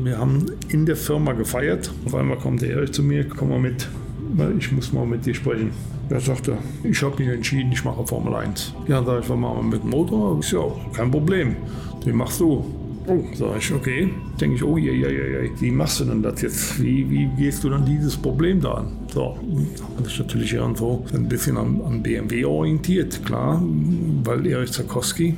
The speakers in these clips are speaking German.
Wir haben in der Firma gefeiert. Auf einmal kommt der Erich zu mir, komm mal mit, ich muss mal mit dir sprechen. Er sagte, ich habe mich entschieden, ich mache Formel 1. Ja, sag ich, was machen wir mit dem Motor? Ich ja, kein Problem. Den machst du. Oh, sag ich, okay. Denke ich, oh je, je, je, wie machst du denn das jetzt? Wie, wie gehst du dann dieses Problem da an? So, habe ich natürlich irgendwo ein bisschen an, an BMW orientiert, klar, weil Erich Zakowski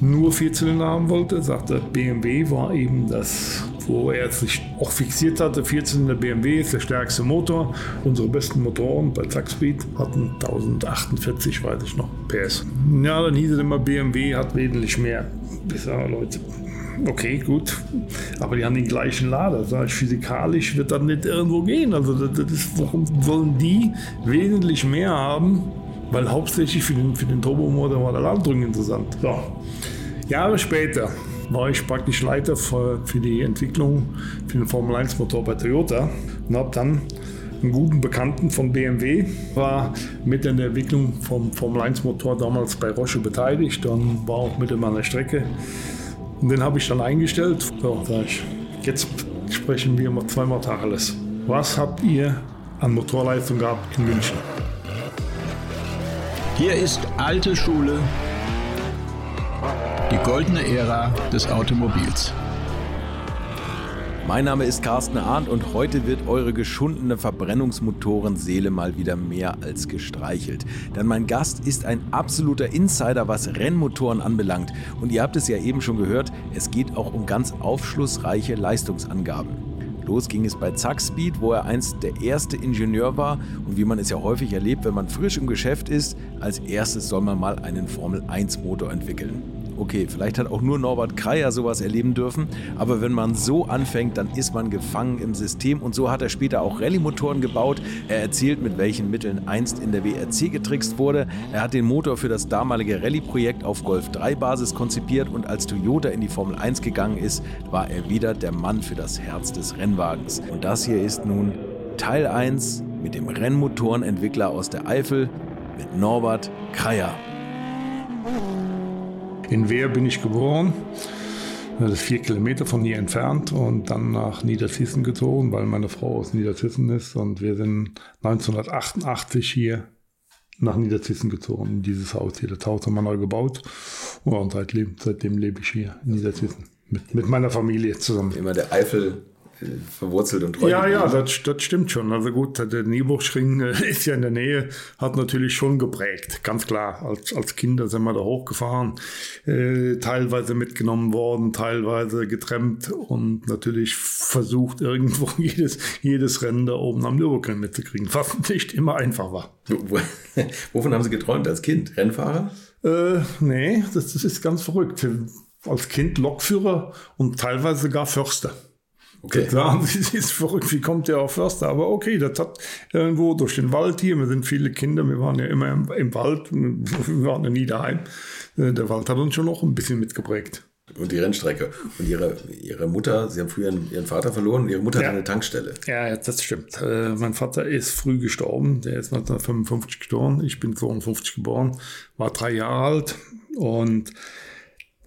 nur Vierzylinder haben wollte, sagte BMW war eben das, wo er sich auch fixiert hatte. Vierzylinder BMW ist der stärkste Motor. Unsere besten Motoren bei Zackspeed hatten 1048, weiß ich noch, PS. Ja, dann hieß es immer, BMW hat wesentlich mehr. Ich sage, Leute, okay, gut, aber die haben den gleichen Lader. Sag physikalisch wird das nicht irgendwo gehen. Also das ist, warum wollen die wesentlich mehr haben? Weil hauptsächlich für den, für den Turbomotor war der Ladung interessant. So. Jahre später war ich praktisch Leiter für, für die Entwicklung für den Formel 1 Motor bei Toyota und habe dann einen guten Bekannten von BMW, war mit in der Entwicklung vom Formel 1 Motor damals bei Roche beteiligt und war auch mit in meiner Strecke. Und den habe ich dann eingestellt. So, sag ich, jetzt sprechen wir mal zweimal Tacheles. Was habt ihr an Motorleistung gehabt in München? Hier ist alte Schule, die goldene Ära des Automobils. Mein Name ist Carsten Arndt und heute wird eure geschundene Verbrennungsmotorenseele mal wieder mehr als gestreichelt. Denn mein Gast ist ein absoluter Insider, was Rennmotoren anbelangt. Und ihr habt es ja eben schon gehört, es geht auch um ganz aufschlussreiche Leistungsangaben. Los ging es bei Zack Speed, wo er einst der erste Ingenieur war und wie man es ja häufig erlebt, wenn man frisch im Geschäft ist, als erstes soll man mal einen Formel 1 Motor entwickeln. Okay, vielleicht hat auch nur Norbert Kreier sowas erleben dürfen, aber wenn man so anfängt, dann ist man gefangen im System und so hat er später auch Rallye-Motoren gebaut. Er erzählt, mit welchen Mitteln einst in der WRC getrickst wurde. Er hat den Motor für das damalige Rallye-Projekt auf Golf 3 Basis konzipiert und als Toyota in die Formel 1 gegangen ist, war er wieder der Mann für das Herz des Rennwagens. Und das hier ist nun Teil 1 mit dem Rennmotorenentwickler aus der Eifel, mit Norbert Kreier. In Wehr bin ich geboren. Das ist vier Kilometer von hier entfernt und dann nach Niederzissen gezogen, weil meine Frau aus Niederzissen ist. Und wir sind 1988 hier nach Niederzissen gezogen, in dieses Haus hier. Das Haus haben wir neu gebaut. Und seitdem, seitdem lebe ich hier in Niederzissen mit, mit meiner Familie zusammen. Immer der Eifel verwurzelt und treu. Ja, ja, das, das, stimmt schon. Also gut, der Niebuchsring äh, ist ja in der Nähe, hat natürlich schon geprägt, ganz klar. Als, als Kinder sind wir da hochgefahren, äh, teilweise mitgenommen worden, teilweise getrennt und natürlich versucht, irgendwo jedes, jedes Rennen da oben am Nürburgring mitzukriegen, was nicht immer einfach war. Wovon haben Sie geträumt als Kind? Rennfahrer? Äh, nee, das, das ist ganz verrückt. Als Kind Lokführer und teilweise gar Förster. Okay. Sagen sie, das ist verrückt, wie kommt der auf Förster? Aber okay, das hat irgendwo durch den Wald hier, wir sind viele Kinder, wir waren ja immer im, im Wald, wir waren ja nie daheim. Äh, der Wald hat uns schon noch ein bisschen mitgeprägt. Und die Rennstrecke. Und ihre, ihre Mutter, Sie haben früher ihren Vater verloren, ihre Mutter ja. hat eine Tankstelle. Ja, das stimmt. Äh, mein Vater ist früh gestorben, der ist 1955 gestorben, ich bin 52 geboren, war drei Jahre alt und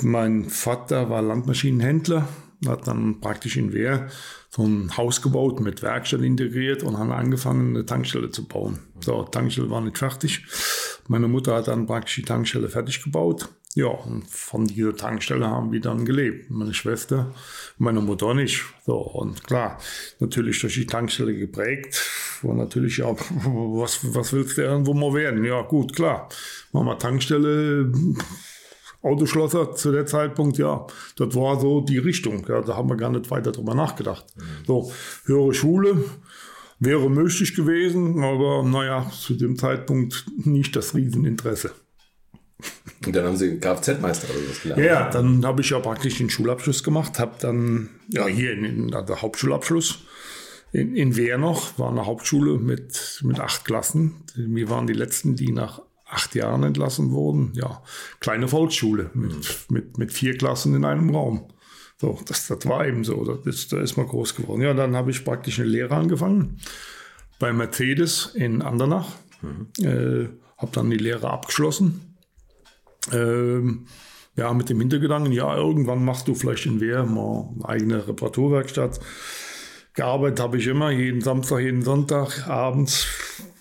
mein Vater war Landmaschinenhändler hat dann praktisch in Wehr so ein Haus gebaut mit Werkstatt integriert und haben angefangen, eine Tankstelle zu bauen. So, Tankstelle war nicht fertig. Meine Mutter hat dann praktisch die Tankstelle fertig gebaut. Ja, und von dieser Tankstelle haben wir dann gelebt. Meine Schwester, meine Mutter nicht. So, und klar, natürlich durch die Tankstelle geprägt. War natürlich ja, was, was willst du irgendwo mal werden? Ja, gut, klar. Mama Tankstelle, Autoschlosser zu der Zeitpunkt, ja, das war so die Richtung. Ja, da haben wir gar nicht weiter drüber nachgedacht. Mhm. So, höhere Schule wäre möglich gewesen, aber naja, zu dem Zeitpunkt nicht das Rieseninteresse. Und dann haben Sie Kfz-Meister oder was gelernt? Ja, dann habe ich ja praktisch den Schulabschluss gemacht, habe dann, ja, hier in, der Hauptschulabschluss in, in Wehr noch, war eine Hauptschule mit, mit acht Klassen. Wir waren die letzten, die nach acht Jahren entlassen wurden. Ja, kleine Volksschule mit, mhm. mit, mit vier Klassen in einem Raum. So, das, das war eben so. Das ist, da ist man groß geworden. Ja, dann habe ich praktisch eine Lehre angefangen bei Mercedes in Andernach. Mhm. Äh, habe dann die Lehre abgeschlossen. Ähm, Ja, mit dem Hintergedanken, ja, irgendwann machst du vielleicht in Wehr mal eine eigene Reparaturwerkstatt. Gearbeitet habe ich immer, jeden Samstag, jeden Sonntag, abends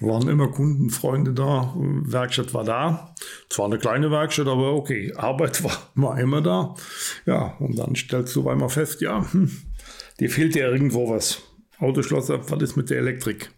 waren immer Kunden, Freunde da, Werkstatt war da. Zwar eine kleine Werkstatt, aber okay, Arbeit war, war immer da. Ja, und dann stellst du einmal fest, ja, hm, dir fehlt ja irgendwo was. Autoschlosser, was ist mit der Elektrik?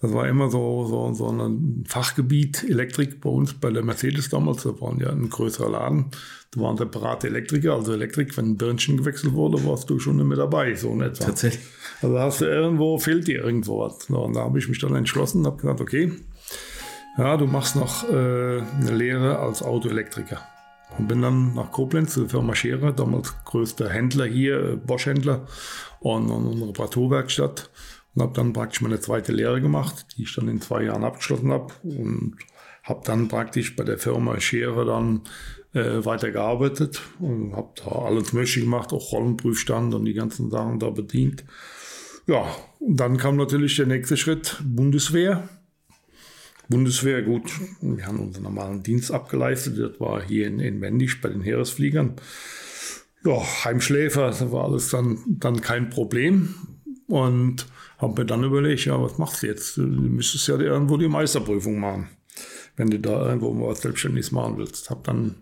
Das war immer so, so, so ein Fachgebiet Elektrik bei uns, bei der Mercedes damals. Da waren ja ein größerer Laden. Da waren separate Elektriker, also Elektrik. Wenn ein Birnchen gewechselt wurde, warst du schon nicht mehr dabei, so in etwa. Tatsächlich. Also hast du irgendwo, fehlt dir irgendwo was. und da habe ich mich dann entschlossen und habe gesagt, okay, ja, du machst noch äh, eine Lehre als Autoelektriker. Und bin dann nach Koblenz zur Firma Scherer, damals größter Händler hier, äh, Bosch-Händler und, und eine Reparaturwerkstatt und habe dann praktisch meine zweite Lehre gemacht, die ich dann in zwei Jahren abgeschlossen habe und habe dann praktisch bei der Firma Schere dann äh, weitergearbeitet und habe da alles Mögliche gemacht, auch Rollenprüfstand und die ganzen Sachen da bedient. Ja, und dann kam natürlich der nächste Schritt, Bundeswehr. Bundeswehr, gut, wir haben unseren normalen Dienst abgeleistet, das war hier in, in Wendisch bei den Heeresfliegern. Ja, Heimschläfer, das war alles dann, dann kein Problem. Und habe mir dann überlegt, ja, was machst du jetzt? Du müsstest ja irgendwo die Meisterprüfung machen, wenn du da irgendwo was Selbstständiges machen willst. Habe dann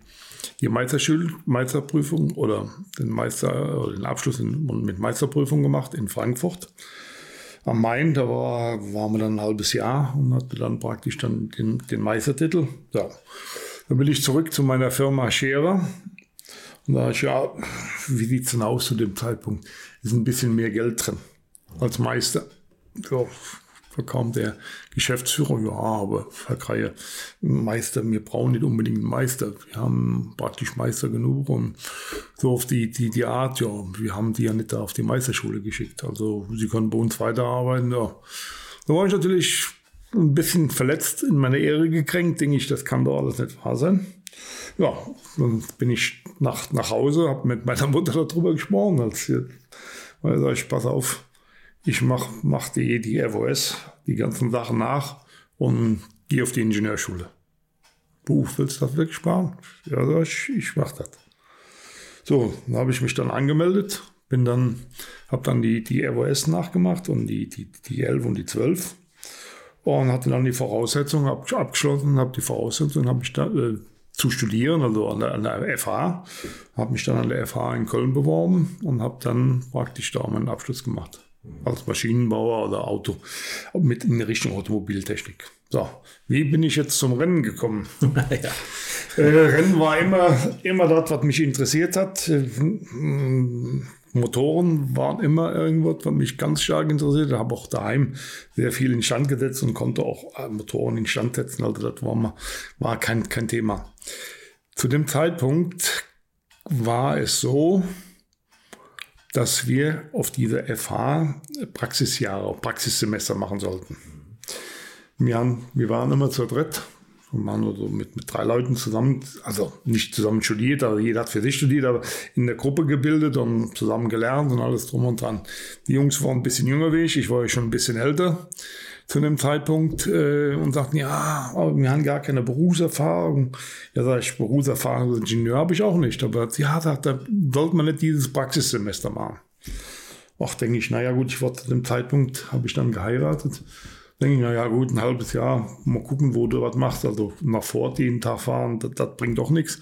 die Meisterschul Meisterprüfung oder den Meister oder den Abschluss in, mit Meisterprüfung gemacht in Frankfurt am Main. Da war, waren wir dann ein halbes Jahr und hatte dann praktisch dann den, den Meistertitel. Ja. Dann bin ich zurück zu meiner Firma Scherer. Und da ich, ja, wie sieht es denn aus zu dem Zeitpunkt? Ist ein bisschen mehr Geld drin als Meister. Ja, da kam der Geschäftsführer, ja, aber Herr Kreier, Meister, wir brauchen nicht unbedingt einen Meister. Wir haben praktisch Meister genug und so auf die, die, die Art, ja, wir haben die ja nicht da auf die Meisterschule geschickt. Also sie können bei uns weiterarbeiten, ja. Da war ich natürlich ein bisschen verletzt, in meine Ehre gekränkt, denke ich, das kann doch alles nicht wahr sein. Ja, dann bin ich nach, nach Hause, habe mit meiner Mutter darüber gesprochen, als ich, weil ich, pass auf, ich mache mach die, die FOS, die ganzen Sachen nach und gehe auf die Ingenieurschule. Buch, willst du das wirklich sparen? Ja, ich, ich mache das. So, dann habe ich mich dann angemeldet, bin dann, habe dann die, die ROS nachgemacht und die, die, die 11 und die 12 und hatte dann die Voraussetzung hab abgeschlossen, habe die Voraussetzung, habe ich dann äh, zu studieren, also an der, an der FH, habe mich dann an der FH in Köln beworben und habe dann praktisch da meinen Abschluss gemacht als Maschinenbauer oder Auto, mit in Richtung Automobiltechnik. So, wie bin ich jetzt zum Rennen gekommen? ja. äh, Rennen war immer, immer das, was mich interessiert hat. Äh, Motoren waren immer irgendwas, was mich ganz stark interessiert. Ich habe auch daheim sehr viel instand gesetzt und konnte auch äh, Motoren instand setzen. Also das war, war kein, kein Thema. Zu dem Zeitpunkt war es so, dass wir auf diese FH Praxisjahre, Praxissemester machen sollten. Wir, haben, wir waren immer zu dritt und waren also mit, mit drei Leuten zusammen, also nicht zusammen studiert, aber jeder hat für sich studiert, aber in der Gruppe gebildet und zusammen gelernt und alles drum und dran. Die Jungs waren ein bisschen jünger wie ich, ich war ja schon ein bisschen älter zu einem Zeitpunkt äh, und sagten, ja, wir haben gar keine Berufserfahrung. Ja, sag ich, Berufserfahrung als Ingenieur habe ich auch nicht. Aber ja, sagt, da sollte man nicht dieses Praxissemester machen. Ach, denke ich, naja gut, ich war zu dem Zeitpunkt, habe ich dann geheiratet. Denke ich, naja gut, ein halbes Jahr, mal gucken, wo du was machst. Also nach Fort jeden Tag fahren, das, das bringt doch nichts.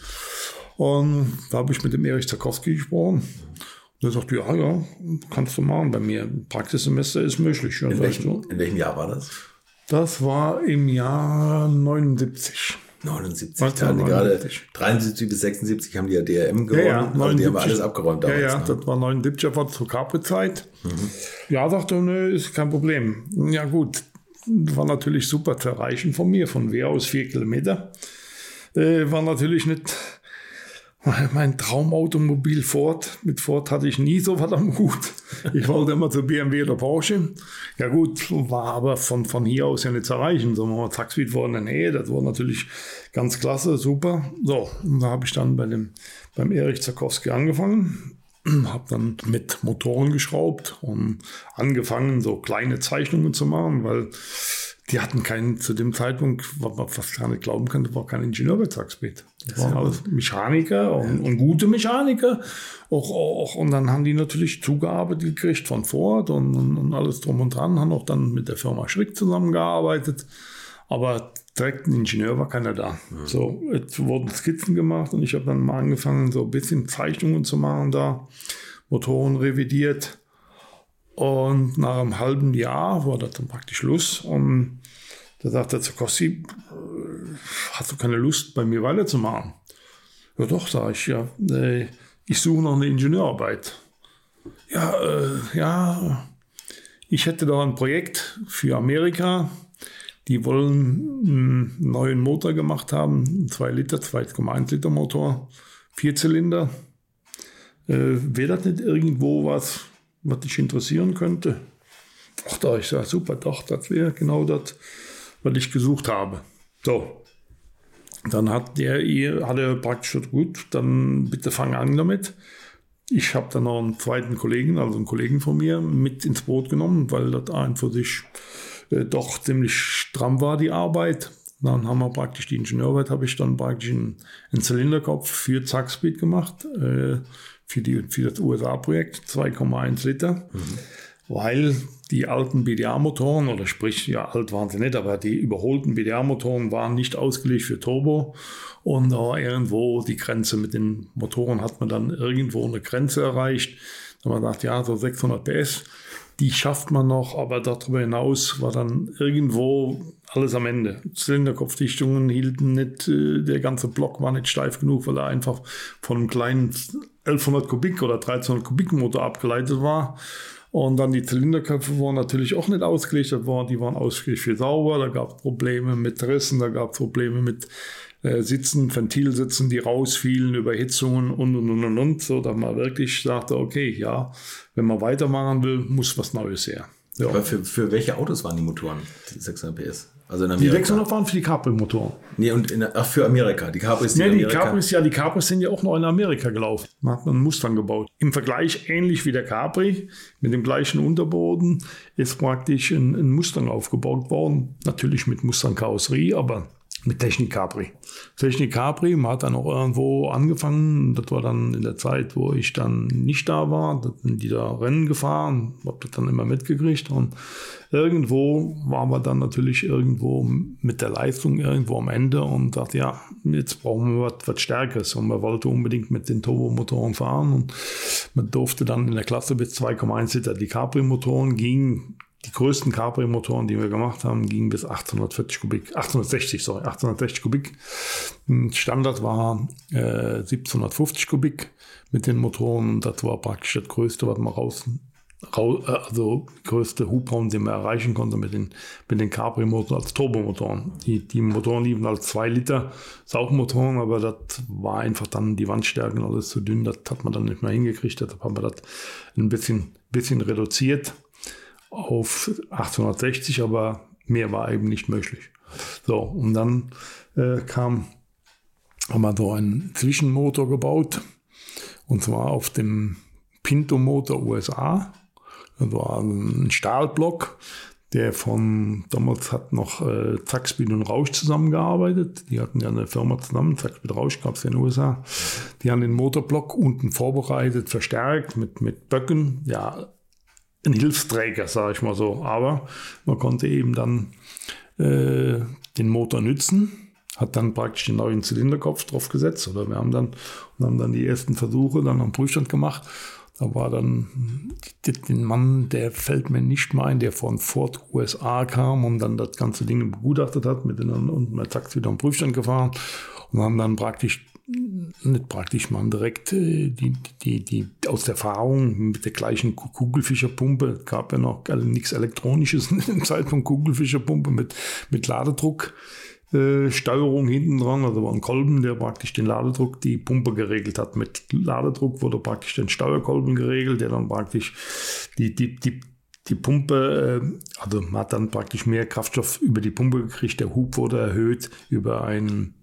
Und da habe ich mit dem Erich Zakowski gesprochen. Er sagt, ja, ja, kannst du machen bei mir. Praxissemester ist möglich. In welchem, in welchem Jahr war das? Das war im Jahr 79. 79, da gerade 73 bis 76 haben die ja DRM gewonnen. Ja, ja, also die haben alles abgeräumt damals. Ja, ja, ne? das war 79, war zur Capri-Zeit. Mhm. Ja, sagte, nö, ist kein Problem. Ja, gut, war natürlich super zu erreichen von mir, von Wehr aus vier Kilometer. Äh, war natürlich nicht mein Traumautomobil Ford. Mit Ford hatte ich nie so was am Hut. Ich wollte immer zu BMW oder Porsche. Ja gut, war aber von, von hier aus ja nicht zu erreichen. So, mal Taxi war in der Nähe, das war natürlich ganz klasse, super. So, und da habe ich dann bei dem, beim Erich Zakowski angefangen. habe dann mit Motoren geschraubt und angefangen, so kleine Zeichnungen zu machen, weil die hatten keinen, zu dem Zeitpunkt, was man fast gar nicht glauben kann, war kein Ingenieur bei Zackspeed. Das waren alles Mechaniker und, und, gute Mechaniker. Auch, auch, und dann haben die natürlich zugearbeitet gekriegt von Ford und, und, und alles drum und dran, haben auch dann mit der Firma Schrick zusammengearbeitet. Aber direkt ein Ingenieur war keiner da. Mhm. So, jetzt wurden Skizzen gemacht und ich habe dann mal angefangen, so ein bisschen Zeichnungen zu machen da, Motoren revidiert. Und nach einem halben Jahr war das dann praktisch Schluss. Und da sagte zu Kossi, äh, hast du keine Lust, bei mir weiterzumachen? Ja doch, sage ich, ja. Äh, ich suche noch eine Ingenieurarbeit. Ja, äh, ja, ich hätte da ein Projekt für Amerika. Die wollen einen neuen Motor gemacht haben, 2 Liter, 2,1 Liter Motor, Vierzylinder. Äh, Wäre das nicht irgendwo was, was dich interessieren könnte? Ach, da ich sage, super, doch, das wäre genau das, was ich gesucht habe. So. Dann hat der, hat er praktisch gesagt, gut, dann bitte fang an damit. Ich habe dann noch einen zweiten Kollegen, also einen Kollegen von mir, mit ins Boot genommen, weil das einfach sich äh, doch ziemlich stramm war, die Arbeit. Dann haben wir praktisch die Ingenieurarbeit, habe ich dann praktisch einen, einen Zylinderkopf für Zackspeed gemacht. Äh, für, die, für das USA-Projekt, 2,1 Liter, mhm. weil die alten BDA-Motoren, oder sprich, ja, alt waren sie nicht, aber die überholten BDA-Motoren waren nicht ausgelegt für Turbo. Und da irgendwo die Grenze mit den Motoren hat man dann irgendwo eine Grenze erreicht. Da wir gedacht, ja, so 600 PS, die schafft man noch, aber darüber hinaus war dann irgendwo alles am Ende. Zylinderkopfdichtungen hielten nicht, äh, der ganze Block war nicht steif genug, weil er einfach von einem kleinen 1100 Kubik oder 1300 Kubik Motor abgeleitet war. Und dann die Zylinderköpfe waren natürlich auch nicht ausgelegt. die waren ausgelegt für sauber. Da gab es Probleme mit Rissen, da gab es Probleme mit äh, Sitzen, Ventilsitzen, die rausfielen, Überhitzungen und und und und und. So, dass man wirklich sagte, okay, ja, wenn man weitermachen will, muss was Neues her. Ja. Aber für, für welche Autos waren die Motoren, die 600 PS? Also Amerika. Die 600 waren für die Capri-Motoren. Nee, und in, ach, für Amerika. Die die, nee, die Capris, ja, die Capris sind ja auch noch in Amerika gelaufen. Man hat einen Mustang gebaut. Im Vergleich ähnlich wie der Capri, mit dem gleichen Unterboden, ist praktisch ein, ein Mustang aufgebaut worden. Natürlich mit Mustang-Karosserie, aber mit Technik Capri. Technik Capri, man hat dann auch irgendwo angefangen, das war dann in der Zeit, wo ich dann nicht da war, da sind die da Rennen gefahren, hab das dann immer mitgekriegt. Und irgendwo waren wir dann natürlich irgendwo mit der Leistung irgendwo am Ende und dachte, ja, jetzt brauchen wir was, was Stärkeres. Und man wollte unbedingt mit den Turbomotoren fahren. Und man durfte dann in der Klasse bis 2,1 Liter die Capri-Motoren gingen die größten Capri-Motoren, die wir gemacht haben, gingen bis 840 Kubik, 860, sorry, 860 Kubik. Standard war äh, 1750 Kubik mit den Motoren. Das war praktisch das Größte, was man raus, raus äh, also größte Hubraum, den man erreichen konnte mit den, mit den Capri-Motoren als Turbomotoren. Die, die Motoren liefen als 2 Liter Saugmotoren, aber das war einfach dann die Wandstärken alles zu dünn. Das hat man dann nicht mehr hingekriegt. Deshalb haben wir das ein bisschen, bisschen reduziert auf 860, aber mehr war eben nicht möglich. So, und dann äh, kam, haben wir so einen Zwischenmotor gebaut, und zwar auf dem Pinto-Motor USA. Das war ein Stahlblock, der von, damals hat noch äh, Zackspeed und Rausch zusammengearbeitet. Die hatten ja eine Firma zusammen, Zackspeed Rausch gab es ja in den USA. Die haben den Motorblock unten vorbereitet, verstärkt mit, mit Böcken. Ja, ein Hilfsträger, sage ich mal so. Aber man konnte eben dann äh, den Motor nützen, hat dann praktisch den neuen Zylinderkopf drauf gesetzt. Oder wir haben dann, und haben dann die ersten Versuche dann am Prüfstand gemacht. Da war dann den Mann, der fällt mir nicht mehr ein, der von Ford USA kam und dann das ganze Ding begutachtet hat, mit den, und man zack wieder am Prüfstand gefahren und haben dann praktisch nicht praktisch man direkt äh, die, die, die aus der Erfahrung mit der gleichen Kugelfischerpumpe, gab ja noch also nichts Elektronisches im Zeitpunkt Kugelfischerpumpe mit, mit Ladedruck. Äh, Steuerung hinten dran, also war ein Kolben, der praktisch den Ladedruck, die Pumpe geregelt hat. Mit Ladedruck wurde praktisch den Steuerkolben geregelt, der dann praktisch die, die, die, die Pumpe, äh, also man hat dann praktisch mehr Kraftstoff über die Pumpe gekriegt, der Hub wurde erhöht über einen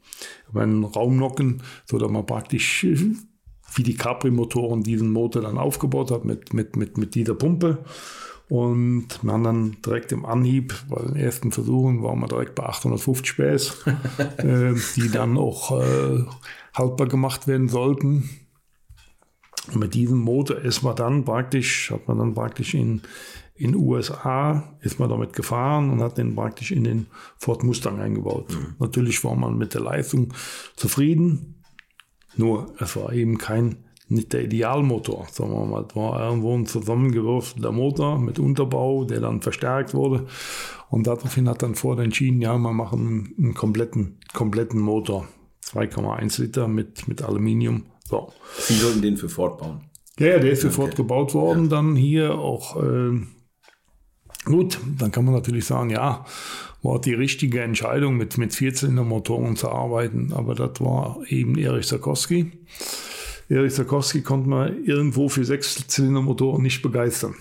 über einen Raumnocken, so dass man praktisch wie die Capri-Motoren diesen Motor dann aufgebaut hat mit, mit, mit, mit dieser Pumpe. Und wir haben dann direkt im Anhieb, bei den ersten Versuchen waren wir direkt bei 850 PS, äh, die dann auch äh, haltbar gemacht werden sollten. Und mit diesem Motor ist man dann praktisch, hat man dann praktisch in in USA ist man damit gefahren und hat den praktisch in den Ford Mustang eingebaut. Mhm. Natürlich war man mit der Leistung zufrieden, nur es war eben kein nicht der Idealmotor, sagen wir mal. Es war irgendwo ein zusammengewürfelter Motor mit Unterbau, der dann verstärkt wurde. Und daraufhin hat dann Ford entschieden, ja, wir machen einen kompletten, kompletten Motor. 2,1 Liter mit, mit Aluminium. So. Sie sollten den für Ford bauen? Ja, ja der ist für okay. Ford gebaut worden. Ja. Dann hier auch, äh, gut, dann kann man natürlich sagen, ja, war die richtige Entscheidung, mit, mit Vierzylindermotoren zu arbeiten. Aber das war eben Erich Sarkowski. Erich Sarkowski konnte man irgendwo für Sechszylindermotoren nicht begeistern.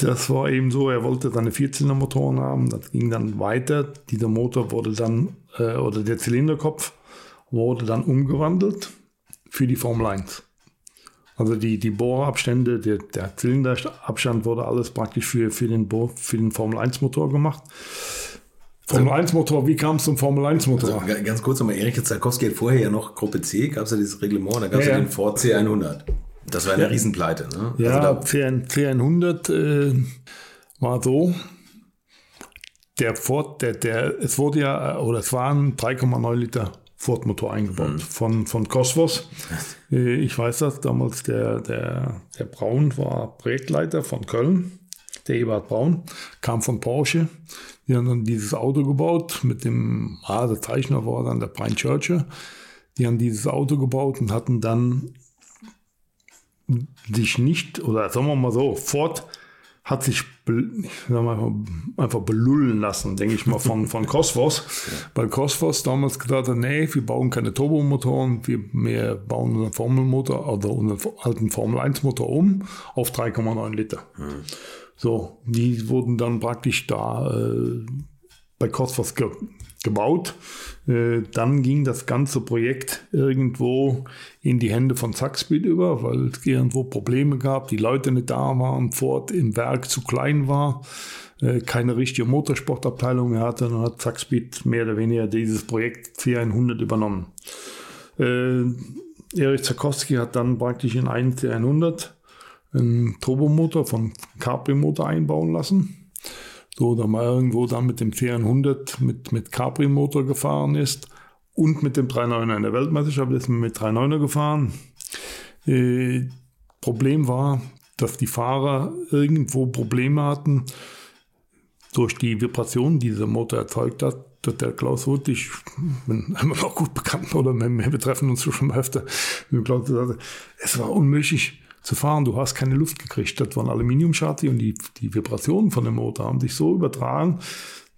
Das war eben so, er wollte seine Vierzylindermotoren haben, das ging dann weiter. Dieser Motor wurde dann, äh, oder der Zylinderkopf wurde dann umgewandelt für die Formel 1. Also die, die Bohrabstände, der, der Zylinderabstand wurde alles praktisch für, für, den, Bohr, für den Formel 1 Motor gemacht. Formel 1 Motor, wie kam es zum Formel 1 Motor? Also, ganz kurz nochmal, Erich Zarkowski hat vorher ja noch Gruppe C, gab es ja dieses Reglement, da gab es ja, ja, den Ford C100. Das war eine ja. Riesenpleite. Ne? Ja, also C100 äh, war so, der Ford, der, der, es wurde ja, oder es waren 3,9 Liter Ford-Motor eingebaut mhm. von, von Cosmos. Äh, ich weiß das, damals der, der, der Braun war Projektleiter von Köln, der Ebert Braun, kam von Porsche. Die haben dann dieses Auto gebaut mit dem, ah, der Zeichner war dann der Brian Churchill. Die haben dieses Auto gebaut und hatten dann sich nicht, oder sagen wir mal so, Ford hat sich mal, einfach belullen lassen, denke ich mal, von, von Cosmos. Weil Cosmos damals gesagt hat, nee, wir bauen keine Turbomotoren, wir, wir bauen unseren Formelmotor oder unseren alten Formel 1 Motor um auf 3,9 Liter. Mhm. So, die wurden dann praktisch da äh, bei Cosmos ge gebaut. Äh, dann ging das ganze Projekt irgendwo in die Hände von Zackspeed über, weil es irgendwo Probleme gab, die Leute nicht da waren, Ford im Werk zu klein war, äh, keine richtige Motorsportabteilung mehr hatte, dann hat Zackspeed mehr oder weniger dieses Projekt C100 übernommen. Äh, Erich Zakowski hat dann praktisch in einen C100 einen Turbomotor von Capri Motor einbauen lassen. So, da man irgendwo dann mit dem C100 mit, mit Capri Motor gefahren ist und mit dem 3.9er in der Weltmeisterschaft ist man mit 3.9er gefahren. Äh, Problem war, dass die Fahrer irgendwo Probleme hatten durch die Vibration, die dieser Motor erzeugt hat. Der Klaus Huth, ich bin immer noch gut bekannt oder wir betreffen uns schon öfter. Es war unmöglich, zu fahren. Du hast keine Luft gekriegt. Das waren Aluminiumschati und die, die Vibrationen von dem Motor haben sich so übertragen,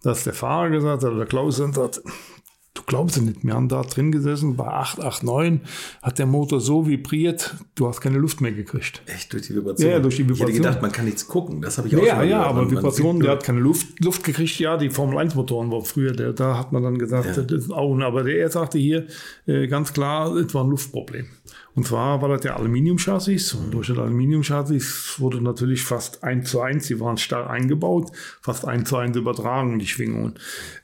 dass der Fahrer gesagt hat, oder der Klaus sagt, du glaubst ja nicht, wir haben da drin gesessen, bei 889 hat der Motor so vibriert, du hast keine Luft mehr gekriegt. Echt, durch die Vibration? Ja, durch die Vibration. Ich hätte gedacht, man kann nichts gucken, das habe ich auch ja, schon Ja, ja, aber Vibration, der hat keine Luft, Luft gekriegt, ja, die Formel-1-Motoren war früher, der, da hat man dann gesagt, ja. das ist auch, aber der, er sagte hier äh, ganz klar, es war ein Luftproblem. Und zwar war das der Aluminiumchassis und durch das Aluminiumchassis wurde natürlich fast eins zu eins, die waren starr eingebaut, fast eins zu eins übertragen, die Schwingungen.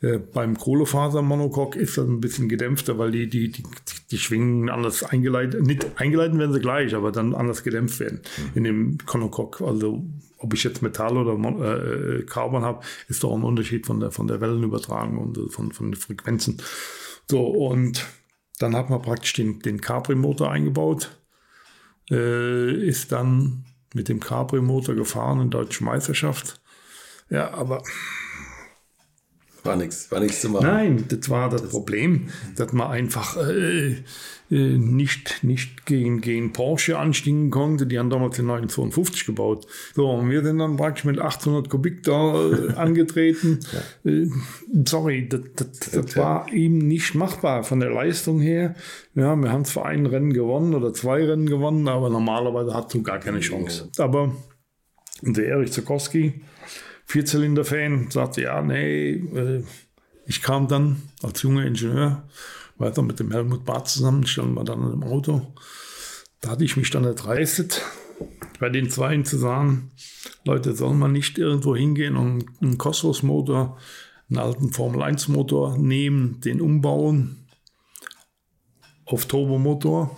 Äh, beim Kohlefasermonocoque ist das ein bisschen gedämpfter, weil die, die, die, die Schwingungen anders eingeleitet, nicht eingeleitet werden sie gleich, aber dann anders gedämpft werden in dem Monocoque. Also ob ich jetzt Metall oder äh, Carbon habe, ist doch ein Unterschied von der, von der Wellenübertragung und äh, von, von den Frequenzen. So, und dann hat man praktisch den, den Capri-Motor eingebaut, äh, ist dann mit dem Capri-Motor gefahren in der Deutschen Meisterschaft. Ja, aber war nichts, war nichts zu machen. Nein, das war das Problem, dass man einfach äh, äh, nicht, nicht gegen, gegen Porsche anstiegen konnte. Die haben damals den 952 gebaut. So, und wir sind dann praktisch mit 800 Kubik da äh, angetreten. ja. äh, sorry, das, das, das war eben nicht machbar von der Leistung her. Ja, wir haben zwar ein Rennen gewonnen oder zwei Rennen gewonnen, aber normalerweise hat du gar keine Chance. Aber der Erich Zukowski, Vierzylinder-Fan, sagte, ja, nee, äh, ich kam dann als junger Ingenieur weiter mit dem Helmut Barth zusammen, standen wir dann im Auto. Da hatte ich mich dann erdreistet, bei den Zweien zu sagen, Leute, soll man nicht irgendwo hingehen und einen Cosmos-Motor, einen alten Formel-1-Motor nehmen, den umbauen auf Turbomotor.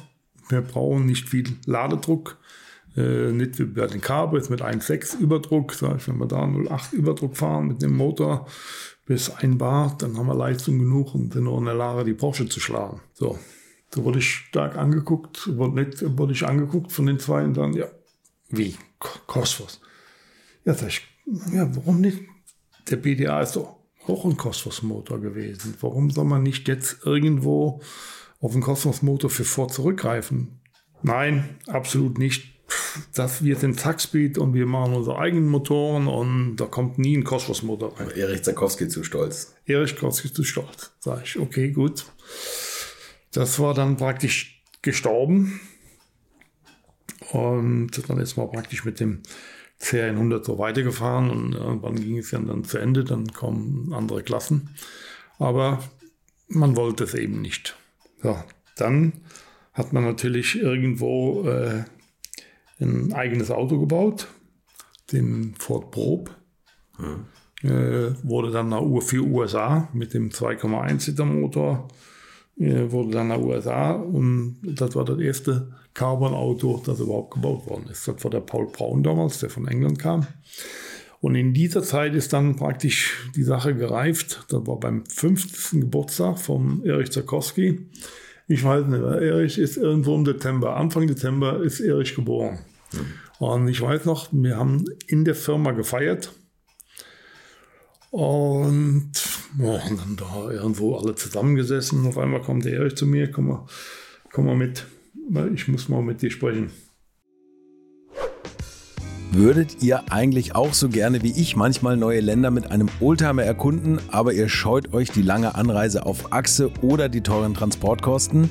Wir brauchen nicht viel Ladedruck, äh, nicht wie bei den Cabris mit 1,6 Überdruck. Sag ich, wenn wir da 0,8 Überdruck fahren mit dem Motor bis 1 Bar, dann haben wir Leistung genug, um dann noch in der Lage die Porsche zu schlagen. So, da wurde ich stark angeguckt, wurde, nicht, wurde ich angeguckt von den zwei und dann, ja, wie? Cosmos? Ja, sag ich, ja, warum nicht? Der BDA ist doch auch ein Cosmos-Motor gewesen. Warum soll man nicht jetzt irgendwo auf den Cosmos-Motor für Ford zurückgreifen? Nein, absolut nicht. Das, wir sind Zackspeed und wir machen unsere eigenen Motoren und da kommt nie ein Cosmos-Motor rein. Erich Zakowski zu stolz. Erich Zakowski zu stolz. Sag ich, okay, gut. Das war dann praktisch gestorben. Und dann ist man praktisch mit dem CR100 so weitergefahren und irgendwann ging es ja dann zu Ende, dann kommen andere Klassen. Aber man wollte es eben nicht. So, dann hat man natürlich irgendwo äh, ein eigenes Auto gebaut, den Ford Probe. Hm. Äh, wurde dann nach für USA mit dem 2,1 Liter Motor wurde dann nach USA und das war das erste Carbon-Auto, das überhaupt gebaut worden ist. Das war der Paul Braun damals, der von England kam. Und in dieser Zeit ist dann praktisch die Sache gereift. Das war beim 50. Geburtstag von Erich Zakowski. Ich weiß nicht, Erich ist irgendwo im Dezember, Anfang Dezember ist Erich geboren. Und ich weiß noch, wir haben in der Firma gefeiert. Und und dann da irgendwo alle zusammengesessen. Auf einmal kommt der Erich zu mir, komm mal, komm mal mit, ich muss mal mit dir sprechen. Würdet ihr eigentlich auch so gerne wie ich manchmal neue Länder mit einem Oldtimer erkunden, aber ihr scheut euch die lange Anreise auf Achse oder die teuren Transportkosten?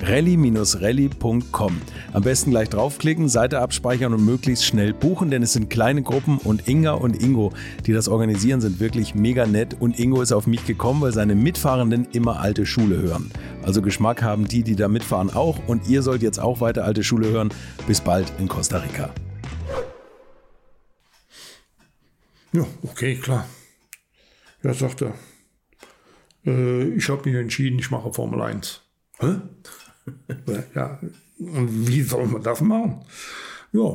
rally-rally.com. Am besten gleich draufklicken, Seite abspeichern und möglichst schnell buchen, denn es sind kleine Gruppen und Inga und Ingo, die das organisieren, sind wirklich mega nett und Ingo ist auf mich gekommen, weil seine Mitfahrenden immer alte Schule hören. Also Geschmack haben die, die da mitfahren auch und ihr sollt jetzt auch weiter alte Schule hören. Bis bald in Costa Rica. Ja, okay, klar. Ja, sagt er. Äh, ich habe mich entschieden, ich mache Formel 1. Hä? Ja, und wie soll man das machen? Ja,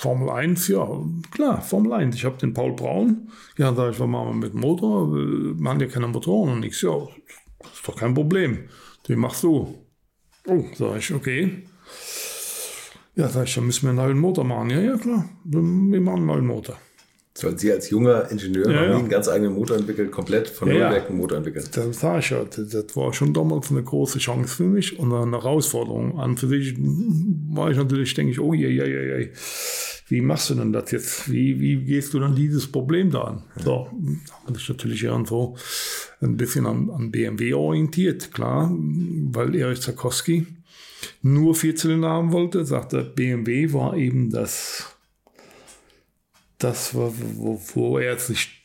Formel 1, ja, klar, Formel 1. Ich habe den Paul Braun. Ja, sag ich, was machen wir mit Motor? Wir machen ja keine Motoren und nichts. Ja, ist doch kein Problem. Den machst du. Oh, sag ich, okay. Ja, sag ich, dann müssen wir einen neuen Motor machen. Ja, ja, klar, wir machen einen neuen Motor. So, Sie als junger Ingenieur ja, haben ja. einen ganz eigenen Motor entwickelt, komplett von ja, Nullwerk einen Motor entwickelt. Das sage ich ja. Das war schon damals eine große Chance für mich und eine Herausforderung. An für sich war ich natürlich, denke ich, oh je, je, je, je. Wie machst du denn das jetzt? Wie, wie gehst du dann dieses Problem da an? So, hatte ich natürlich irgendwo ein bisschen an, an BMW orientiert, klar, weil Erich Zakowski nur Vierzylinder haben wollte, sagte BMW war eben das, das wo, wo er sich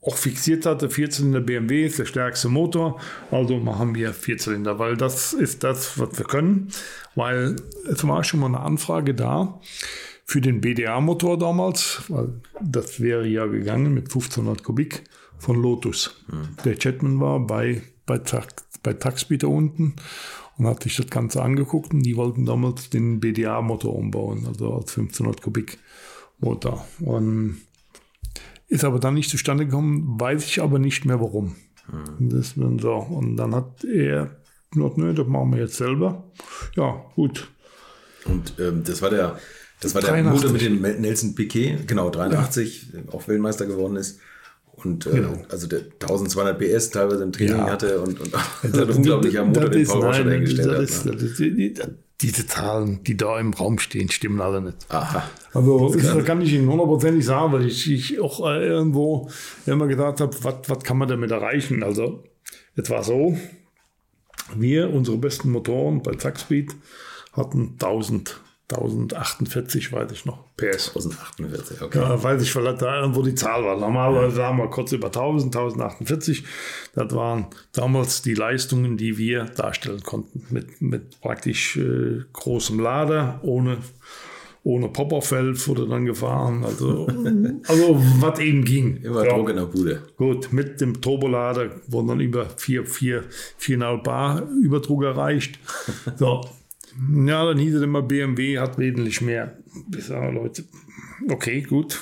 auch fixiert hatte, Vierzylinder BMW ist der stärkste Motor, also machen wir Vierzylinder, weil das ist das, was wir können, weil es war schon mal eine Anfrage da für den BDA-Motor damals, weil das wäre ja gegangen mit 1500 Kubik von Lotus. Mhm. Der Chatman war bei, bei, bei Taxpeter unten und hat sich das Ganze angeguckt und die wollten damals den BDA-Motor umbauen, also als 1500 Kubik Motor. Und ist aber dann nicht zustande gekommen, weiß ich aber nicht mehr warum. Mhm. Das, so. Und dann hat er gesagt, nö, das machen wir jetzt selber. Ja, gut. Und ähm, das war der, das war der Motor mit dem Nelson Piquet, genau, 83, ja. auch Weltmeister geworden ist. Und äh, genau. also der 1200 PS teilweise im Training ja. hatte und, und also ein unglaublicher Motor, den Paul Washer dahingestellt hat. Ist, ne? ist, die, diese Zahlen, die da im Raum stehen, stimmen alle nicht. Aha. Also das, das kann ich Ihnen hundertprozentig sagen, weil ich, ich auch äh, irgendwo immer gedacht habe, was kann man damit erreichen? Also es war so, wir, unsere besten Motoren bei Zackspeed, hatten 1000 1048, weiß ich noch, PS. 1048, okay. Ja, weiß ich, weil da irgendwo die Zahl war. Normalerweise ja. haben wir kurz über 1000, 1048. Das waren damals die Leistungen, die wir darstellen konnten. Mit, mit praktisch äh, großem Lader, ohne, ohne Popperfeld wurde dann gefahren. Also, also was eben ging. Immer ja. Druck in der Bude. Gut, mit dem Turbolader wurden dann über 4, 4, 4,5 Bar Überdruck erreicht. So, ja, dann hieß es immer, BMW hat wesentlich mehr. Ich sage, Leute, okay, gut.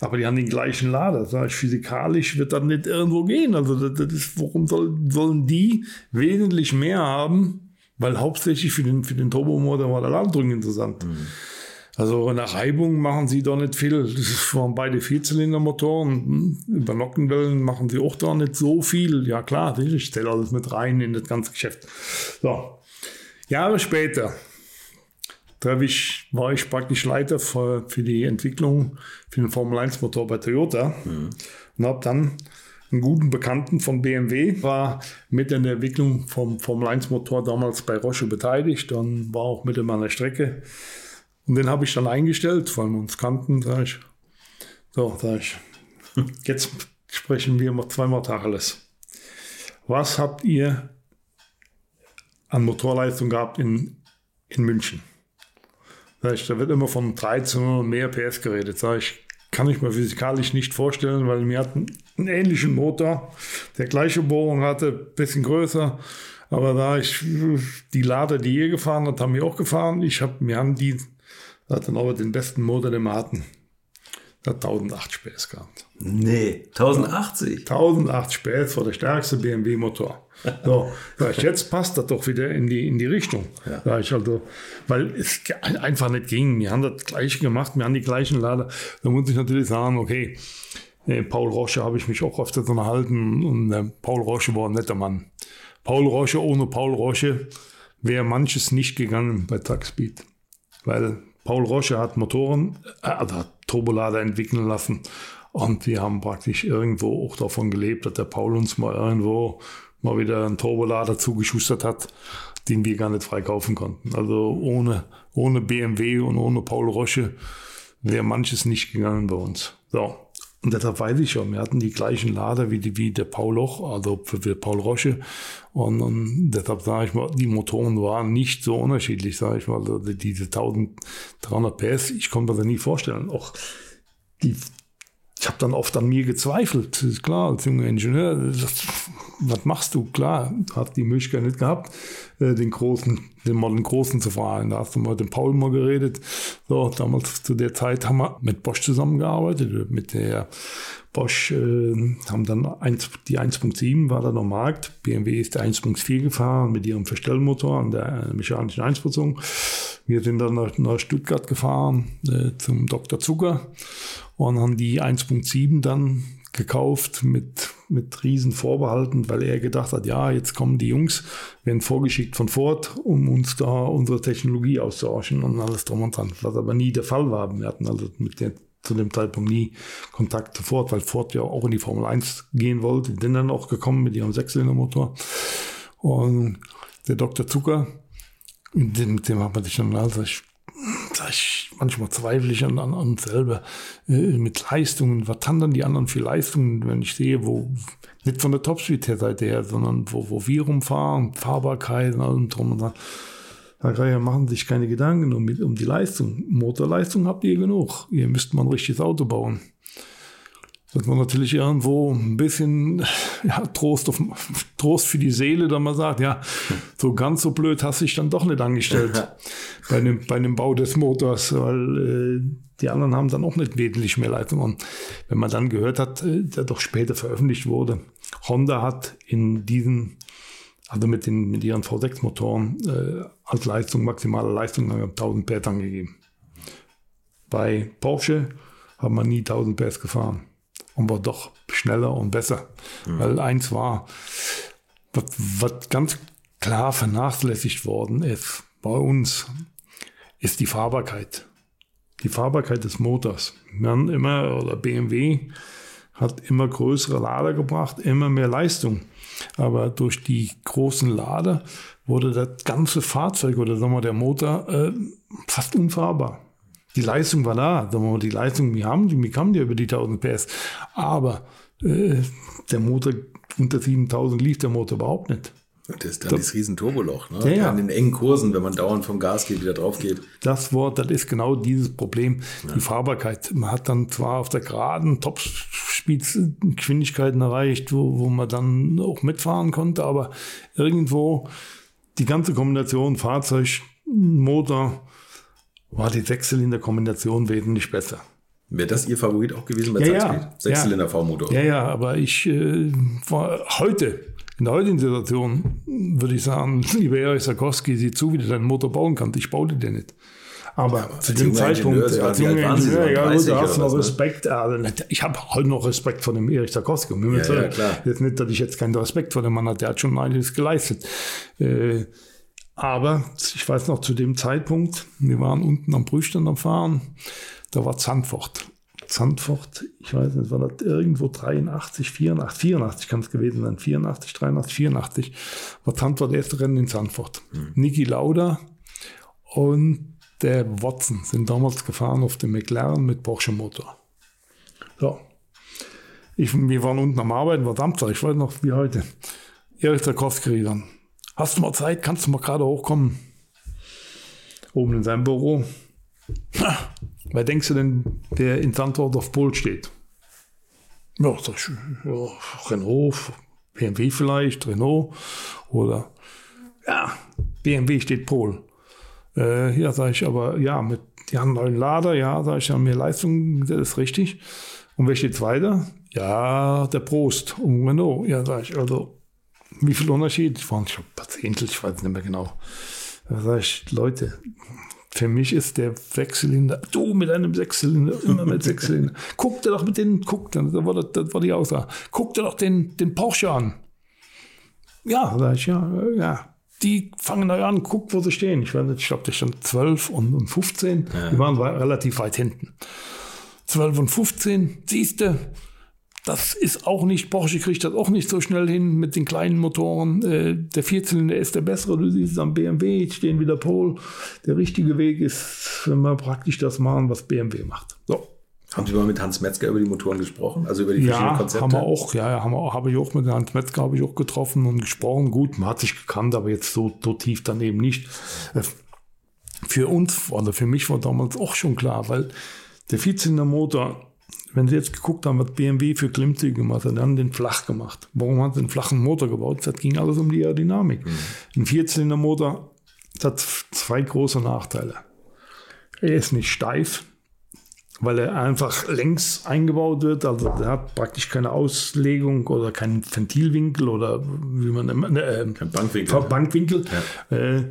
Aber die haben den gleichen Lader. Sag ich, physikalisch wird das nicht irgendwo gehen. Also, das, das ist, warum soll, sollen die wesentlich mehr haben? Weil hauptsächlich für den, für den Turbomotor war der Ladedrücken interessant. Mhm. Also in der Reibung machen sie doch nicht viel. Das waren beide Vierzylindermotoren. Über Nockenwellen machen sie auch da nicht so viel. Ja klar, ich stelle alles mit rein in das ganze Geschäft. So, Jahre später ich, war ich praktisch Leiter für, für, die Entwicklung für den Formel 1 Motor bei Toyota mhm. und habe dann einen guten Bekannten von BMW, war mit in der Entwicklung vom Formel 1 Motor damals bei Roche beteiligt und war auch mit in meiner Strecke. Und den habe ich dann eingestellt, weil wir uns kannten, sage ich. So, sage ich, jetzt sprechen wir mal zweimal Tacheles. Was habt ihr an Motorleistung gehabt in, in München. Da wird immer von 13 oder mehr PS geredet. Sag ich, kann ich mir physikalisch nicht vorstellen, weil wir hatten einen ähnlichen Motor, der gleiche Bohrung hatte, bisschen größer. Aber da ich die Lader, die ihr gefahren habt, haben wir auch gefahren. Ich habe, wir haben die, hatten aber den besten Motor, den wir hatten. Der hat 1080 PS gehabt. Nee, 1080? 1080 PS war der stärkste BMW-Motor. So, jetzt passt das doch wieder in die, in die Richtung. Ja. Ich also, weil es einfach nicht ging. Wir haben das gleiche gemacht, wir haben die gleichen Lader. Da muss ich natürlich sagen, okay, äh, Paul Roche habe ich mich auch öfter unterhalten und äh, Paul Roche war ein netter Mann. Paul Roche ohne Paul Roche wäre manches nicht gegangen bei Tagspeed. Weil Paul Roche hat Motoren, äh, also hat Turbolader entwickeln lassen. Und wir haben praktisch irgendwo auch davon gelebt, dass der Paul uns mal irgendwo mal wieder einen Turbolader zugeschustert hat, den wir gar nicht freikaufen konnten. Also ohne, ohne BMW und ohne Paul Roche wäre manches nicht gegangen bei uns. So. Und deshalb weiß ich schon, wir hatten die gleichen Lader wie, die, wie der Paul Loch, also für, für Paul Roche. Und, und deshalb sage ich mal, die Motoren waren nicht so unterschiedlich, sage ich mal. Also diese 1300 PS, ich konnte mir das nie vorstellen. Auch die ich habe dann oft an mir gezweifelt. Ist klar, als junger Ingenieur, was machst du? Klar, hast die Möglichkeit nicht gehabt, äh, den großen, den mal den großen zu fahren. Da hast du mal mit dem Paul mal geredet. So, damals zu der Zeit haben wir mit Bosch zusammengearbeitet, mit der Bosch äh, haben dann 1, die 1.7 war dann am Markt. BMW ist der 1.4 gefahren mit ihrem Verstellmotor an der äh, mechanischen Einspritzung. Wir sind dann nach, nach Stuttgart gefahren äh, zum Dr. Zucker und haben die 1.7 dann gekauft mit, mit riesen Vorbehalten, weil er gedacht hat, ja, jetzt kommen die Jungs, werden vorgeschickt von Ford, um uns da unsere Technologie auszuhorchen und alles drum und dran. Was aber nie der Fall war. Wir hatten also mit der zu dem Zeitpunkt nie Kontakt zu Ford, weil Ford ja auch in die Formel 1 gehen wollte. Sind dann auch gekommen mit ihrem Sechszylindermotor. Und der Dr. Zucker, mit dem, mit dem hat man sich dann, also ich, manchmal zweifle ich an, an, an selber äh, mit Leistungen. Was haben dann die anderen für Leistungen, wenn ich sehe, wo nicht von der Topspeed-Seite her, sondern wo, wo wir rumfahren, Fahrbarkeit und allem drum und dran. Da kann machen sich keine Gedanken um, um die Leistung. Motorleistung habt ihr genug. Ihr müsst mal ein richtiges Auto bauen. Das war natürlich irgendwo ein bisschen ja, Trost, auf, Trost für die Seele, da man sagt, ja, so ganz so blöd hast du dich dann doch nicht angestellt bei, dem, bei dem Bau des Motors, weil äh, die anderen haben dann auch nicht wesentlich mehr Leistung. Und wenn man dann gehört hat, äh, der doch später veröffentlicht wurde, Honda hat in diesen, also mit, den, mit ihren V6-Motoren äh, als Leistung, maximale Leistung 1000 PS angegeben. Bei Porsche haben wir nie 1000 PS gefahren und war doch schneller und besser. Mhm. Weil eins war, was, was ganz klar vernachlässigt worden ist bei uns, ist die Fahrbarkeit. Die Fahrbarkeit des Motors. Wir haben immer, oder BMW hat immer größere Lader gebracht, immer mehr Leistung. Aber durch die großen Lader wurde das ganze Fahrzeug oder sagen wir, der Motor äh, fast unfahrbar die Leistung war da. Die Leistung, wir haben die, wir kamen ja über die 1000 PS. Aber äh, der Motor unter 7000 lief der Motor überhaupt nicht. Das ist dann das, dieses riesen Turboloch, ne? Ja, ja. An den engen Kursen, wenn man dauernd vom Gas geht, wieder drauf geht. Das Wort, das ist genau dieses Problem, ja. die Fahrbarkeit. Man hat dann zwar auf der geraden Top-Geschwindigkeiten erreicht, wo, wo man dann auch mitfahren konnte, aber irgendwo die ganze Kombination Fahrzeug, Motor, war die Sechszylinder-Kombination wesentlich besser. Wäre das Ihr Favorit auch gewesen bei ja, ja, Sechszylinder V-Motor? Ja, ja, aber ich äh, war heute, in der heutigen Situation, würde ich sagen, lieber Erich Sarkowski, sieh zu, wie du deinen Motor bauen kannst. Ich baue den nicht. Aber, aber zu dem Zeitpunkt, als junger Ingenieur, ja, gut, da hast du noch ne? Respekt. Also, ich habe heute noch Respekt vor dem Erich Sarkowski. Ja, ja, klar. Jetzt nicht, dass ich jetzt keinen Respekt vor dem Mann habe, der hat schon einiges geleistet. Äh, aber ich weiß noch zu dem Zeitpunkt, wir waren unten am Brüchstand am Fahren, da war Zandvoort. Zandvoort, ich weiß nicht, war das irgendwo 83, 84, 84 kann es gewesen sein, 84, 83, 84, war Zandvoort erste Rennen in Zandvoort. Mhm. Niki Lauda und der Watson sind damals gefahren auf dem McLaren mit Porsche Motor. So. Ich, wir waren unten am Arbeiten, war Samstag, ich weiß noch wie heute. Erich Zarkowski dann Hast du mal Zeit? Kannst du mal gerade hochkommen? Oben in seinem Büro. Na, wer denkst du denn, der in Sandwort auf Pol steht? Ja, sag ich, ja, Renault, BMW vielleicht, Renault oder ja, BMW steht Pol. Äh, ja, sage ich, aber ja, mit die haben neuen Lader, ja, sage ich, haben mehr Leistung, das ist richtig. Und wer steht weiter? Ja, der Prost und Renault. Ja, sage ich, also wie viel Unterschied? Ich war schon ein paar Zehntel, ich weiß nicht mehr genau. Da sage ich, Leute, für mich ist der Sechszylinder, du mit einem Sechszylinder, immer mit Sechszylinder. Guck dir doch mit den, guck, das war, das, das war die Aussage. Guck dir doch den, den Porsche an. Ja, sag ich, ja, ja. Die fangen neu an, guck, wo sie stehen. Ich, ich glaube, der stand 12 und, und 15. Ja. Die waren relativ weit hinten. 12 und 15, siehst du, das ist auch nicht, Porsche kriegt das auch nicht so schnell hin mit den kleinen Motoren. Äh, der Vierzylinder ist der bessere, du siehst es am BMW, jetzt stehen wieder Pol. Der richtige Weg ist, wenn wir praktisch das machen, was BMW macht. So. Haben Sie mal mit Hans Metzger über die Motoren gesprochen? Also über die ja, verschiedenen Konzepte? haben wir auch. Ja, ja haben wir, habe ich auch mit Hans Metzger habe ich auch getroffen und gesprochen. Gut, man hat sich gekannt, aber jetzt so, so tief daneben nicht. Äh, für uns, oder für mich war damals auch schon klar, weil der Vierzylinder Motor wenn Sie jetzt geguckt haben, was BMW für Klimmzüge gemacht hat, dann haben den flach gemacht. Warum hat sie einen flachen Motor gebaut? Das ging alles um die Aerodynamik. Mhm. Ein Vierzylindermotor hat zwei große Nachteile. Er ist nicht steif, weil er einfach längs eingebaut wird. Also er hat praktisch keine Auslegung oder keinen Ventilwinkel oder wie man äh, Kein Bankwinkel, Bankwinkel ja. äh,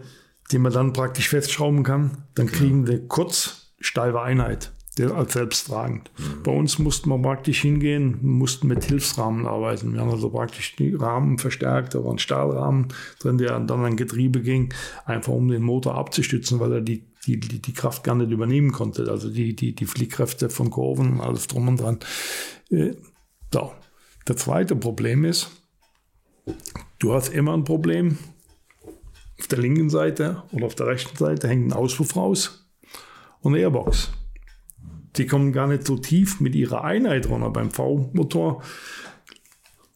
den man dann praktisch festschrauben kann. Dann kriegen genau. wir kurz steife Einheit. Der als selbsttragend. Mhm. Bei uns mussten wir praktisch hingehen, mussten mit Hilfsrahmen arbeiten. Wir haben also praktisch die Rahmen verstärkt, da war ein Stahlrahmen drin, der dann an Getriebe ging, einfach um den Motor abzustützen, weil er die, die, die, die Kraft gar nicht übernehmen konnte. Also die, die, die Fliehkräfte von Kurven, alles drum und dran. Äh, so. Das zweite Problem ist, du hast immer ein Problem. Auf der linken Seite oder auf der rechten Seite hängt ein Auspuff raus und eine Airbox. Die kommen gar nicht so tief mit ihrer Einheit runter. Beim V-Motor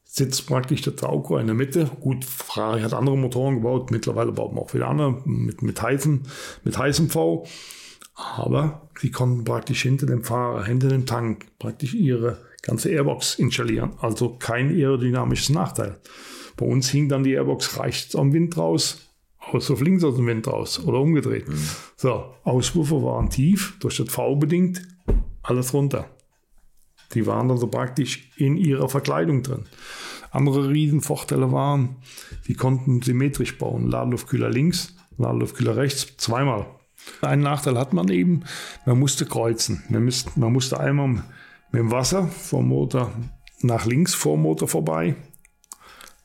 sitzt praktisch der Tauko in der Mitte. Gut, Ferrari hat andere Motoren gebaut. Mittlerweile baut man auch wieder andere mit, mit, heißem, mit heißem V. Aber sie konnten praktisch hinter dem Fahrer, hinter dem Tank praktisch ihre ganze Airbox installieren. Also kein aerodynamisches Nachteil. Bei uns hing dann die Airbox rechts am Wind raus, aus auf links aus dem Wind raus oder umgedreht. Mhm. So, Auspuffer waren tief, durch das V bedingt, alles runter. Die waren also praktisch in ihrer Verkleidung drin. Andere Riesenvorteile waren, die konnten symmetrisch bauen. Ladeluftkühler links, Ladeluftkühler rechts, zweimal. Einen Nachteil hat man eben, man musste kreuzen. Man, müsste, man musste einmal mit dem Wasser vom Motor nach links vor dem Motor vorbei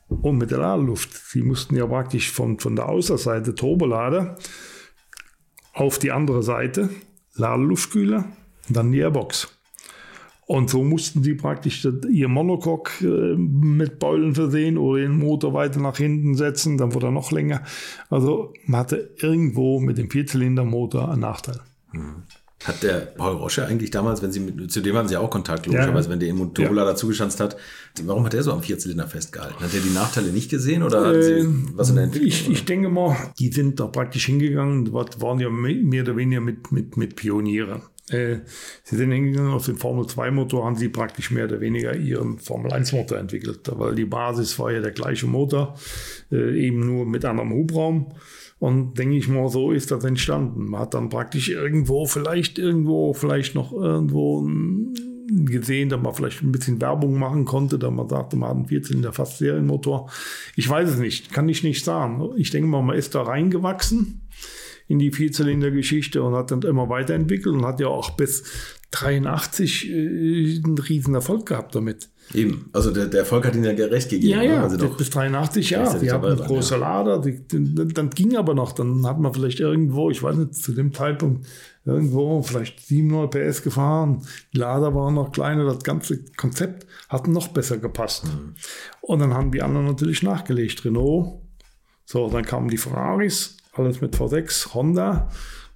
und mit der Ladeluft. Sie mussten ja praktisch von, von der Außerseite Turbolader auf die andere Seite, Ladeluftkühler, dann die Airbox. Und so mussten sie praktisch ihr Monocoque äh, mit Beulen versehen oder den Motor weiter nach hinten setzen, dann wurde er noch länger. Also man hatte irgendwo mit dem Vierzylindermotor einen Nachteil. Mhm. Hat der Paul Rosche eigentlich damals, wenn Sie mit, zu dem haben Sie auch Kontakt, logischerweise, ja. wenn der im Motorroller ja. dazugeschanzt hat, warum hat er so am Vierzylinder festgehalten? Hat er die Nachteile nicht gesehen oder äh, Sie was in der Entwicklung? Ich, ich, denke mal, die sind da praktisch hingegangen, waren ja mehr oder weniger mit, mit, mit Pionieren. Äh, sie sind hingegangen auf den Formel 2 Motor, haben sie praktisch mehr oder weniger ihren Formel 1 Motor entwickelt, weil die Basis war ja der gleiche Motor, äh, eben nur mit anderem Hubraum. Und denke ich mal, so ist das entstanden. Man hat dann praktisch irgendwo, vielleicht irgendwo, vielleicht noch irgendwo gesehen, dass man vielleicht ein bisschen Werbung machen konnte, da man sagte, man hat einen Vierzylinder fast Serienmotor. Ich weiß es nicht, kann ich nicht sagen. Ich denke mal, man ist da reingewachsen in die Vierzylinder-Geschichte und hat dann immer weiterentwickelt und hat ja auch bis 83 äh, einen riesen Erfolg gehabt damit. Eben, also der, der Erfolg hat ihnen ja gerecht gegeben. Ja, ja, also bis 83, ja. Die hatten eine große ja. Lader, die, die, dann ging aber noch, dann hat man vielleicht irgendwo, ich weiß nicht, zu dem Zeitpunkt irgendwo vielleicht 700 PS gefahren. Die Lader waren noch kleiner, das ganze Konzept hat noch besser gepasst. Mhm. Und dann haben die anderen natürlich nachgelegt. Renault, so, dann kamen die Ferraris, alles mit V6, Honda.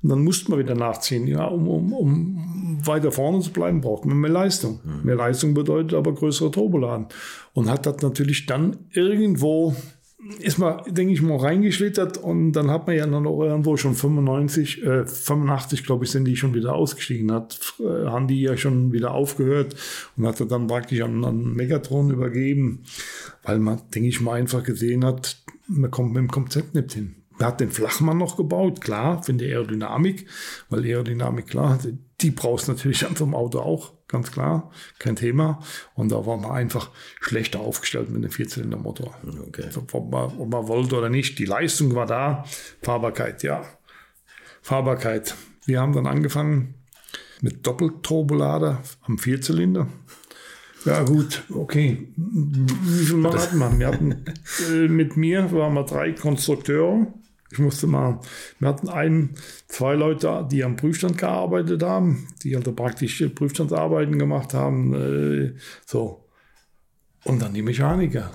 Und dann musste man wieder nachziehen. Ja, um, um, um weiter vorne zu bleiben, braucht man mehr Leistung. Mhm. Mehr Leistung bedeutet aber größere Turboladen. Und hat das natürlich dann irgendwo, ist man, denke ich mal, reingeschlittert und dann hat man ja dann auch irgendwo schon 95, äh, 85, glaube ich, sind die schon wieder ausgestiegen. Hat, äh, haben die ja schon wieder aufgehört und hat dann praktisch an, an Megatron übergeben, weil man, denke ich mal, einfach gesehen hat, man kommt mit dem Konzept nicht hin. Man hat den Flachmann noch gebaut, klar, für die Aerodynamik, weil Aerodynamik, klar, die brauchst du natürlich an so einem Auto auch, ganz klar, kein Thema. Und da war man einfach schlechter aufgestellt mit einem Vierzylindermotor. Okay. Also, ob, man, ob man wollte oder nicht, die Leistung war da, Fahrbarkeit, ja. Fahrbarkeit. Wir haben dann angefangen mit Doppelturbolader am Vierzylinder. Ja gut, okay. Wie viel Mal hatten wir? Wir hatten äh, mit mir waren wir drei Konstrukteure ich musste mal, wir hatten einen, zwei Leute, die am Prüfstand gearbeitet haben, die also praktisch Prüfstandsarbeiten gemacht haben. Äh, so. Und dann die Mechaniker.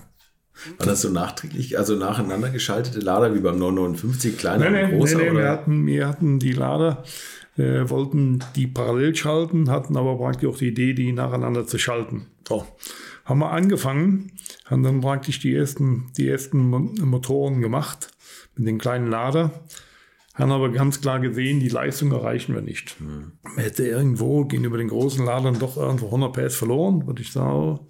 War das so nachträglich, also nacheinander geschaltete Lader wie beim 959, kleiner nee, und großer? Nee, nee, oder? Wir, hatten, wir hatten die Lader, äh, wollten die parallel schalten, hatten aber praktisch auch die Idee, die nacheinander zu schalten. So. Haben wir angefangen, haben dann praktisch die ersten, die ersten Motoren gemacht mit den kleinen Lader. Haben aber ganz klar gesehen, die Leistung erreichen wir nicht. Mhm. Man hätte irgendwo gegenüber den großen Ladern doch irgendwo 100 PS verloren, würde ich sagen.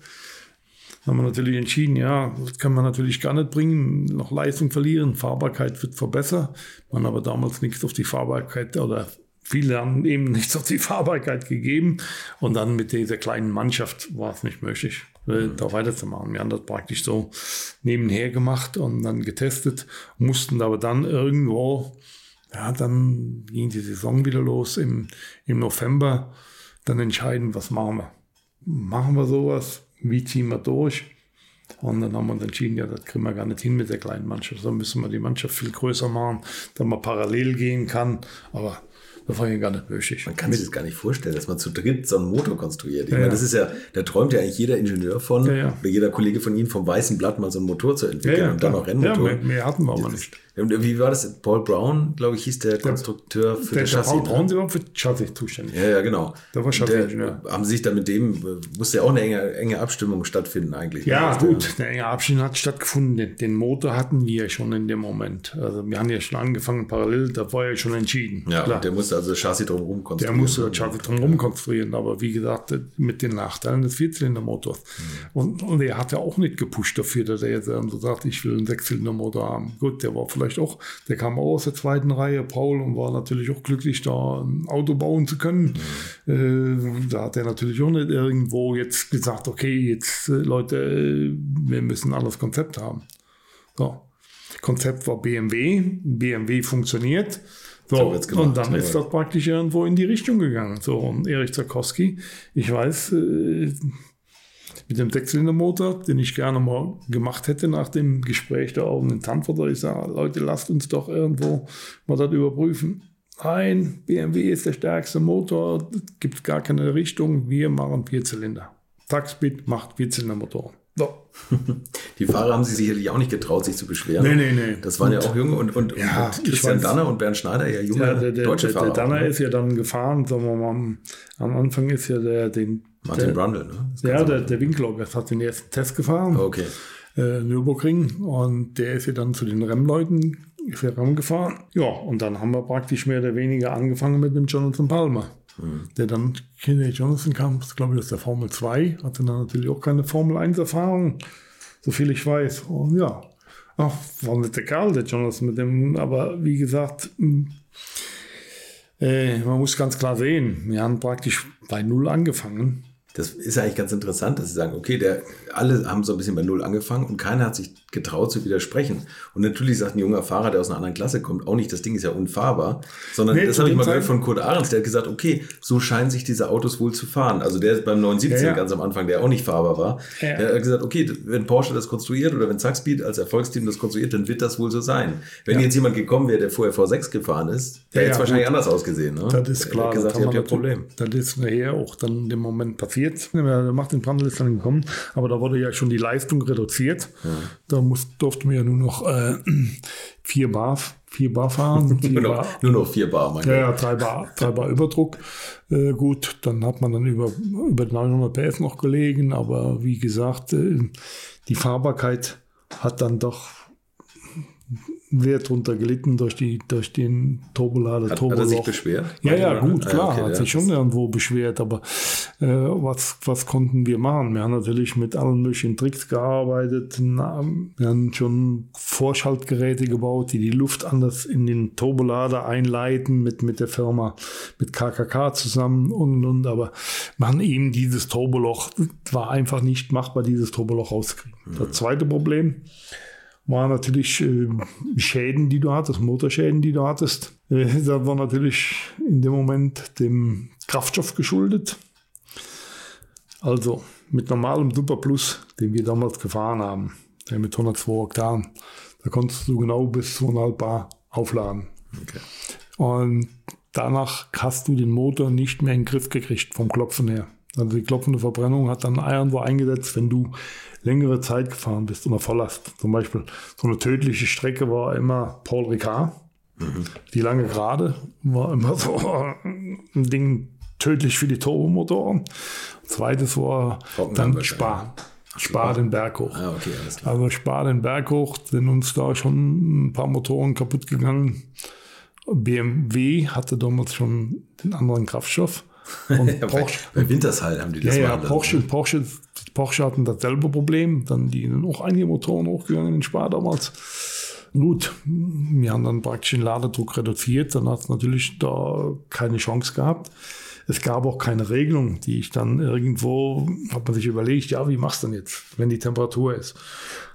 Haben wir natürlich entschieden, ja, das kann man natürlich gar nicht bringen, noch Leistung verlieren, Fahrbarkeit wird verbessert. Man aber damals nichts auf die Fahrbarkeit oder viele haben eben nichts auf die Fahrbarkeit gegeben. Und dann mit dieser kleinen Mannschaft war es nicht möglich mhm. da weiterzumachen. Wir haben das praktisch so nebenher gemacht und dann getestet, mussten aber dann irgendwo, ja, dann ging die Saison wieder los im, im November. dann entscheiden, was machen wir. Machen wir sowas? Wie ziehen wir durch? Und dann haben wir uns entschieden, ja, das kriegen wir gar nicht hin mit der kleinen Mannschaft. Da müssen wir die Mannschaft viel größer machen, damit man parallel gehen kann. Aber das war ja gar nicht möglich. Man kann sich das gar nicht vorstellen, dass man zu dritt so einen Motor konstruiert. Ich ja, meine, das ist ja, da träumt ja eigentlich jeder Ingenieur von, jeder Kollege von Ihnen vom weißen Blatt mal so einen Motor zu entwickeln und dann auch Rennmotor. Ja, mehr, mehr hatten wir aber nicht. Wie war das? Paul Brown, glaube ich, hieß der, der Konstrukteur für der, das Chassis. Paul ne? Brown, der war für Chassis zuständig. Ja, ja, genau. Da war Chassis-Ingenieur. Haben Sie sich dann mit dem, musste ja auch eine enge, enge Abstimmung stattfinden eigentlich. Ja, ne? gut, eine enge Abstimmung hat stattgefunden. Den, den, Motor hatten wir schon in dem Moment. Also wir haben ja schon angefangen parallel, da war ja schon entschieden. Ja, Klar. der musste also das Chassis drumherum konstruieren. Der musste das Chassis drumherum konstruieren, aber wie gesagt, mit den Nachteilen des Vierzylindermotors. Mhm. Und, und er hat ja auch nicht gepusht dafür, dass er jetzt so sagt, ich will einen Sechszylindermotor haben. Gut, der war vielleicht auch, der kam auch aus der zweiten Reihe, Paul, und war natürlich auch glücklich, da ein Auto bauen zu können. Mhm. Äh, da hat er natürlich auch nicht irgendwo jetzt gesagt, okay, jetzt äh, Leute, äh, wir müssen ein anderes Konzept haben. So. Konzept war BMW, BMW funktioniert. So, so und dann ist das praktisch irgendwo in die Richtung gegangen. So, und Erich Zakowski, ich weiß, mit dem Sechszylindermotor, den ich gerne mal gemacht hätte nach dem Gespräch da oben in Tanford. Ich sage, Leute, lasst uns doch irgendwo mal das überprüfen. Nein, BMW ist der stärkste Motor, gibt gar keine Richtung, wir machen Vierzylinder. Taxbit macht Vierzylindermotoren. So. Die Fahrer haben sich sicherlich auch nicht getraut, sich zu beschweren. Nee, nee, nee. Das waren und, ja auch junge und, und, ja, und Christian Danner und Bernd Schneider, ja junge ja, der, der, deutsche der, Fahrer. Der Danner ist ja dann gefahren, sagen wir mal, am Anfang ist ja der, den Martin Brundle, ne? Ja, der, der Winkler hat den ersten Test gefahren. Okay. Äh, Nürburgring. Und der ist ja dann zu den Rennleuten für Rennen gefahren. Ja, und dann haben wir praktisch mehr oder weniger angefangen mit dem Jonathan Palmer. Mhm. Der dann, Kenny Jonathan kam, glaube ich, aus der Formel 2, hatte dann natürlich auch keine Formel 1-Erfahrung, so viel ich weiß. Und ja, ach, war nicht der Kerl, der Jonathan mit dem, aber wie gesagt, hm, äh, man muss ganz klar sehen, wir haben praktisch bei Null angefangen das ist eigentlich ganz interessant, dass sie sagen, okay, der, alle haben so ein bisschen bei Null angefangen und keiner hat sich getraut zu widersprechen. Und natürlich sagt ein junger Fahrer, der aus einer anderen Klasse kommt, auch nicht, das Ding ist ja unfahrbar, sondern nee, das habe ich mal gehört von Kurt Ahrens, der hat gesagt, okay, so scheinen sich diese Autos wohl zu fahren. Also der beim 917 ja, ja. ganz am Anfang, der auch nicht fahrbar war, ja. der hat gesagt, okay, wenn Porsche das konstruiert oder wenn Zackspeed als Erfolgsteam das konstruiert, dann wird das wohl so sein. Wenn jetzt jemand gekommen wäre, der vorher V6 gefahren ist, der hätte es wahrscheinlich anders ausgesehen. Ne? Das ist klar. Der hat gesagt, ihr habt ja ein Problem. Das ist nachher auch dann in dem Moment passiert. Der macht den Brandl ist dann gekommen, aber da wurde ja schon die Leistung reduziert. Da muss, durften wir ja nur noch äh, vier Bar, vier Bar fahren. Vier nur, noch, nur, noch, vier Bar, mein Ja, ja drei Bar, drei Bar Überdruck. Äh, gut, dann hat man dann über, über 900 PS noch gelegen, aber wie gesagt, äh, die Fahrbarkeit hat dann doch sehr drunter gelitten durch, die, durch den Turbolader. Hat, hat er sich beschwert? Ja, ja, gut, klar, okay, hat sich schon irgendwo beschwert, aber äh, was, was konnten wir machen? Wir haben natürlich mit allen möglichen Tricks gearbeitet, wir haben schon Vorschaltgeräte gebaut, die die Luft anders in den Turbolader einleiten mit, mit der Firma, mit KKK zusammen und, und, aber man eben dieses Turboloch, war einfach nicht machbar, dieses Turboloch rauszukriegen. Mhm. Das zweite Problem, war natürlich äh, Schäden, die du hattest, Motorschäden, die du hattest. Äh, das war natürlich in dem Moment dem Kraftstoff geschuldet. Also mit normalem Super Plus, den wir damals gefahren haben, der mit 102 Oktan, da konntest du genau bis 2,5 Bar aufladen. Okay. Und danach hast du den Motor nicht mehr in den Griff gekriegt vom Klopfen her. Also die klopfende Verbrennung hat dann irgendwo eingesetzt, wenn du längere Zeit gefahren bist unter Volllast. Zum Beispiel so eine tödliche Strecke war immer Paul Ricard. Mhm. Die lange Gerade war immer so ein Ding tödlich für die Turbomotoren. Zweites war dann Spar. Spar den Berg hoch. Ah, okay, also Spar den Berg hoch, sind uns da schon ein paar Motoren kaputt gegangen. BMW hatte damals schon den anderen Kraftstoff. Und Porsche, bei, Wintershall haben die das ja, ja, Porsche, Porsche, Porsche hatten dasselbe Problem. Dann die auch einige Motoren hochgegangen in Spar damals. Gut, wir haben dann praktisch den Ladedruck reduziert. Dann hat es natürlich da keine Chance gehabt. Es gab auch keine Regelung, die ich dann irgendwo, hat man sich überlegt, ja, wie machst du denn jetzt, wenn die Temperatur ist?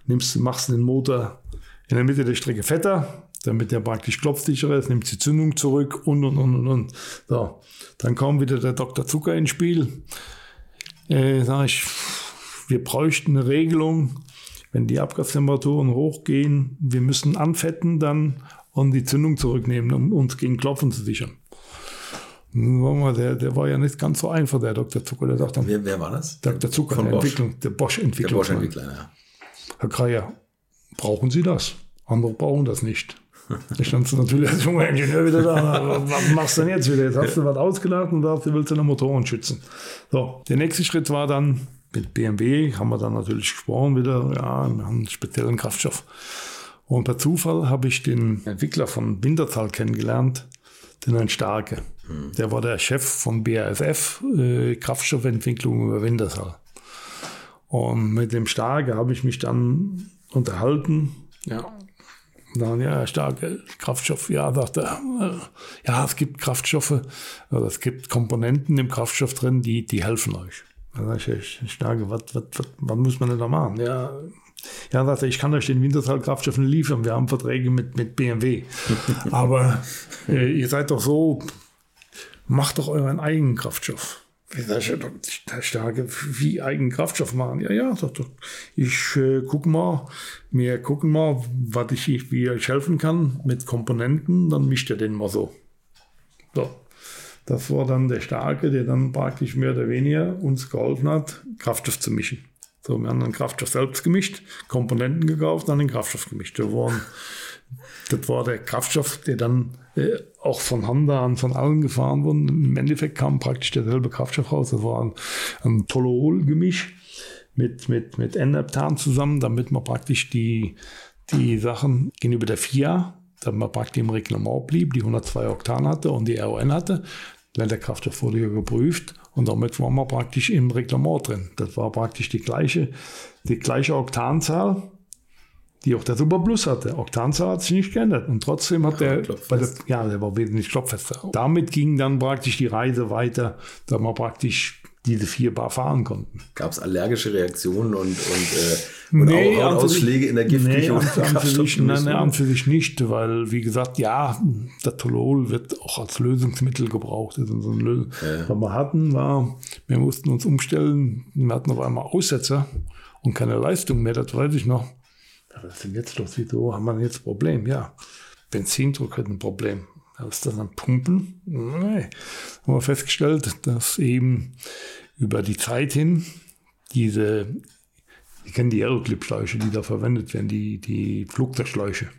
Nimmst, machst du den Motor in der Mitte der Strecke fetter damit der praktisch klopfsicherer ist, nimmt die Zündung zurück und und und und und. So, dann kam wieder der Dr. Zucker ins Spiel. Äh, sag ich, wir bräuchten eine Regelung, wenn die Abgastemperaturen hochgehen, wir müssen anfetten dann und die Zündung zurücknehmen, um uns gegen Klopfen zu sichern. Der, der war ja nicht ganz so einfach, der Dr. Zucker. Der sagt dann, wer, wer war das? Dr. Zucker, Von der, Bosch. Entwicklung, der Bosch-Entwickler. Der Bosch-Entwickler, ja. Herr Kreier, brauchen Sie das? Andere brauchen das nicht. Da stand du natürlich als junger Ingenieur wieder da. Was machst du denn jetzt wieder? Jetzt hast du was ausgedacht und sagst, du willst deine Motoren schützen. So, der nächste Schritt war dann, mit BMW haben wir dann natürlich gesprochen wieder, ja, wir haben einen speziellen Kraftstoff. Und per Zufall habe ich den Entwickler von Winterthal kennengelernt, den Herrn Starke. Der war der Chef von BASF, äh, Kraftstoffentwicklung über Winterthal. Und mit dem Starke habe ich mich dann unterhalten. Ja. Dann, ja, starke Kraftstoff, ja, sagt er, ja, es gibt Kraftstoffe, oder es gibt Komponenten im Kraftstoff drin, die, die helfen euch. Dann sag ich, starke, was, was, was, was muss man denn da machen? Ja, ja, sagt er, ich kann euch den Winterthal-Kraftstoff nicht liefern, wir haben Verträge mit, mit BMW. Aber äh, ihr seid doch so, macht doch euren eigenen Kraftstoff. Starke, wie eigenen Kraftstoff machen? Ja, ja, sagt er. Ich äh, gucke mal, wir gucken mal, was ich, wie ich helfen kann mit Komponenten, dann mischt er den mal so. So. Das war dann der Starke, der dann praktisch mehr oder weniger uns geholfen hat, Kraftstoff zu mischen. So, wir haben dann Kraftstoff selbst gemischt, Komponenten gekauft, dann den Kraftstoff gemischt. Das, waren, das war der Kraftstoff, der dann äh, auch von Honda an von allen gefahren wurde. Im Endeffekt kam praktisch derselbe Kraftstoff raus. Das war ein, ein Toluol-Gemisch mit, mit, mit N-Heptan zusammen, damit man praktisch die, die Sachen gegenüber der FIA, damit man praktisch im Reglement blieb, die 102 Oktan hatte und die RON hatte. Weil der Kraftstoff wurde ja geprüft und damit waren wir praktisch im Reglement drin. Das war praktisch die gleiche, die gleiche Oktanzahl, die auch der Super Plus hatte. Oktanzahl hat sich nicht geändert und trotzdem hat der, das, ja, der war wesentlich klopffester. Damit ging dann praktisch die Reise weiter, da wir praktisch diese vier Bar fahren konnten. Gab es allergische Reaktionen und, und, äh, und Nee, Ausschläge in der Giftküche Nee, und an, an, für sich, nein, nein, an für sich nicht, weil, wie gesagt, ja, das Tolol wird auch als Lösungsmittel gebraucht. Das ist so Lö Was wir hatten, war, wir mussten uns umstellen, wir hatten auf einmal Aussetzer und keine Leistung mehr, das weiß ich noch. Was ist denn jetzt los? Wieso haben wir jetzt ein Problem? Ja, Benzindruck hat ein Problem. Ja, Ist das dann Pumpen? Nee. Haben wir festgestellt, dass eben über die Zeit hin diese Sie kennen die Aeroclip-Schläuche, die da verwendet werden, die, die Flugzeugschläuche.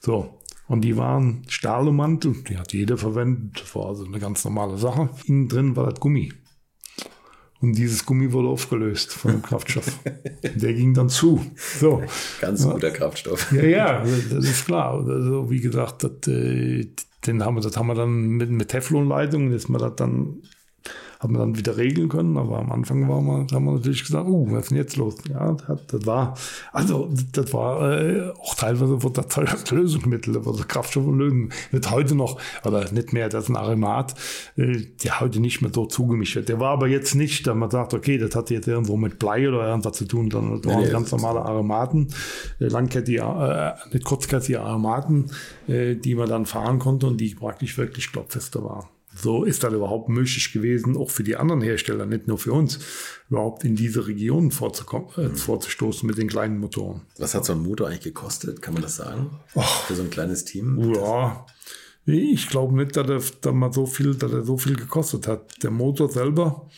So. Und die waren Stahl ummantelt, die hat jeder verwendet. Das war also eine ganz normale Sache. Innen drin war das Gummi. Und dieses Gummi wurde aufgelöst von dem Kraftstoff. Der ging dann zu. So. Ganz guter Kraftstoff. Ja, ja, das ist klar. Also, wie gesagt, das, äh, den haben wir, das haben wir dann mit, mit Teflonleitungen, ist man das dann, haben wir dann wieder regeln können. Aber am Anfang war man, haben wir natürlich gesagt, uh, was ist denn jetzt los? Ja, das, war, also das war äh, auch teilweise wird das Zeug als Lösungsmittel, das Kraftstoff und Lösung. Wird heute noch, oder nicht mehr, das ist ein Aromat, äh, der heute nicht mehr so zugemischt wird. Der war aber jetzt nicht, da man sagt, okay, das hat jetzt irgendwo mit Blei oder irgendwas zu tun, sondern das waren nee, ganz normale Aromaten, äh, langkettige, äh, nicht kurzkettige Aromaten, äh, die man dann fahren konnte und die praktisch wirklich klopffester waren. So ist das überhaupt möglich gewesen, auch für die anderen Hersteller, nicht nur für uns, überhaupt in diese Region vorzukommen, äh, vorzustoßen mit den kleinen Motoren. Was hat so ein Motor eigentlich gekostet? Kann man das sagen? Für so ein kleines Team? Ja, ich glaube nicht, dass er, dass man so viel, dass er so viel gekostet hat. Der Motor selber,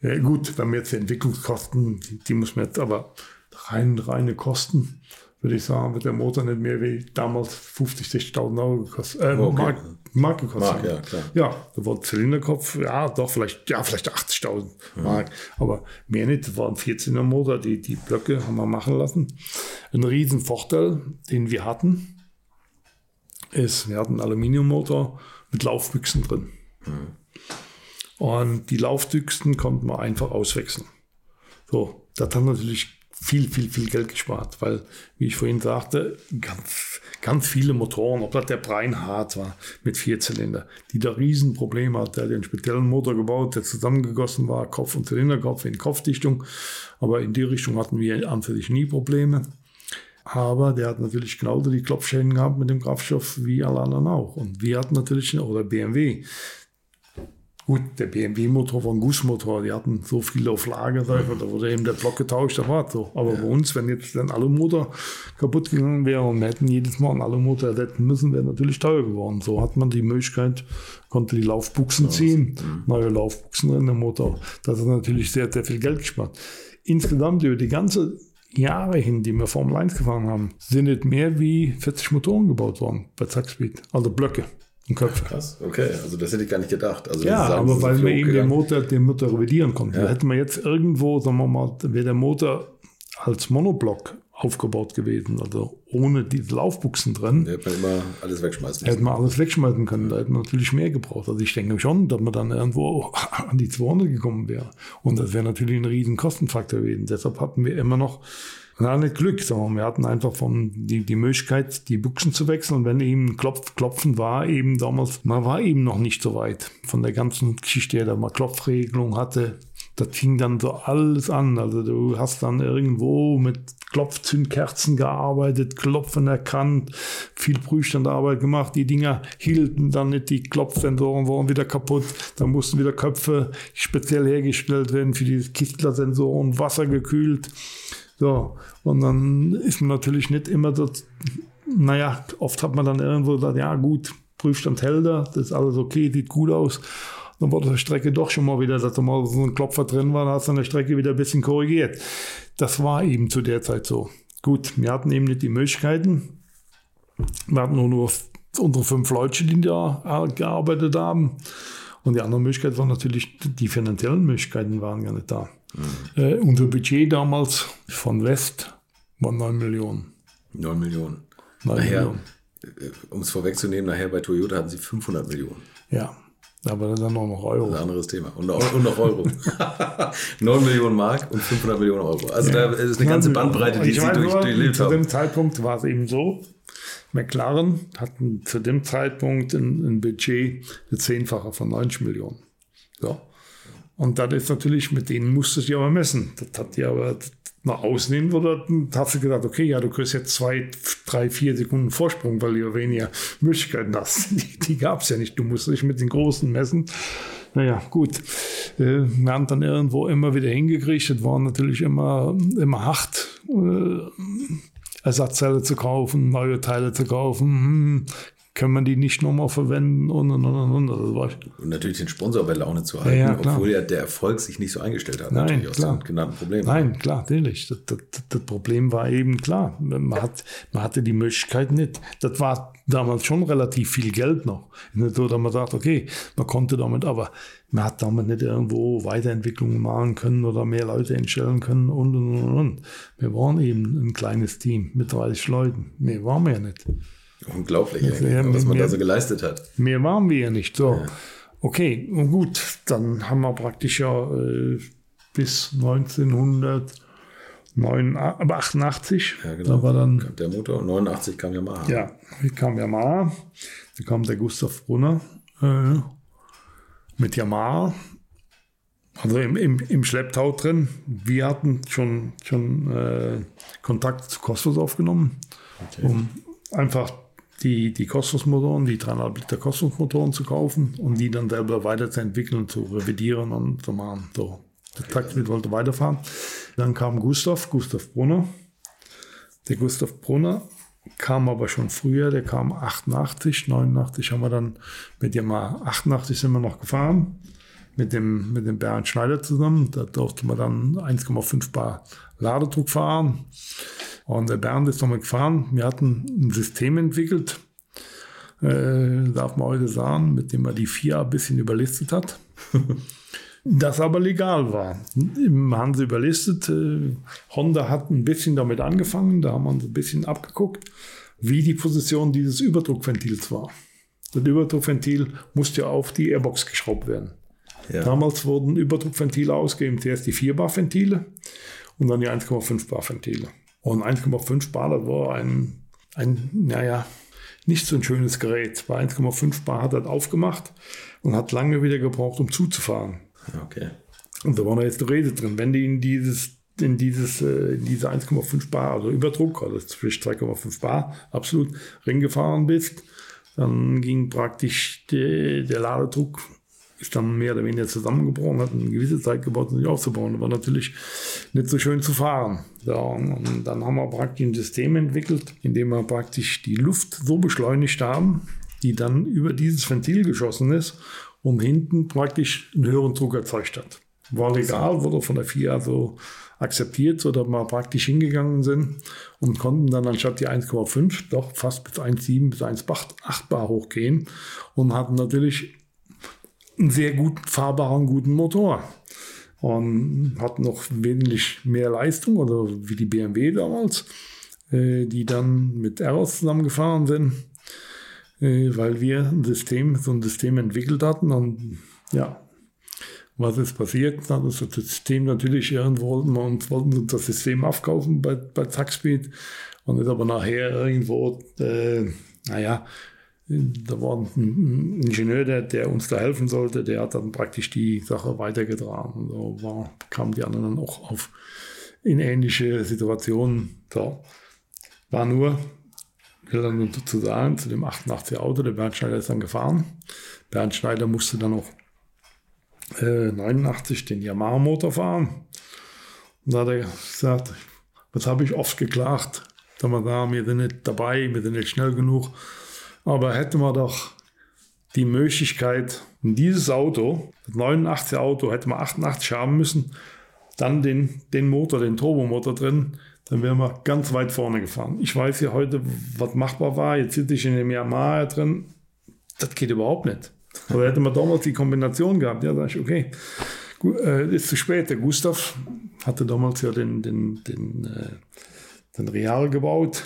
äh, gut, wenn wir jetzt die Entwicklungskosten, die, die muss man jetzt aber rein, reine Kosten, würde ich sagen, wird der Motor nicht mehr wie damals 50, 60.000 Euro gekostet, äh, Okay. Mark, Mark gekostet. Mark, ja, klar. Ja, da war ein Zylinderkopf, ja, doch, vielleicht, ja, vielleicht 80.000 Mark, aber mehr nicht. Das war ein 14er Motor, die, die Blöcke haben wir machen lassen. Ein riesen Vorteil, den wir hatten, ist, wir hatten einen Aluminiummotor mit Laufbüchsen drin. Und die Laufbüchsen konnten wir einfach auswechseln. So, das hat natürlich viel, viel, viel Geld gespart, weil, wie ich vorhin sagte, ganz, ganz viele Motoren, ob das der Breinhardt war mit Vierzylinder, die da Riesenprobleme hat. Der hat den speziellen Motor gebaut, der zusammengegossen war, Kopf und Zylinderkopf in Kopfdichtung. Aber in die Richtung hatten wir an für sich nie Probleme. Aber der hat natürlich genauso die Klopfschäden gehabt mit dem Kraftstoff wie alle anderen auch. Und wir hatten natürlich, oder BMW, Gut, der BMW-Motor war ein Gussmotor, die hatten so viele auf Lager, da wurde eben der Block getauscht, das war so. Aber ja. bei uns, wenn jetzt ein Alumotor kaputt gegangen wäre und wir hätten jedes Mal einen Alumotor ersetzen müssen, wäre natürlich teuer geworden. So hat man die Möglichkeit, konnte die Laufbuchsen ziehen, neue Laufbuchsen in den Motor. Das hat natürlich sehr, sehr viel Geld gespart. Insgesamt über die ganze Jahre hin, die wir Formel 1 gefahren haben, sind nicht mehr wie 40 Motoren gebaut worden bei Zackspeed, also Blöcke und Köpfe. Krass, okay, also das hätte ich gar nicht gedacht. Also ja, sagen, aber weil man eben den Motor, den Motor revidieren konnte. Ja. Hätten wir jetzt irgendwo, sagen wir mal, wäre der Motor als Monoblock aufgebaut gewesen, also ohne diese Laufbuchsen drin. Da hätte man immer alles wegschmeißen Hätte man alles wegschmeißen können, da hätte man natürlich mehr gebraucht. Also ich denke schon, dass man dann irgendwo an die 200 gekommen wäre. Und das wäre natürlich ein riesen Kostenfaktor gewesen. Deshalb hatten wir immer noch na, nicht Glück, sondern wir hatten einfach von die, die Möglichkeit, die Buchsen zu wechseln. Und wenn eben Klopf, Klopfen war, eben damals, man war eben noch nicht so weit von der ganzen Geschichte her, da man Klopfregelung hatte. Das fing dann so alles an. Also du hast dann irgendwo mit Klopfzündkerzen gearbeitet, Klopfen erkannt, viel Prüfstandarbeit gemacht. Die Dinger hielten dann nicht, die Klopfsensoren waren wieder kaputt. Da mussten wieder Köpfe speziell hergestellt werden für die Kistler-Sensoren, Wasser gekühlt. So, und dann ist man natürlich nicht immer dort, naja, oft hat man dann irgendwo gesagt, ja gut, Prüfstand hält er, das ist alles okay, sieht gut aus. Dann wurde die Strecke doch schon mal wieder, dass da mal so ein Klopfer drin war, dann hat eine Strecke wieder ein bisschen korrigiert. Das war eben zu der Zeit so. Gut, wir hatten eben nicht die Möglichkeiten. Wir hatten nur, nur unsere fünf Leute, die da gearbeitet haben. Und die andere Möglichkeit war natürlich, die finanziellen Möglichkeiten waren gar nicht da. Mhm. Äh, unser Budget damals von West war 9 Millionen. 9 Millionen. 9 nachher, Millionen. Äh, um es vorwegzunehmen, nachher bei Toyota hatten sie 500 Millionen. Ja, aber dann auch noch Euro. Das ist ein anderes Thema. Und, und noch Euro. 9 Millionen Mark und 500 Millionen Euro. Also ja. da ist eine ganze Bandbreite, die sie durch, durchlebt haben. Zu dem Zeitpunkt war es eben so, McLaren hatten zu dem Zeitpunkt ein, ein Budget eine Zehnfache von 90 Millionen. So. Und dann ist natürlich, mit denen musstest du ja aber messen. Das hat ja aber nach außen hin, oder hast du gedacht, okay, ja, du kriegst jetzt zwei, drei, vier Sekunden Vorsprung, weil du ja weniger Möglichkeiten hast. Die, die gab es ja nicht. Du musst dich mit den Großen messen. Naja, gut. Äh, wir haben dann irgendwo immer wieder hingekriegt. Es war natürlich immer, immer hart, äh, Ersatzteile zu kaufen, neue Teile zu kaufen. Können wir die nicht nochmal verwenden und und und und. Also und natürlich den Sponsor bei Laune zu halten, ja, ja, obwohl ja der Erfolg sich nicht so eingestellt hat, Nein, natürlich aus klar. den genannten Problemen. Nein, klar, natürlich. Das, das, das, Problem war eben klar. Man, hat, man hatte die Möglichkeit nicht. Das war damals schon relativ viel Geld noch. Nicht so, dass man sagt, okay, man konnte damit, aber man hat damit nicht irgendwo Weiterentwicklungen machen können oder mehr Leute entstellen können und und und. und. Wir waren eben ein kleines Team mit 30 Leuten. Mehr waren wir ja nicht. Unglaublich, ja, was man mehr, da so geleistet hat. Mehr waren wir ja nicht. So, ja. okay, und gut, dann haben wir praktisch ja äh, bis 1988, ja, genau. da war dann kam der Motor, 89 kam Yamaha. Ja, kam Yamaha, da kam der Gustav Brunner äh, mit Yamaha, also im, im, im Schlepptau drin. Wir hatten schon, schon äh, Kontakt zu Kosmos aufgenommen, okay. um einfach die, die Cosmos-Motoren, die 3,5 Liter Cosmos-Motoren zu kaufen und die dann selber weiterzuentwickeln, zu revidieren und zu machen. So, der Taktwit wollte weiterfahren. Dann kam Gustav, Gustav Brunner. Der Gustav Brunner kam aber schon früher, der kam 88, 89 haben wir dann mit dem 88 sind wir noch gefahren, mit dem, mit dem Bernd Schneider zusammen. Da durfte man dann 1,5 Bar Ladedruck fahren. Und der Bernd ist nochmal gefahren. Wir hatten ein System entwickelt, äh, darf man heute sagen, mit dem man die FIA ein bisschen überlistet hat. das aber legal war. Wir haben sie überlistet. Äh, Honda hat ein bisschen damit angefangen, da haben wir uns ein bisschen abgeguckt, wie die Position dieses Überdruckventils war. Das Überdruckventil musste ja auf die Airbox geschraubt werden. Ja. Damals wurden Überdruckventile ausgegeben, zuerst die 4-Bar-Ventile und dann die 1,5-Bar-Ventile. Und 1,5 Bar, das war ein, ein, naja, nicht so ein schönes Gerät. Bei 1,5 Bar hat er aufgemacht und hat lange wieder gebraucht, um zuzufahren. Okay. Und da war noch jetzt die Rede drin. Wenn du in dieses in, dieses, äh, in diese 1,5 Bar, also Überdruck, also sprich 2,5 Bar, absolut Ring gefahren bist, dann ging praktisch die, der Ladedruck ist dann mehr oder weniger zusammengebrochen, hat eine gewisse Zeit gebaut, um sich aufzubauen. War natürlich nicht so schön zu fahren. Ja, und dann haben wir praktisch ein System entwickelt, in dem wir praktisch die Luft so beschleunigt haben, die dann über dieses Ventil geschossen ist und hinten praktisch einen höheren Druck erzeugt hat. War legal, wurde von der FIA so akzeptiert, sodass wir praktisch hingegangen sind und konnten dann anstatt die 1,5 doch fast bis 1,7 bis 1,8 Bar hochgehen und hatten natürlich einen sehr gut fahrbaren, guten Motor. Und hatten noch wesentlich mehr Leistung, oder wie die BMW damals, äh, die dann mit Eros zusammengefahren sind, äh, weil wir ein System, so ein System entwickelt hatten. Und ja, was ist passiert? Dann ist das System natürlich irgendwo uns wollten das System aufkaufen bei, bei Zackspeed und ist aber nachher irgendwo, äh, naja, da war ein Ingenieur, der, der, uns da helfen sollte, der hat dann praktisch die Sache weitergetragen. So war, kamen die anderen dann auch auf in ähnliche Situationen. So. War nur, ich will dann dazu sagen, zu dem 88er Auto, der Bernd Schneider ist dann gefahren. Bernd Schneider musste dann auch äh, 89 den Yamaha-Motor fahren. Und da hat er gesagt, was habe ich oft geklagt. Da, wir sind nicht dabei, wir sind nicht schnell genug. Aber hätten wir doch die Möglichkeit, dieses Auto, das 89 Auto, hätte man 88 haben müssen, dann den, den Motor, den Turbomotor drin, dann wären wir ganz weit vorne gefahren. Ich weiß ja heute, was machbar war. Jetzt sitze ich in dem Yamaha drin. Das geht überhaupt nicht. Aber hätte man damals die Kombination gehabt, ja, da ich, okay, gut, äh, ist zu spät. Der Gustav hatte damals ja den, den, den, äh, den Real gebaut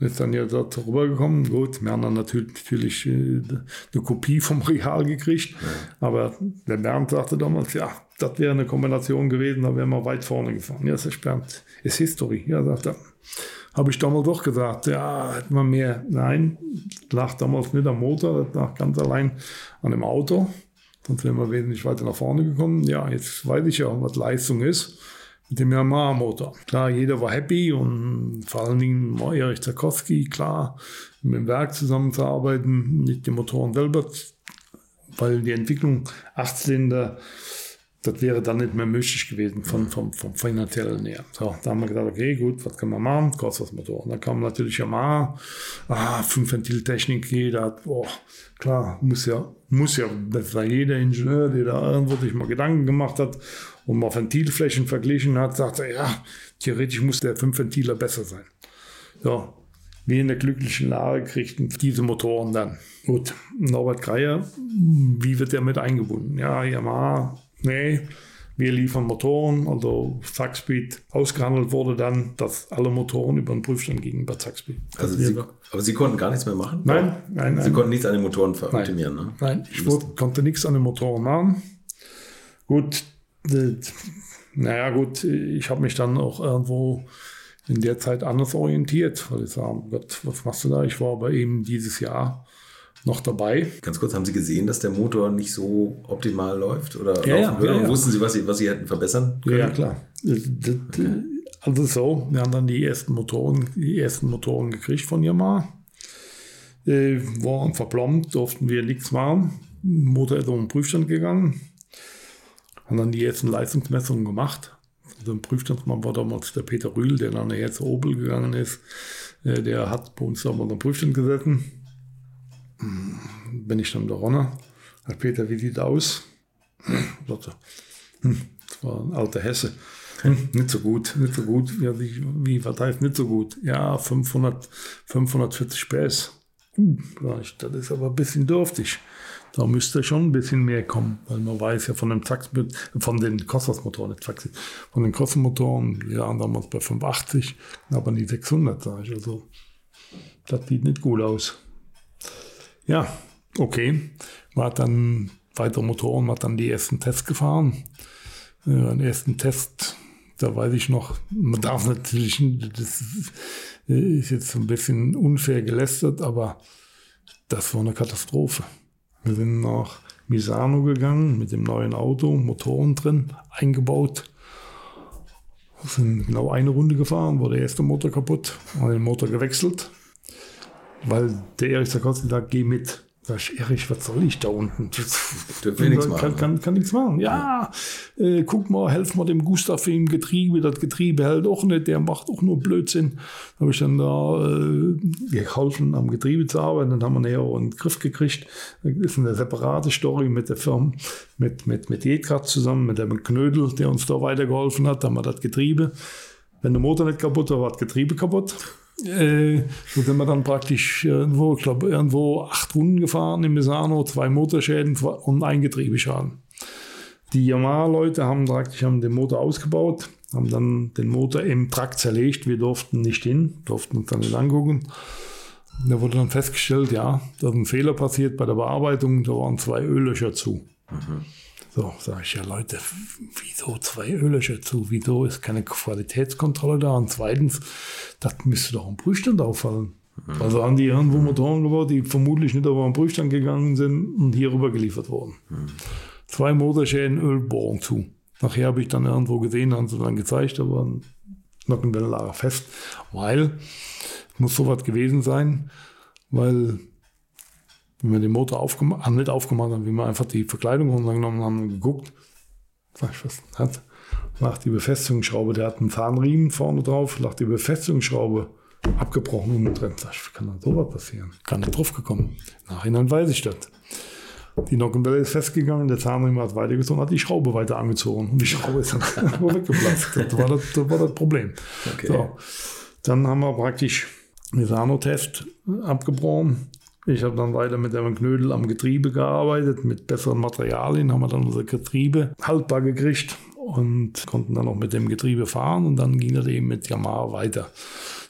ist dann ja dort rübergekommen. Gut, wir haben dann natürlich, äh, eine Kopie vom Real gekriegt. Ja. Aber der Bernd sagte damals, ja, das wäre eine Kombination gewesen, da wären wir weit vorne gefahren. Ja, sagt Bernd, ist History. Ja, sagt er. Habe ich damals doch gesagt, ja, hätten wir mehr. Nein, lag damals nicht am Motor, das lag ganz allein an dem Auto. Sonst wären wir wesentlich weiter nach vorne gekommen. Ja, jetzt weiß ich ja, was Leistung ist dem Yamaha-Motor. Klar, jeder war happy und vor allen Dingen war Erich Zarkowski, klar, mit dem Werk zusammenzuarbeiten, mit den Motoren selber, weil die Entwicklung Achtzylinder, das wäre dann nicht mehr möglich gewesen vom, vom, vom finanziellen her. So, da haben wir gedacht, okay, gut, was kann man machen? Kostet das Motor. Und dann kam natürlich Yamaha, ah, fünf Ventiltechnik, jeder hat, boah, klar, muss ja, muss ja, das war jeder Ingenieur, der da irgendwo sich mal Gedanken gemacht hat und mal Ventilflächen verglichen hat, sagt er, ja, theoretisch muss der 5-Ventiler besser sein. Ja, wir in der glücklichen Lage kriegten diese Motoren dann. Gut, Norbert Greier, wie wird der mit eingebunden? Ja, Yamaha, nee, wir liefern Motoren, also Zackspeed ausgehandelt wurde dann, dass alle Motoren über den Prüfstand gingen bei Zackspeed. Also Sie, aber Sie konnten gar nichts mehr machen? Nein, nein, nein. Sie konnten nichts an den Motoren optimieren, nein. ne? Nein, ich wurde, konnte nichts an den Motoren machen. Gut, naja gut, ich habe mich dann auch irgendwo in der Zeit anders orientiert, weil ich sage, Gott, was machst du da? Ich war aber eben dieses Jahr noch dabei. Ganz kurz, haben Sie gesehen, dass der Motor nicht so optimal läuft? Oder ja, ja, ja, ja. wussten Sie was, Sie, was Sie hätten verbessern können? Ja, klar. Also so, wir haben dann die ersten Motoren, die ersten Motoren gekriegt von Yamaha. Äh, waren verplombt, durften wir nichts machen. Motor ist um den Prüfstand gegangen haben dann die ersten Leistungsmessungen gemacht. Also ein Prüfstandsmann war damals der Peter Rühl, der dann nachher zu Opel gegangen ist. Äh, der hat bei uns damals am Prüfstand gesessen. Bin ich dann da runter. Herr Peter, wie sieht aus? Sagte, hm, das war ein alter Hesse. Hm, nicht so gut, nicht so gut. Ja, wie, wie, was heißt nicht so gut? Ja, 500, 540 PS. Uh, das ist aber ein bisschen dürftig. Da müsste schon ein bisschen mehr kommen, weil man weiß ja von dem Zax, von den Cosmos-Motoren, nicht Zaxi, von den Cosmos-Motoren, wir waren damals bei 85, aber nie 600, sage ich. Also, das sieht nicht gut aus. Ja, okay. War dann weitere Motoren, hat dann die ersten Tests gefahren. Äh, den ersten Test, da weiß ich noch, man darf natürlich, das ist jetzt ein bisschen unfair gelästert, aber das war eine Katastrophe. Wir sind nach Misano gegangen mit dem neuen Auto, Motoren drin, eingebaut. sind genau eine Runde gefahren, war der erste Motor kaputt, haben den Motor gewechselt, weil der Erich Sarkowski sagt, geh mit. Sag ich, Erich, was soll ich da unten? Nichts kann, machen. kann, kann nichts machen. Ja, äh, guck mal, helf mal dem Gustav im Getriebe. Das Getriebe hält auch nicht, der macht auch nur Blödsinn. Habe ich dann da äh, geholfen, am Getriebe zu arbeiten. Dann haben wir näher einen Griff gekriegt. Das ist eine separate Story mit der Firma, mit, mit, mit Jedgrad zusammen, mit dem Knödel, der uns da weitergeholfen hat. Da haben wir das Getriebe. Wenn der Motor nicht kaputt war, war das Getriebe kaputt. Äh, so sind wir dann praktisch irgendwo, ich glaube, irgendwo acht Runden gefahren in Misano, zwei Motorschäden und ein Getriebeschaden. Die Yamaha-Leute haben praktisch haben den Motor ausgebaut, haben dann den Motor im Trakt zerlegt. Wir durften nicht hin, durften uns dann nicht angucken. Da wurde dann festgestellt, ja, da ist ein Fehler passiert bei der Bearbeitung, da waren zwei Öllöcher zu. So, sage ich, ja Leute, wieso zwei Öllöcher zu? Wieso ist keine Qualitätskontrolle da? Und zweitens, das müsste doch am Prüfstand auffallen. Also haben die irgendwo Motoren gebaut, die vermutlich nicht über den Prüfstand gegangen sind und hier rüber geliefert wurden. Zwei Motorschäden, Ölbohrung zu. Nachher habe ich dann irgendwo gesehen, haben sie dann gezeigt, ein Nockenwellenlager fest, weil muss sowas gewesen sein, weil wenn wir den Motor aufgemacht nicht aufgemacht haben, wie wir einfach die Verkleidung runtergenommen haben und geguckt, sag ich, was hat, lag die Befestigungsschraube, der hat einen Zahnriemen vorne drauf, lag die Befestigungsschraube abgebrochen und drin. Sag ich, wie kann dann sowas passieren? Kann nicht drauf gekommen. Nachhinein weiß ich das. Die Nockenwelle ist festgegangen, der Zahnriemen hat weitergezogen, hat die Schraube weiter angezogen und die Schraube ist dann weggeplatzt. Das war das, das war das Problem. Okay. So. Dann haben wir praktisch Misano-Test abgebrochen. Ich habe dann weiter mit dem Knödel am Getriebe gearbeitet. Mit besseren Materialien haben wir dann unser Getriebe haltbar gekriegt und konnten dann auch mit dem Getriebe fahren. Und dann ging das eben mit Yamaha weiter.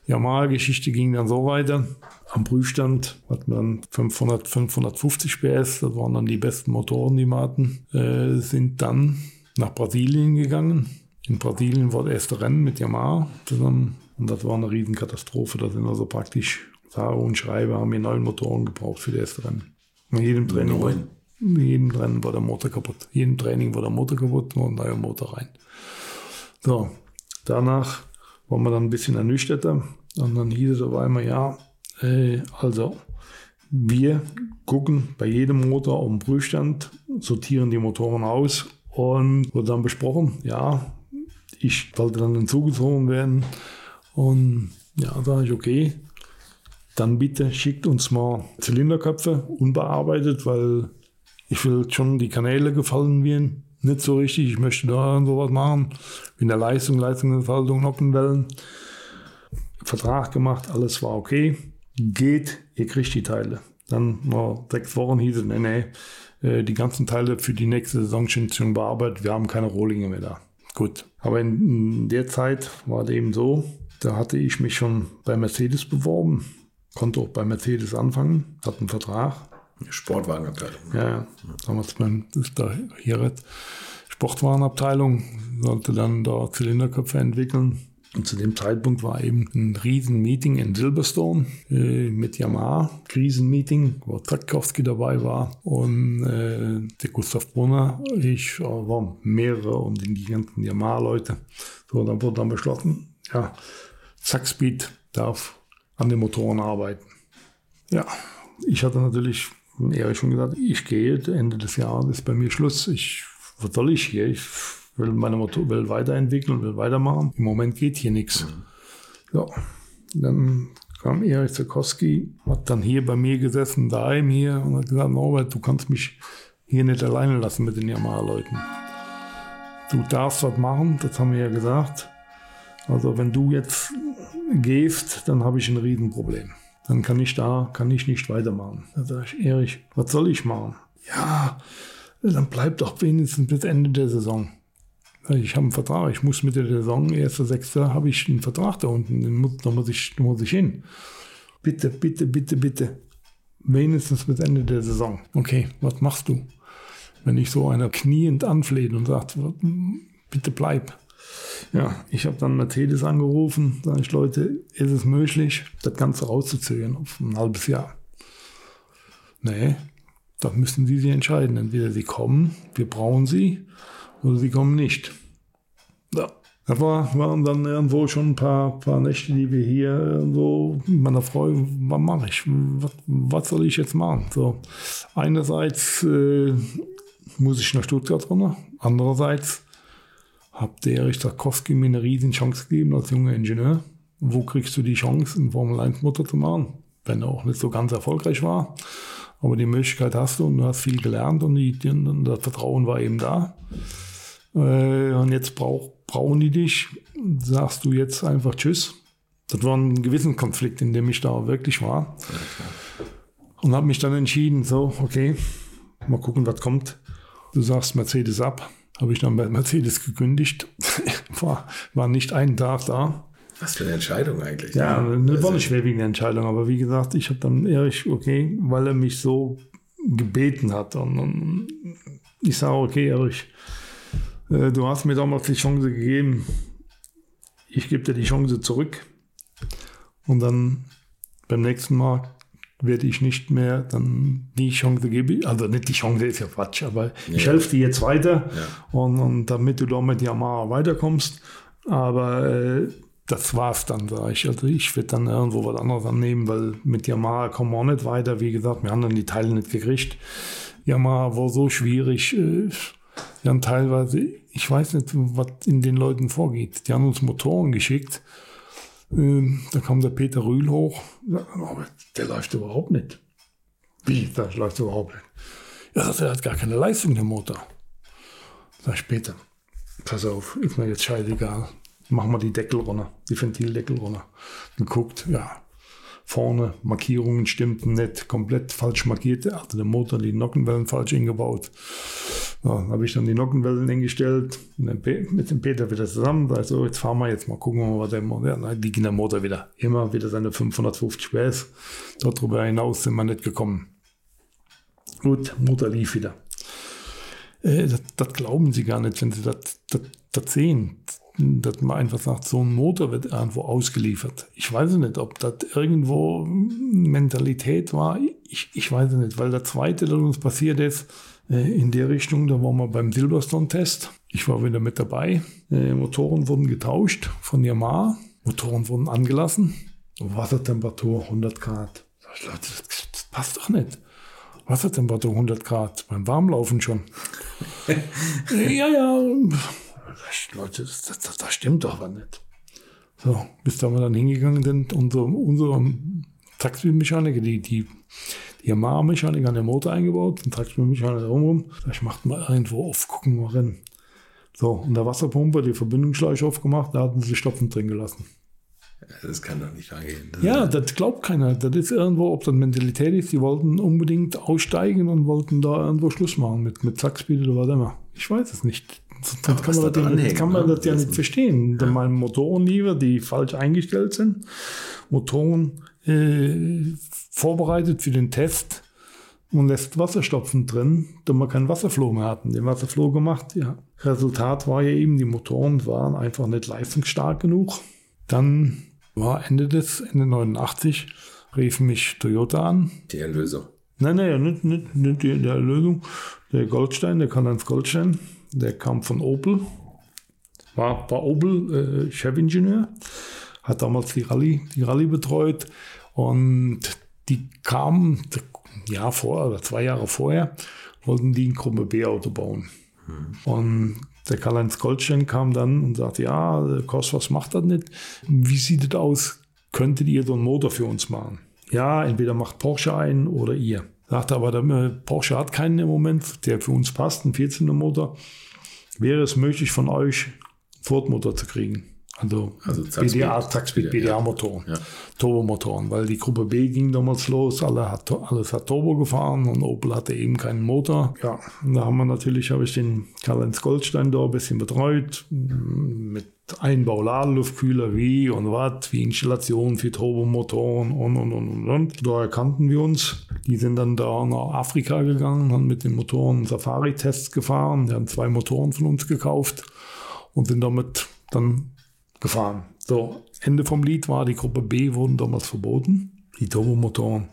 Yamaha-Geschichte ging dann so weiter. Am Prüfstand hatten wir dann 500, 550 PS. Das waren dann die besten Motoren, die wir hatten. Äh, sind dann nach Brasilien gegangen. In Brasilien war das erste Rennen mit Yamaha zusammen. Und das war eine Riesenkatastrophe. Da sind also praktisch sage und schreibe, haben wir neun Motoren gebraucht für das Rennen. In jedem Training, war, in jedem Rennen war der Motor kaputt. In jedem Training war der Motor kaputt, nur ein neuer Motor rein. So, danach waren wir dann ein bisschen ernüchterter. Und dann hieß es auf einmal, ja, äh, also wir gucken bei jedem Motor auf den Prüfstand, sortieren die Motoren aus und wurde dann besprochen, ja, ich sollte dann hinzugezogen werden. Und ja, sage ich, okay, dann bitte schickt uns mal Zylinderköpfe unbearbeitet, weil ich will schon die Kanäle gefallen werden. Nicht so richtig, ich möchte da sowas machen. In der Leistung, Leistungsentfaltung, Nockenwellen. Vertrag gemacht, alles war okay. Geht, ihr kriegt die Teile. Dann nach sechs Wochen hieß es, nee, nee, äh, die ganzen Teile für die nächste Saison sind schon bearbeitet, wir haben keine Rohlinge mehr da. Gut. Aber in, in der Zeit war es eben so, da hatte ich mich schon bei Mercedes beworben konnte auch bei Mercedes anfangen, hat einen Vertrag. Sportwagenabteilung. Ja, ja. damals ist da hier Sportwagenabteilung, sollte dann da Zylinderköpfe entwickeln. Und zu dem Zeitpunkt war eben ein Riesenmeeting in Silverstone äh, mit Yamaha. Krisenmeeting, wo Trakowski dabei war und äh, der Gustav Brunner. Ich äh, waren mehrere und die ganzen Yamaha-Leute. So, dann wurde dann beschlossen, ja, Zackspeed darf an den Motoren arbeiten. Ja, ich hatte natürlich eher schon gesagt, ich gehe, Ende des Jahres ist bei mir Schluss. Ich, was soll ich hier? Ich will meine Motor will weiterentwickeln, will weitermachen. Im Moment geht hier nichts. Ja, dann kam Erich Zerkowski, hat dann hier bei mir gesessen, daheim hier und hat gesagt, Norbert, du kannst mich hier nicht alleine lassen mit den Yamaha-Leuten. Du darfst was machen, das haben wir ja gesagt. Also wenn du jetzt gehst, dann habe ich ein Riesenproblem. Dann kann ich da, kann ich nicht weitermachen. Da sage ich, Erich, was soll ich machen? Ja, dann bleib doch wenigstens bis Ende der Saison. Ich habe einen Vertrag, ich muss mit der Saison, 1.6. habe ich einen Vertrag da unten, den muss, da, muss ich, da muss ich hin. Bitte, bitte, bitte, bitte. Wenigstens bis Ende der Saison. Okay, was machst du? Wenn ich so einer kniend anfleht und sagt, bitte bleib. Ja, ich habe dann Mercedes angerufen, sage ich, Leute, ist es möglich, das Ganze rauszuzögern auf ein halbes Jahr? Nee, da müssen Sie sich entscheiden. Entweder Sie kommen, wir brauchen Sie, oder Sie kommen nicht. Ja, Da war, waren dann irgendwo schon ein paar, paar Nächte, die wir hier irgendwo mit meiner Frau, was mache ich? Was, was, soll ich jetzt machen? So, einerseits äh, muss ich nach Stuttgart runter, andererseits hat der Erich Tarkowski mir eine riesen Chance gegeben als junger Ingenieur. Wo kriegst du die Chance, einen Formel 1 Motor zu machen? Wenn er auch nicht so ganz erfolgreich war. Aber die Möglichkeit hast du und du hast viel gelernt und, die, und das Vertrauen war eben da. Äh, und jetzt brauch, brauchen die dich. Sagst du jetzt einfach Tschüss. Das war ein gewissen Konflikt, in dem ich da wirklich war. Und habe mich dann entschieden, so, okay, mal gucken, was kommt. Du sagst Mercedes ab. Habe ich dann bei Mercedes gekündigt. war, war nicht einen Tag da. Was für eine Entscheidung eigentlich. Ja, war eine also schwerwiegende Entscheidung. Aber wie gesagt, ich habe dann Erich, okay, weil er mich so gebeten hat. Und, und ich sage, okay, Erich, äh, du hast mir damals die Chance gegeben. Ich gebe dir die Chance zurück. Und dann beim nächsten Mal werde ich nicht mehr dann die Chance geben. Also nicht die Chance ist ja Quatsch, aber ja. ich helfe dir jetzt weiter. Ja. Und, und, damit du da mit Yamaha weiterkommst. Aber äh, das war's dann, sage ich. Also ich werde dann irgendwo was anderes annehmen, weil mit Yamaha kommen wir auch nicht weiter. Wie gesagt, wir haben dann die Teile nicht gekriegt. Yamaha war so schwierig. Äh, wir haben teilweise, ich weiß nicht, was in den Leuten vorgeht. Die haben uns Motoren geschickt. Ähm, da kam der Peter Rühl hoch. Aber der läuft überhaupt nicht. Wie? Der läuft überhaupt nicht. Ja, der hat gar keine Leistung, der Motor. Sag ich, Peter, pass auf, ist mir jetzt scheißegal machen wir die Deckel runter, die Ventildeckel runter. Geguckt, ja, vorne Markierungen stimmten nicht, komplett falsch markiert, also der Motor, die Nockenwellen falsch eingebaut. Ja, habe ich dann die Nockenwellen eingestellt, mit dem Peter wieder zusammen, also jetzt fahren wir jetzt mal, gucken was der Motor, ja, dann ging der Motor wieder, immer wieder seine 550 PS, darüber hinaus sind wir nicht gekommen. Gut, Motor lief wieder. Äh, das, das, glauben sie gar nicht, wenn sie das, das, das sehen dass man einfach sagt, so ein Motor wird irgendwo ausgeliefert. Ich weiß nicht, ob das irgendwo Mentalität war. Ich, ich weiß nicht, weil der zweite, der uns passiert ist, in der Richtung, da waren wir beim Silverstone-Test. Ich war wieder mit dabei. Äh, Motoren wurden getauscht von Yamaha. Motoren wurden angelassen. Wassertemperatur 100 Grad. Leute, das, passt doch nicht. Wassertemperatur 100 Grad. Beim Warmlaufen schon. ja, ja Leute, das, das, das stimmt doch was nicht. So, bis da wir dann hingegangen sind, unser, unser Taxi-Mechaniker, die, die, die Yamaha-Mechaniker an den Motor eingebaut, den Taxi-Mechaniker rumrum. Ich macht mal irgendwo auf, gucken wir rein. So, und der Wasserpumpe, die Verbindungsschläuche aufgemacht, da hatten sie Stopfen drin gelassen. Das kann doch nicht angehen. Das ja, das glaubt keiner. Das ist irgendwo, ob das Mentalität ist, die wollten unbedingt aussteigen und wollten da irgendwo Schluss machen mit, mit Zackspeed oder was immer. Ich weiß es nicht. Sonst kann man, das, anhängt, kann man ne? das ja nicht verstehen. Ja. Meine Motoren lieber, die falsch eingestellt sind, Motoren äh, vorbereitet für den Test und lässt Wasserstopfen drin, damit wir keinen Wasserflow mehr hatten. Den Wasserflow gemacht, ja. Resultat war ja eben, die Motoren waren einfach nicht leistungsstark genug. Dann war Ende des, Ende 89, rief mich Toyota an. Die Erlösung. Nein, nein, nicht, nicht, nicht die, die Erlösung. Der Goldstein, der Karl-Heinz Goldstein, der kam von Opel, war, war Opel äh, Chefingenieur, hat damals die Rallye, die Rallye betreut und die kamen, ja, vor oder zwei Jahre vorher, wollten die ein Gruppe B-Auto bauen. Hm. Und der Karl-Heinz Goldstein kam dann und sagte, ja, Kost, was macht das nicht? Wie sieht das aus? Könntet ihr so einen Motor für uns machen? Ja, entweder macht Porsche einen oder ihr. Sagte aber, der, äh, Porsche hat keinen im Moment, der für uns passt, ein 14er Motor wäre es möglich von euch Ford-Motor zu kriegen. Also, also BDA, Zackspeed, BDA-Motoren, ja. Turbomotoren, weil die Gruppe B ging damals los, alle hat, alles hat Turbo gefahren und Opel hatte eben keinen Motor. Ja, da haben wir natürlich, habe ich den Karl-Heinz Goldstein da ein bisschen betreut, mit Einbau Ladeluftkühler, wie und was, wie Installation für Turbomotoren und, und, und, und, und. Da erkannten wir uns. Die sind dann da nach Afrika gegangen, haben mit den Motoren Safari-Tests gefahren. Die haben zwei Motoren von uns gekauft und sind damit dann gefahren. So, Ende vom Lied war, die Gruppe B wurden damals verboten, die Turbomotoren.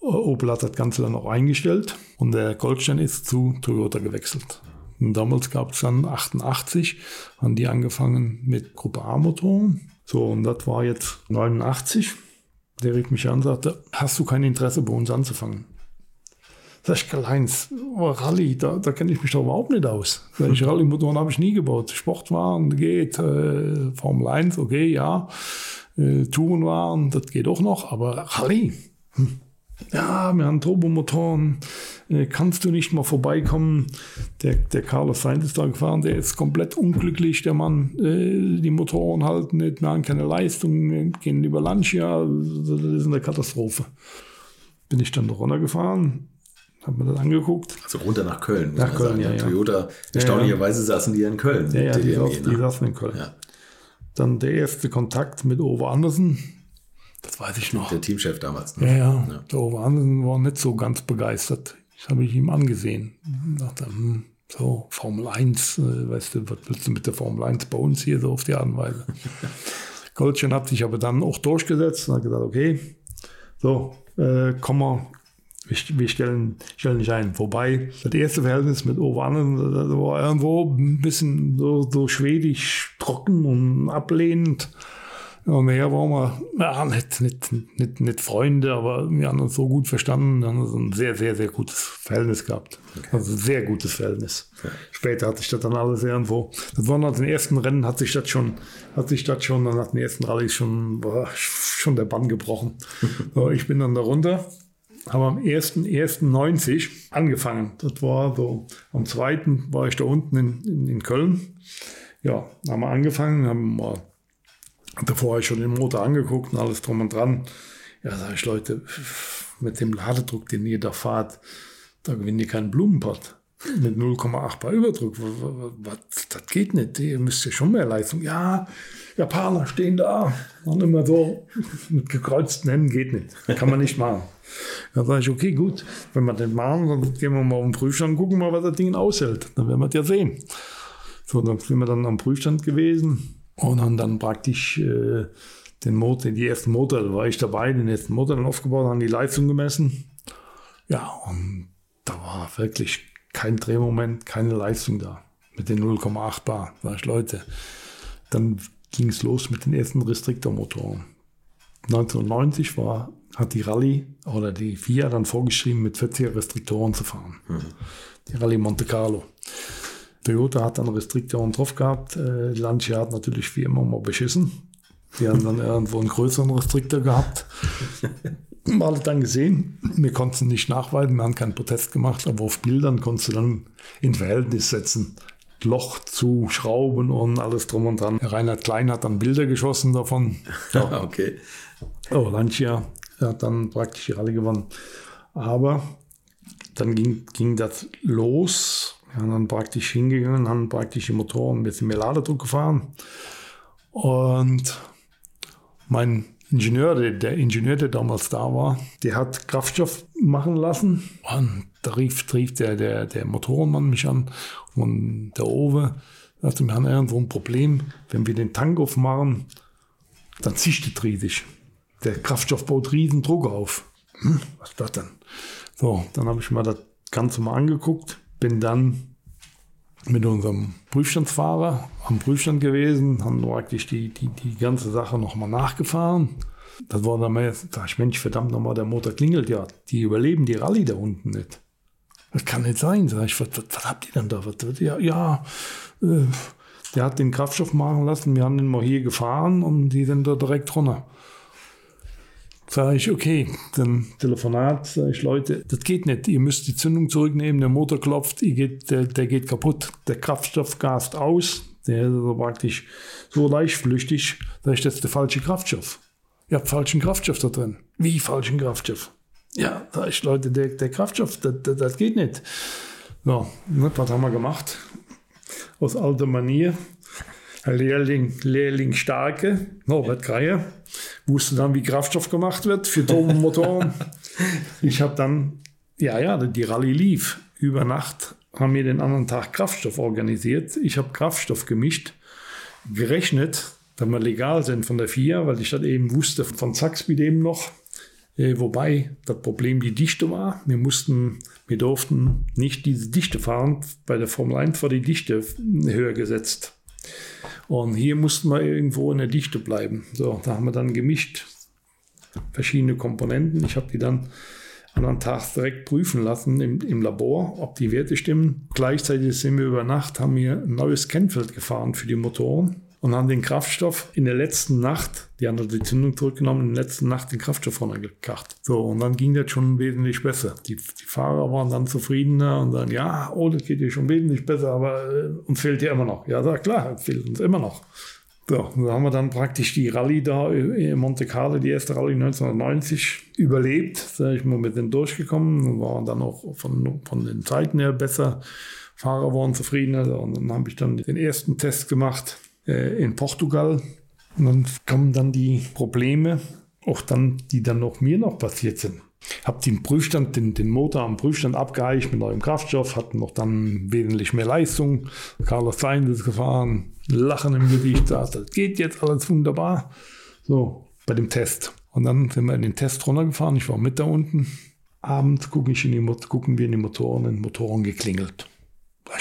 Opel hat das Ganze dann auch eingestellt und der Goldstein ist zu Toyota gewechselt. Und damals gab es dann 88, haben die angefangen mit Gruppe A-Motoren. So, und das war jetzt 89. Der rief mich an und sagte, hast du kein Interesse bei uns anzufangen? Ich, Karl-Heinz, oh, Rallye, da, da kenne ich mich doch überhaupt nicht aus. Ich, Rallye-Motoren habe ich nie gebaut. Sportwagen geht, äh, Formel 1, okay, ja. Äh, Tourenwagen, das geht auch noch, aber Rallye, hm. ja, wir haben Turbomotoren, äh, kannst du nicht mal vorbeikommen? Der, der Carlos Sainz ist da gefahren, der ist komplett unglücklich, der Mann, äh, die Motoren halten nicht, wir haben keine Leistung, gehen über Lancia, das ist eine Katastrophe. Bin ich dann runtergefahren, habe mir das angeguckt. Also runter nach Köln. Nach Köln, ja, ja. Toyota, erstaunlicherweise saßen die in Köln. Ja, ja, die, saß, die ne? saßen in Köln. Ja. Dann der erste Kontakt mit Ove Andersen, das weiß ich noch. Der Teamchef damals. Ne? Ja, ja, Ja. der Ove Andersen war nicht so ganz begeistert. Das habe ich ihm angesehen. Ich dachte, hm, so, Formel 1, äh, weißt du, was willst du mit der Formel 1 bei uns hier so auf die Art und Weise? Goldchen hat sich aber dann auch durchgesetzt und hat gesagt, okay, so, äh, komm mal, wir, stellen, stellen dich ein. Wobei, das erste Verhältnis mit das war irgendwo ein bisschen so, so schwedisch trocken und ablehnend. Ja, nachher waren wir ja, nicht, nicht, nicht, nicht Freunde, aber wir haben uns so gut verstanden, wir haben uns ein sehr, sehr, sehr gutes Verhältnis gehabt. Also ein sehr gutes Verhältnis. Später hat sich das dann alles irgendwo, das war nach den ersten Rennen, hat sich das schon, hat sich das schon, nach den ersten Rallyes schon, schon der Bann gebrochen. so, ich bin dann da runter, habe am 1.1.90 angefangen. Das war so, am 2. war ich da unten in, in, in Köln. Ja, haben wir angefangen, haben mal Davor ich schon den Motor angeguckt und alles drum und dran. Ja, sag ich, Leute, mit dem Ladedruck, den ihr da fahrt, da gewinnt ihr keinen Blumenpott. Mit 0,8 Bar Überdruck. Was, das geht nicht. Ihr müsst ja schon mehr Leistung. Ja, Japaner stehen da. Und immer so mit gekreuzten Händen geht nicht. Kann man nicht machen. Da sage ich, okay, gut. Wenn wir den machen, dann gehen wir mal auf den Prüfstand und gucken mal, was das Ding aushält. Dann werden wir das ja sehen. So, dann sind wir dann am Prüfstand gewesen und haben dann praktisch äh, den Motor, die ersten Motor, da war ich dabei, den ersten Motor dann aufgebaut, haben die Leistung gemessen. Ja, und da war wirklich kein Drehmoment, keine Leistung da. Mit den 0,8 Bar. Sag ich, Leute, dann ging es los mit den ersten Restriktormotoren. 1990 war, hat die Rallye oder die FIA dann vorgeschrieben, mit 40er Restriktoren zu fahren. Die Rallye Monte Carlo. Toyota hat dann Restriktoren drauf gehabt. Äh, Lancia hat natürlich wie immer mal beschissen. Die haben dann irgendwo einen größeren Restriktor gehabt. Wir alle dann gesehen. Wir konnten nicht nachweisen, wir haben keinen Protest gemacht, aber auf Bildern konntest du dann in Verhältnis setzen. Loch zu Schrauben und alles drum und dran. Herr Reinhard Klein hat dann Bilder geschossen davon. Ja. okay. Oh, Lancia hat dann praktisch die Rallye gewonnen. Aber dann ging, ging das los. Wir haben dann praktisch hingegangen, haben praktisch die Motoren mit dem Ladedruck gefahren. Und mein Ingenieur, der, Ingenieur, der damals da war, der hat Kraftstoff machen lassen. Und da rief, rief der, der, der Motorenmann mich an und der Owe sagte, wir haben irgendwo ein Problem. Wenn wir den Tank aufmachen, dann zischt es riesig. Der Kraftstoff baut riesen Druck auf. Hm, was ist das denn? So, dann habe ich mir das Ganze mal angeguckt, bin dann mit unserem Prüfstandsfahrer am Prüfstand gewesen, haben praktisch die, die, die ganze Sache nochmal nachgefahren. Das war dann mal, sag ich, Mensch, verdammt nochmal, der Motor klingelt ja. Die überleben die Rallye da unten nicht. Das kann nicht sein, sag ich, was, was, was habt ihr denn da? Was, ja, ja äh, der hat den Kraftstoff machen lassen, wir haben den mal hier gefahren und die sind da direkt runter. Sag ich, okay, dann Telefonat, sag ich, Leute, das geht nicht. Ihr müsst die Zündung zurücknehmen, der Motor klopft, geht, der, der geht kaputt. Der Kraftstoff gast aus, der ist praktisch so leichtflüchtig, sag ich, das ist der falsche Kraftstoff. Ihr habt falschen Kraftstoff da drin. Wie falschen Kraftstoff? Ja, sag ich, Leute, der, der Kraftstoff, das, das, das geht nicht. So, was haben wir gemacht? Aus alter Manier. Lehrling, Lehrling Starke, Norbert Greier, wusste dann, wie Kraftstoff gemacht wird für Turbomotoren. ich habe dann, ja, ja, die Rallye lief. Über Nacht haben wir den anderen Tag Kraftstoff organisiert. Ich habe Kraftstoff gemischt, gerechnet, dass wir legal sind von der FIA, weil ich das eben wusste von Zaxby eben noch. Äh, wobei das Problem die Dichte war. Wir mussten Wir durften nicht diese Dichte fahren. Bei der Formel 1 war die Dichte höher gesetzt. Und hier mussten wir irgendwo in der Dichte bleiben. So, da haben wir dann gemischt verschiedene Komponenten. Ich habe die dann anderen Tag direkt prüfen lassen im, im, Labor, ob die Werte stimmen. Gleichzeitig sind wir über Nacht, haben wir ein neues Kennfeld gefahren für die Motoren und haben den Kraftstoff in der letzten Nacht, die haben die Zündung zurückgenommen, in der letzten Nacht den Kraftstoff runtergekracht. So, und dann ging das schon wesentlich besser. Die, die Fahrer waren dann zufriedener und dann, ja, oh, das geht ja schon wesentlich besser, aber äh, uns fehlt ja immer noch. Ja, sag, klar, fehlt uns immer noch. So, so haben wir dann praktisch die Rallye da in Monte Carlo, die erste Rallye 1990, überlebt. Da ich mal mit denen durchgekommen, waren dann auch von, von den Zeiten her besser. Fahrer waren zufriedener. Und dann habe ich dann den ersten Test gemacht äh, in Portugal. Und dann kommen dann die Probleme, auch dann, die dann noch mir noch passiert sind. Hab den Prüfstand, den, den Motor am Prüfstand abgeeicht mit neuem Kraftstoff, hatten noch dann wesentlich mehr Leistung. Carlos Sainz ist gefahren, Lachen im Gesicht, sagt, das geht jetzt alles wunderbar. So, bei dem Test. Und dann sind wir in den Test runtergefahren, ich war mit da unten. Abends gucke ich in die, gucken wir in die Motoren, in den Motoren geklingelt.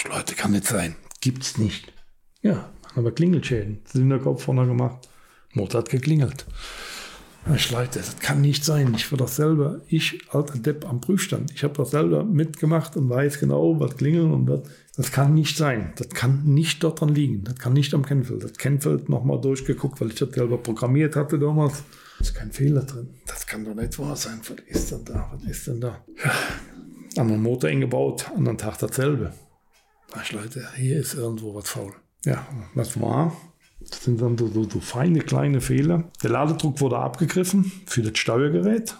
Leute, kann nicht sein. Gibt's nicht. Ja, aber Klingelschäden. Zylinderkopf vorne gemacht. Motor hat geklingelt. Ich leite, das kann nicht sein. Ich war doch selber, ich, alter Depp am Prüfstand, ich habe das selber mitgemacht und weiß genau, was klingeln und was. Das kann nicht sein. Das kann nicht dort dran liegen. Das kann nicht am Kennfeld. Das Kennfeld nochmal durchgeguckt, weil ich das selber programmiert hatte damals. Da ist kein Fehler drin. Das kann doch nicht wahr sein. Was ist denn da? Was ist denn da? Ja. Anderen Motor eingebaut, anderen Tag dasselbe. Ach Leute, hier ist irgendwo was faul. Ja, was war? Das sind dann so, so, so, feine kleine Fehler. Der Ladedruck wurde abgegriffen für das Steuergerät.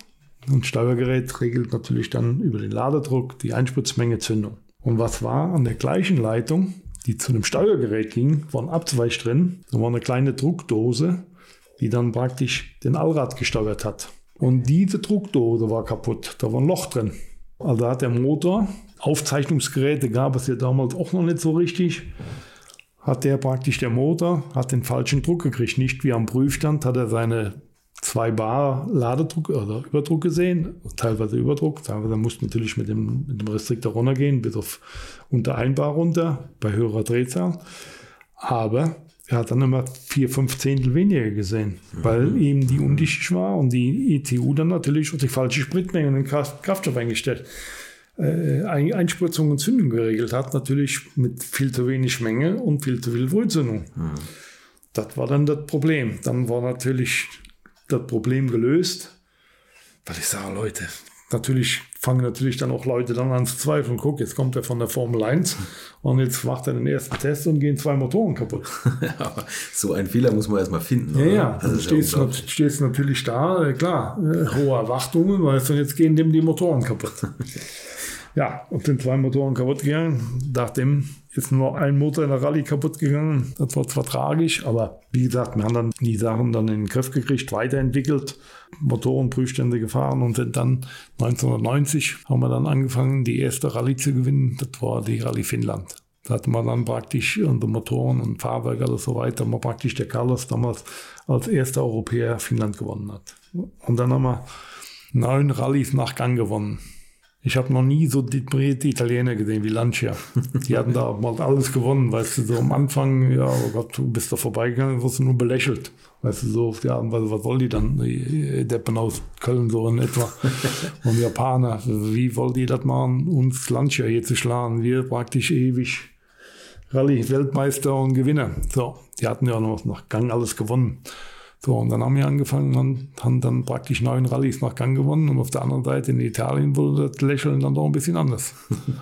Und Steuergerät regelt natürlich dann über den Ladedruck die Einspritzmenge Zündung. Und was war an der gleichen Leitung, die zu einem Steuergerät ging, war ein Abzweig drin. Da war eine kleine Druckdose, die dann praktisch den Allrad gesteuert hat. Und diese Druckdose war kaputt. Da war ein Loch drin. Also hat der Motor, Aufzeichnungsgeräte gab es ja damals auch noch nicht so richtig hat der praktisch der Motor, hat den falschen Druck gekriegt. Nicht wie am Prüfstand hat er seine 2 Bar Ladedruck oder Überdruck gesehen, teilweise Überdruck, teilweise musste natürlich mit dem, mit dem Restriktor runtergehen, bis auf unter 1 Bar runter, bei höherer Drehzahl. Aber er hat dann immer 4, 5 Zehntel weniger gesehen, mhm. weil ihm die undichtig war und die ETU dann natürlich auf die falsche Spritmenge und den Kraftstoff eingestellt äh, Einspritzung und Zündung geregelt hat, natürlich mit viel zu wenig Menge und viel zu viel Frühzündung. Mhm. Das war dann das Problem. Dann war natürlich das Problem gelöst, weil ich sage, Leute, natürlich fangen natürlich dann auch Leute dann an zu zweifeln. Guck, jetzt kommt er von der Formel 1 und jetzt macht er den ersten Test und gehen zwei Motoren kaputt. So einen Fehler muss man erstmal finden. Ja, oder? ja. Also stehst, ja stehst natürlich da, äh, klar, äh, hohe Erwartungen, weißt du, jetzt gehen dem die Motoren kaputt. Ja, und sind zwei Motoren kaputt gegangen. Nachdem ist nur ein Motor in der Rallye kaputt gegangen. Das war zwar tragisch, aber wie gesagt, wir haben dann die Sachen dann in den Griff gekriegt, weiterentwickelt, Motorenprüfstände gefahren und sind dann 1990 haben wir dann angefangen, die erste Rallye zu gewinnen. Das war die Rallye Finnland. Da hatten wir dann praktisch unsere Motoren und Fahrwerk, alles so weiter, haben wir praktisch der Carlos damals als erster Europäer Finnland gewonnen hat. Und dann haben wir neun Rallyes nach Gang gewonnen. Ich habe noch nie so deprimierte Italiener gesehen wie Lancia. Die hatten da mal alles gewonnen, weißt du, so am Anfang, ja, oh Gott, du bist da vorbeigegangen, wirst du nur belächelt. Weißt du, so auf die Art und Weise, was soll die dann? Die Deppen aus Köln so in etwa. Und Japaner, wie wollen die das machen, uns Lancia hier zu schlagen? Wir praktisch ewig Rallye-Weltmeister und Gewinner. So, die hatten ja noch nach Gang alles gewonnen. So, und dann haben wir angefangen und haben dann praktisch neun Rallyes nach Gang gewonnen. Und auf der anderen Seite in Italien wurde das Lächeln dann doch ein bisschen anders.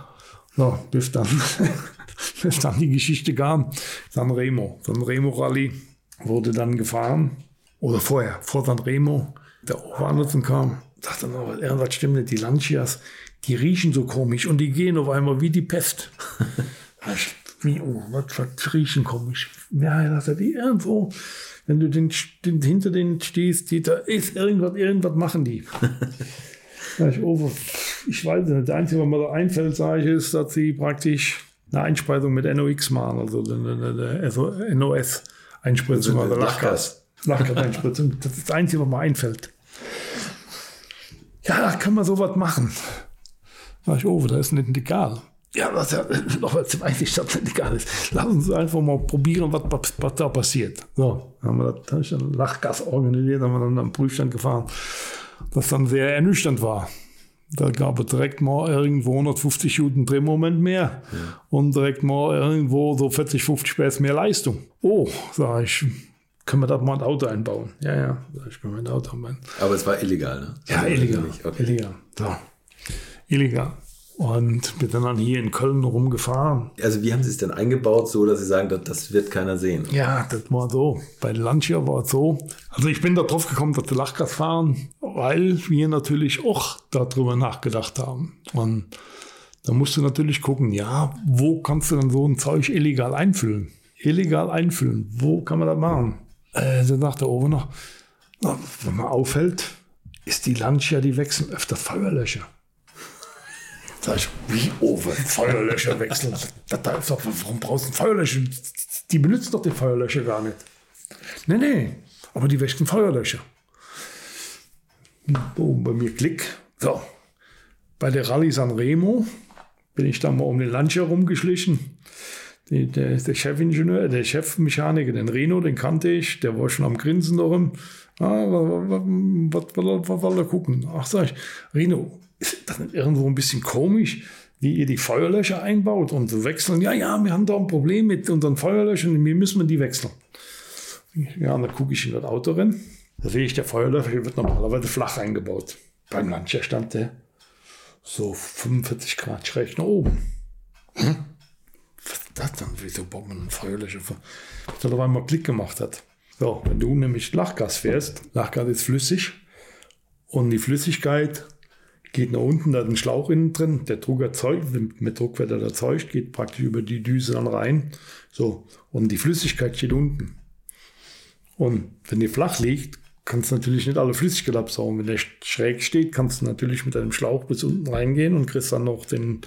so, bis dann, bis dann die Geschichte kam. Sanremo. Sanremo Rallye wurde dann gefahren. Oder vorher, vor Sanremo. Der Overnutzen kam, dachte noch, irgendwas stimmt nicht. Die Lancias, die riechen so komisch und die gehen auf einmal wie die Pest. wie, oh, was, was riechen komisch. Ja, das hat die irgendwo wenn du den, den, hinter denen stehst, die, da ist irgendwas, irgendwas machen die. ich, oh, ich weiß nicht, der Einzige, was mir da einfällt, sage ich, ist, dass sie praktisch eine Einspeisung mit NOx machen, also eine NOS-Einspritzung, also Lachgas. Lachgas-Einspritzung. Das ist das Einzige, was mir einfällt. Ja, kann man sowas machen. Sag ich, oh, da ist nicht egal. Ja, das ja, noch weiß ich, dass das nicht egal ist. Lass uns einfach mal probieren, was, was, was da passiert. So, haben wir das, habe ich dann Lachgas organisiert, haben wir dann am Prüfstand gefahren, das dann sehr ernüchternd war. Da gab es direkt mal irgendwo 150 Minuten Drehmoment mehr ja. und direkt mal irgendwo so 40, 50 PS mehr Leistung. Oh, sag ich, können wir da mal ein Auto einbauen? Ja, ja, ich kann mein Auto einbauen. Aber es war illegal, ne? Ja, also illegal. Okay. Illegal. So. Illegal und bin dann hier in Köln rumgefahren. Also wie haben Sie es denn eingebaut, so dass Sie sagen, das, das wird keiner sehen? Ja, das war so. Bei Lancia war es so. Also ich bin da drauf gekommen, dass wir Lachgas fahren, weil wir natürlich auch darüber nachgedacht haben. Und da musst du natürlich gucken, ja, wo kannst du denn so ein Zeug illegal einfüllen? Illegal einfüllen, wo kann man das machen? Äh, dann dachte oben noch, na, wenn man auffällt, ist die Lancia, die wechseln öfter Feuerlöcher. Sag ich, wie over Feuerlöscher wechseln? da, da ist doch, warum brauchst du Feuerlöscher? Die benutzen doch den Feuerlöscher gar nicht. Nee, nee, aber die wechseln Feuerlöscher. Boom, bei mir Klick. So, bei der Rallye San Remo bin ich dann mal um den Lancia rumgeschlichen. Die, der, der Chefingenieur, der Chefmechaniker, den Reno, den kannte ich, der war schon am Grinsen darum. Ah, was, was, was, was will er gucken? Ach, sag ich, Reno, ist das nicht irgendwo ein bisschen komisch, wie ihr die Feuerlöscher einbaut und wechseln? Ja, ja, wir haben da ein Problem mit unseren Feuerlöschern, wir müssen die wechseln. Ja, dann gucke ich in das Auto rein. Da sehe ich, der Feuerlöscher wird normalerweise flach eingebaut. Beim Lancia stand der so 45 Grad schräg nach oben. Hm? Was ist das dann? Wieso baut man einen Feuerlöscher? Was er auf einmal Klick gemacht hat. So, wenn du nämlich Lachgas fährst, Lachgas ist flüssig und die Flüssigkeit geht nach unten, da ist ein Schlauch innen drin, der Druck erzeugt, mit Druck wird er erzeugt, geht praktisch über die Düse dann rein. So, und die Flüssigkeit steht unten. Und wenn die flach liegt, kannst du natürlich nicht alle Flüssigkeit absaugen. Wenn der schräg steht, kannst du natürlich mit einem Schlauch bis unten reingehen und kriegst dann noch den,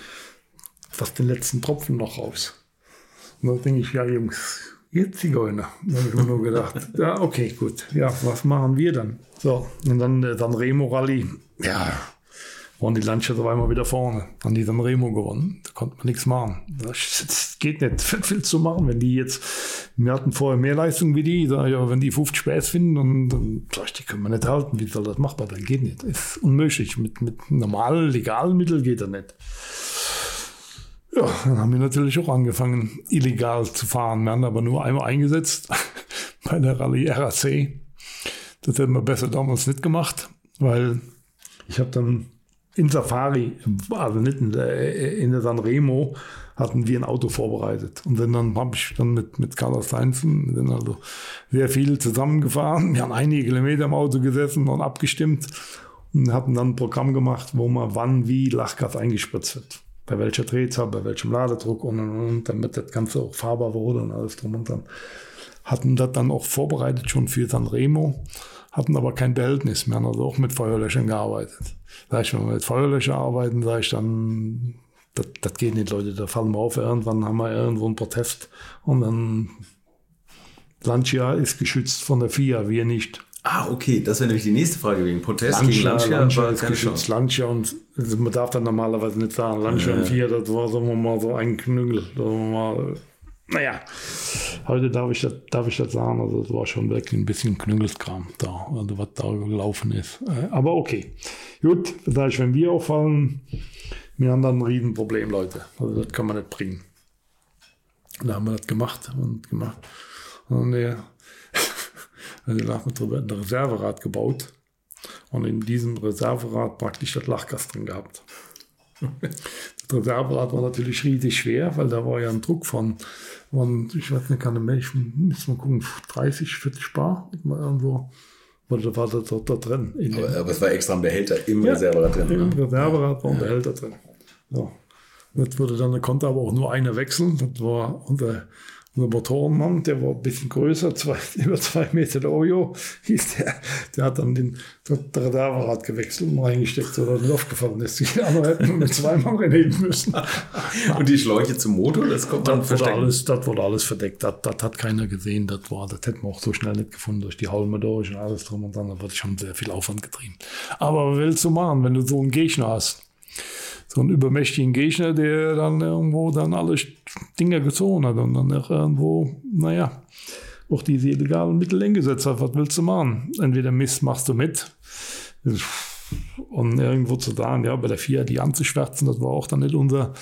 fast den letzten Tropfen noch raus. Und da denke ich, ja, Jungs, ihr Zigeuner. Da habe ich mir nur gedacht, ja, okay, gut. Ja, was machen wir dann? So, und dann, dann Remo Rally. Ja, waren die Landschaften auf einmal wieder vorne. Haben die dann Remo gewonnen. Da konnte man nichts machen. Das geht nicht. Willst du machen, wenn die jetzt, wir hatten vorher mehr Leistung wie die, da, ja, wenn die 50 Spaß finden, dann, dann sag ich, die können wir nicht halten. Wie soll das machbar? Dann geht nicht. Das ist unmöglich. Mit, mit normalen, legalen Mitteln geht das nicht. Ja, dann haben wir natürlich auch angefangen, illegal zu fahren. Wir haben aber nur einmal eingesetzt bei der Rallye RAC. Das hätten wir besser damals nicht gemacht, weil ich habe dann in Safari, also nicht in der, in der Sanremo, hatten wir ein Auto vorbereitet. Und dann, dann habe ich dann mit, mit Carlos Heinzen dann also sehr viel zusammengefahren. Wir haben einige Kilometer im Auto gesessen und abgestimmt und hatten dann ein Programm gemacht, wo man wann wie Lachgas eingespritzt wird. Bei welcher Drehzahl, bei welchem Ladedruck und, und, und damit das Ganze auch fahrbar wurde und alles drum und dran. Hatten das dann auch vorbereitet schon für Sanremo hatten aber kein Behältnis mehr, haben also auch mit Feuerlöschern gearbeitet. Sag ich, wenn wir mit Feuerlöschern arbeiten, sage ich dann, das, das geht nicht, Leute, da fallen wir auf, irgendwann haben wir irgendwo einen Protest und dann Lancia ist geschützt von der FIA, wir nicht. Ah, okay, das wäre nämlich die nächste Frage wegen Protest Lancia, gegen Lancia. Lancia ist geschützt, Lancia und also man darf dann normalerweise nicht sagen, Lancia ja. und FIA, das war, sagen wir mal, so ein Knüngel, sagen wir mal, naja, heute darf ich, das, darf ich das sagen. Also, es war schon wirklich ein bisschen Knüngelstkram da, also was da gelaufen ist. Äh, aber okay. Gut, das heißt, wenn wir auffallen, wir haben dann ein Riesenproblem, Leute. Also, das kann man nicht bringen. Da haben wir das gemacht und gemacht. Und der, also da haben wir ein Reserverad gebaut und in diesem Reserverad praktisch das Lachgas drin gehabt. Das Reserverad war natürlich riesig schwer, weil da war ja ein Druck von und ich weiß nicht, kann ich muss mal gucken, 30, 40 Bar, irgendwo. War, war das da, da drin. Aber, aber, es war extra ein Behälter im ja, Reserverad drin. Im ne? Reserverad war ein Behälter drin. So. Das wurde dann, da konnte aber auch nur einer wechseln. Das war unser unser Motorenmann, der war ein bisschen größer, zwei, über zwei Meter der Ojo, hieß der, der hat dann den Reserverad gewechselt und reingesteckt, so dass er aufgefallen ist. Die anderen hätten mit zweimal reden müssen. und die Schläuche zum Motor, das kommt dann das wurde alles, Das wurde alles verdeckt, das, das hat keiner gesehen, das war, das hätten wir auch so schnell nicht gefunden, durch die Halme durch und alles drum und dran, da wurde schon sehr viel Aufwand getrieben. Aber was willst du machen, wenn du so einen Gegner hast? So einen übermächtigen Gegner, der dann irgendwo dann alle Dinger gezogen hat und dann auch irgendwo, naja, auch diese illegalen Mittel eingesetzt hat. Was willst du machen? Entweder Mist machst du mit und irgendwo zu sagen, ja, bei der FIA die anzuschwärzen, das war auch dann nicht unser,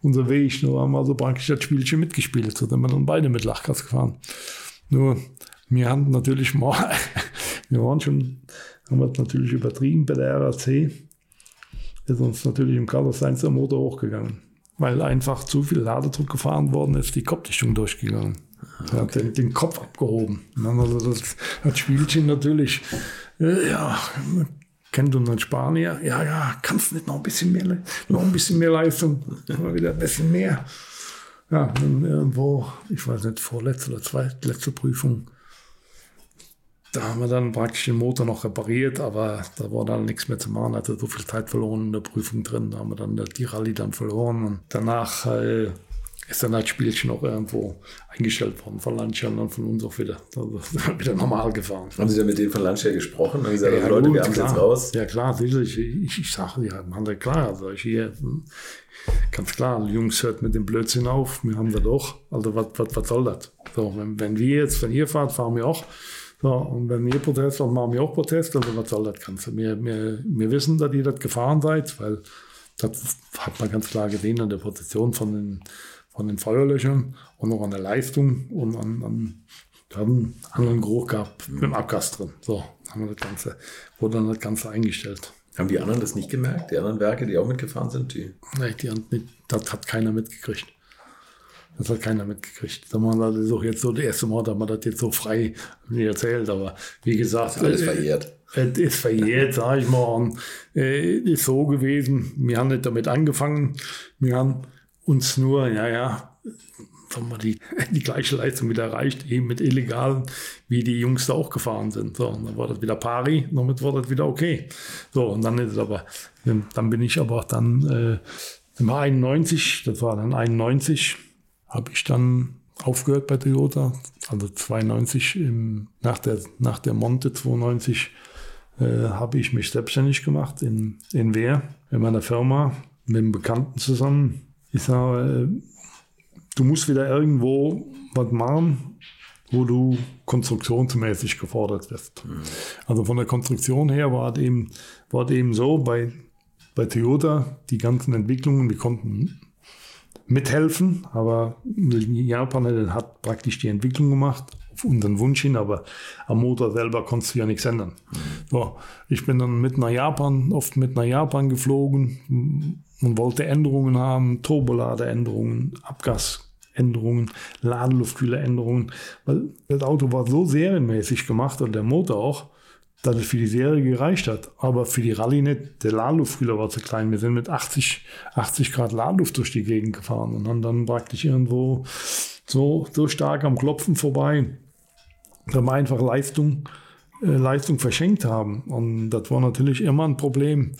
unser Weg. Nur haben wir also praktisch das Spielchen mitgespielt. So sind wir dann beide mit Lachgas gefahren. Nur, wir haben natürlich mal, wir waren schon, haben wir natürlich übertrieben bei der RAC. Ist uns natürlich im Carlos Sainz der Motor hochgegangen. Weil einfach zu viel Ladedruck gefahren worden ist, die Kopfdichtung durchgegangen. Okay. Er hat den, den, Kopf abgehoben. Also das, das Spielchen natürlich, äh, ja, kennt unseren Spanier. Ja, ja, kannst nicht noch ein bisschen mehr, noch ein bisschen mehr Leistung, mal wieder ein bisschen mehr. Ja, irgendwo, ich weiß nicht, vorletzte oder zweitletzte Prüfung, da haben wir dann praktisch den Motor noch repariert, aber da war dann nichts mehr zu machen, hatte so viel Zeit verloren in der Prüfung drin, da haben wir dann die Rallye dann verloren und danach äh, ist dann das Spielchen auch irgendwo eingestellt worden von Lancia und von uns auch wieder. Also wieder normal gefahren. Haben Sie da mit denen von Lancia gesprochen? Haben gesagt, ja, Leute, gut, wir haben jetzt raus? Ja klar, sicherlich. Ich, ich sage, ja, man, klar, also ich hier, ganz klar, Jungs hört mit dem Blödsinn auf, wir haben das doch. Also was, was, was soll das? So, wenn, wenn wir jetzt, wenn ihr fahrt, fahren wir auch. So, und wenn wir Protest machen, machen wir auch Protest. Also was soll das Ganze? Wir, wir, wir wissen, dass ihr das gefahren seid, weil das hat man ganz klar gesehen an der Position von den von den Feuerlöchern und noch an der Leistung und an, an da haben einen anderen Geruch gehabt mit dem Abgas drin. So, haben wir das Ganze, wurde dann das Ganze eingestellt. Haben die anderen das nicht gemerkt? Die anderen Werke, die auch mitgefahren sind? Die? Nein, die das hat keiner mitgekriegt. Das hat keiner mitgekriegt. Das ist auch jetzt so das erste Mal, dass man das jetzt so frei erzählt. Aber wie gesagt, alles verjährt. Es ist verjährt, sage ich mal. Und, äh, ist so gewesen. Wir haben nicht damit angefangen. Wir haben uns nur, ja, ja, sagen wir, die, die gleiche Leistung wieder erreicht, eben mit illegalen, wie die Jungs da auch gefahren sind. So, und dann war das wieder pari, damit war das wieder okay. So, und dann ist es aber, dann bin ich aber dann äh, im 91, das war dann 91, habe ich dann aufgehört bei Toyota, also 92 im, nach der nach der Monte 92 äh, habe ich mich selbstständig gemacht in in Wehr in meiner Firma mit einem Bekannten zusammen ich sage, du musst wieder irgendwo was machen, wo du konstruktionsmäßig gefordert wirst. Mhm. Also von der Konstruktion her war es eben, war es eben so, bei, bei Toyota, die ganzen Entwicklungen, wir konnten mithelfen, aber Japan hat praktisch die Entwicklung gemacht, auf unseren Wunsch hin, aber am Motor selber konntest du ja nichts ändern. Mhm. So, ich bin dann mit nach Japan, oft mit nach Japan geflogen, man wollte Änderungen haben, Turboladeänderungen, Abgasänderungen, Ladeluftkühleränderungen, weil das Auto war so serienmäßig gemacht und der Motor auch, dass es für die Serie gereicht hat. Aber für die Rallye nicht. Der Ladeluftkühler war zu klein. Wir sind mit 80, 80 Grad Ladeluft durch die Gegend gefahren und haben dann praktisch irgendwo so, so stark am Klopfen vorbei, dass wir einfach Leistung, äh, Leistung verschenkt haben. Und das war natürlich immer ein Problem.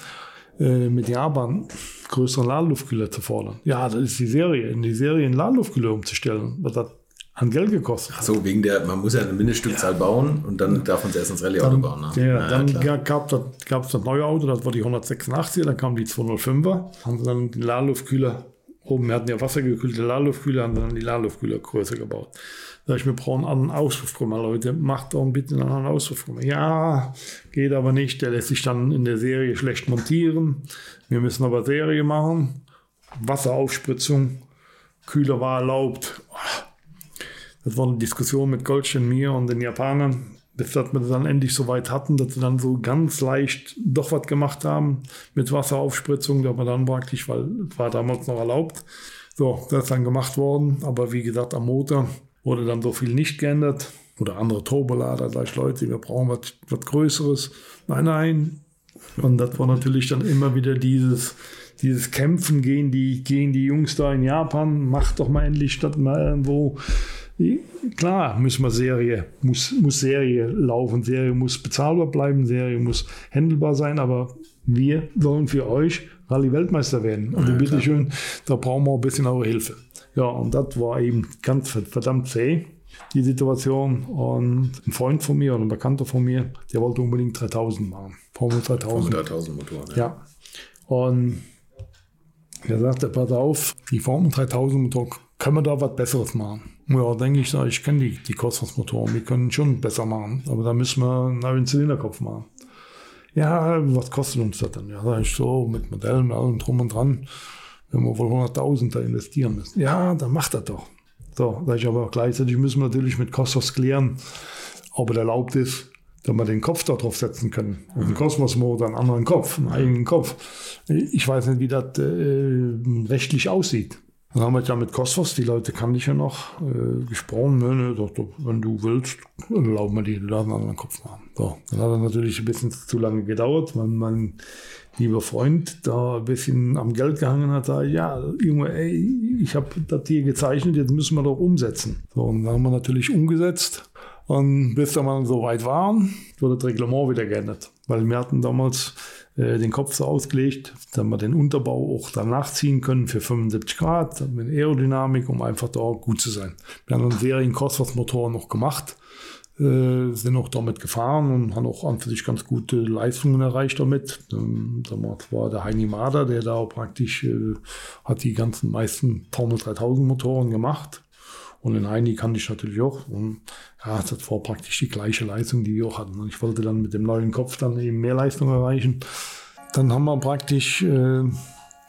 Äh, mit Japan größeren Ladeluftkühler zu fordern. Ja, das ist die Serie. In die Serie einen Ladeluftkühler umzustellen, hat an Geld gekostet. Ach so, wegen der, man muss ja eine Mindeststückzahl ja. bauen und dann darf man erst ins Rallye-Auto bauen. Ne? Ja, ja, dann gab es das, das neue Auto, das war die 186er, dann kam die 205er, haben dann den Ladeluftkühler oben, wir hatten ja wassergekühlte Ladeluftkühler, haben dann die Ladeluftkühler größer gebaut. Sag ich, wir brauchen einen Auspuffkrümmer, Leute. Macht doch bitte einen anderen Auspuffkrümmer. Ja, geht aber nicht. Der lässt sich dann in der Serie schlecht montieren. Wir müssen aber Serie machen. Wasseraufspritzung. Kühler war erlaubt. Das war eine Diskussion mit Goldstein, mir und den Japanern, bis wir das dann endlich so weit hatten, dass sie dann so ganz leicht doch was gemacht haben mit Wasseraufspritzung, da wir dann praktisch, weil es war damals noch erlaubt. So, das ist dann gemacht worden, aber wie gesagt, am Motor wurde dann so viel nicht geändert. Oder andere Turbolader, sag ich, Leute, wir brauchen was, was Größeres. Nein, nein. Und das war natürlich dann immer wieder dieses, dieses Kämpfen gegen die, gegen die Jungs da in Japan. Macht doch mal endlich statt mal irgendwo. Klar, müssen wir Serie, muss, muss Serie laufen, Serie muss bezahlbar bleiben, Serie muss handelbar sein, aber wir sollen für euch Rallye-Weltmeister werden. Und ja, bitteschön, da brauchen wir ein bisschen eure Hilfe. Ja, und das war eben ganz verdammt zäh, die Situation. Und ein Freund von mir oder ein Bekannter von mir, der wollte unbedingt 3000 machen. Formel 3000. Formel 3000 Motoren, ja. ja. Und Er sagte, pass auf, die Formel 3000 Motor, können wir da was Besseres machen? Ja, denke ich, ich kenne die, die Cosmos-Motoren, die können schon besser machen, aber da müssen wir einen neuen Zylinderkopf machen. Ja, was kostet uns das denn? Ja, sag ich so, mit Modellen, allem drum und dran, wenn wir wohl 100.000 da investieren müssen. Ja, dann macht das doch. So, sag ich aber gleichzeitig müssen wir natürlich mit Cosmos klären, ob es erlaubt ist, dass wir den Kopf da drauf setzen können. Und einen Kosmos-Motor, einen anderen Kopf, einen eigenen Kopf. Ich weiß nicht, wie das äh, rechtlich aussieht. Dann haben wir ja mit Kosmos, die Leute kann ich ja noch, äh, gesprochen. Ne, ne, doch, doch, wenn du willst, dann erlauben wir die, lassen einen anderen Kopf machen. So, dann hat er natürlich ein bisschen zu lange gedauert, weil mein lieber Freund da ein bisschen am Geld gehangen hat, da, ja, Junge, ey, ich habe das hier gezeichnet, jetzt müssen wir doch umsetzen. So, und dann haben wir natürlich umgesetzt. Und bis wir mal so weit waren, wurde das Reglement wieder geändert. Weil wir hatten damals äh, den Kopf so ausgelegt, dass wir den Unterbau auch dann nachziehen können für 75 Grad, mit Aerodynamik, um einfach da gut zu sein. Wir haben einen Serien Cosworth-Motor noch gemacht, äh, sind auch damit gefahren und haben auch an für sich ganz gute Leistungen erreicht damit. Ähm, damals war der Heini Mader, der da praktisch äh, hat die ganzen meisten Formel 3000 Motoren gemacht. Und den Heini kannte ich natürlich auch. Und ja, das war praktisch die gleiche Leistung, die wir auch hatten. Und ich wollte dann mit dem neuen Kopf dann eben mehr Leistung erreichen. Dann haben wir praktisch äh,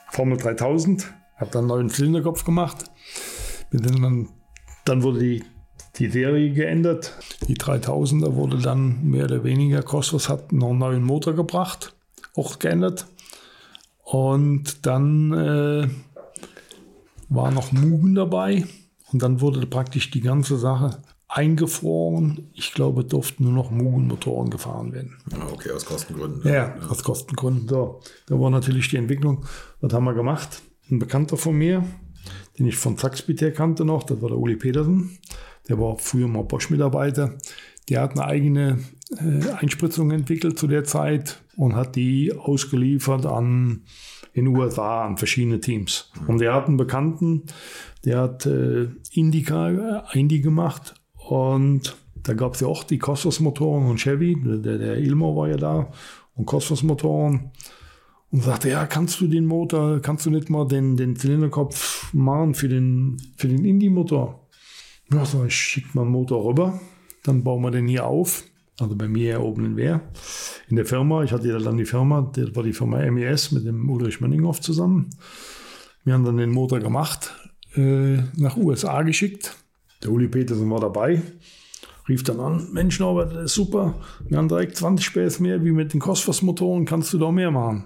Formel 3000, habe dann einen neuen Zylinderkopf gemacht. Dann, dann wurde die, die Serie geändert. Die 3000er wurde dann mehr oder weniger, Cosmos hat noch einen neuen Motor gebracht, auch geändert. Und dann äh, war noch Mugen dabei. Und dann wurde praktisch die ganze Sache eingefroren. Ich glaube, durften nur noch Mugen-Motoren gefahren werden. Okay, aus Kostengründen. Ja, ja, aus Kostengründen. So, da war natürlich die Entwicklung. Was haben wir gemacht? Ein Bekannter von mir, den ich von Zaxbit her kannte noch, das war der Uli Petersen. Der war früher mal Bosch-Mitarbeiter. Der hat eine eigene äh, Einspritzung entwickelt zu der Zeit und hat die ausgeliefert an in den USA an verschiedene Teams. Und der hat einen Bekannten, der hat äh, Indica, äh, Indy gemacht und da gab es ja auch die Cosmos-Motoren und Chevy, der, der Ilmo war ja da und Cosmos-Motoren und sagte, ja, kannst du den Motor, kannst du nicht mal den, den Zylinderkopf machen für den, für den Indie-Motor? Ja, so, ich schicke mal einen Motor rüber, dann bauen wir den hier auf also bei mir oben in Wehr, in der Firma. Ich hatte ja dann die Firma, das war die Firma MES mit dem Ulrich Mönninghoff zusammen. Wir haben dann den Motor gemacht, äh, nach USA geschickt. Der Uli Petersen war dabei, rief dann an, Mensch Norbert, das ist super, wir haben direkt 20 Späß mehr wie mit den Cosmos-Motoren, kannst du da mehr machen?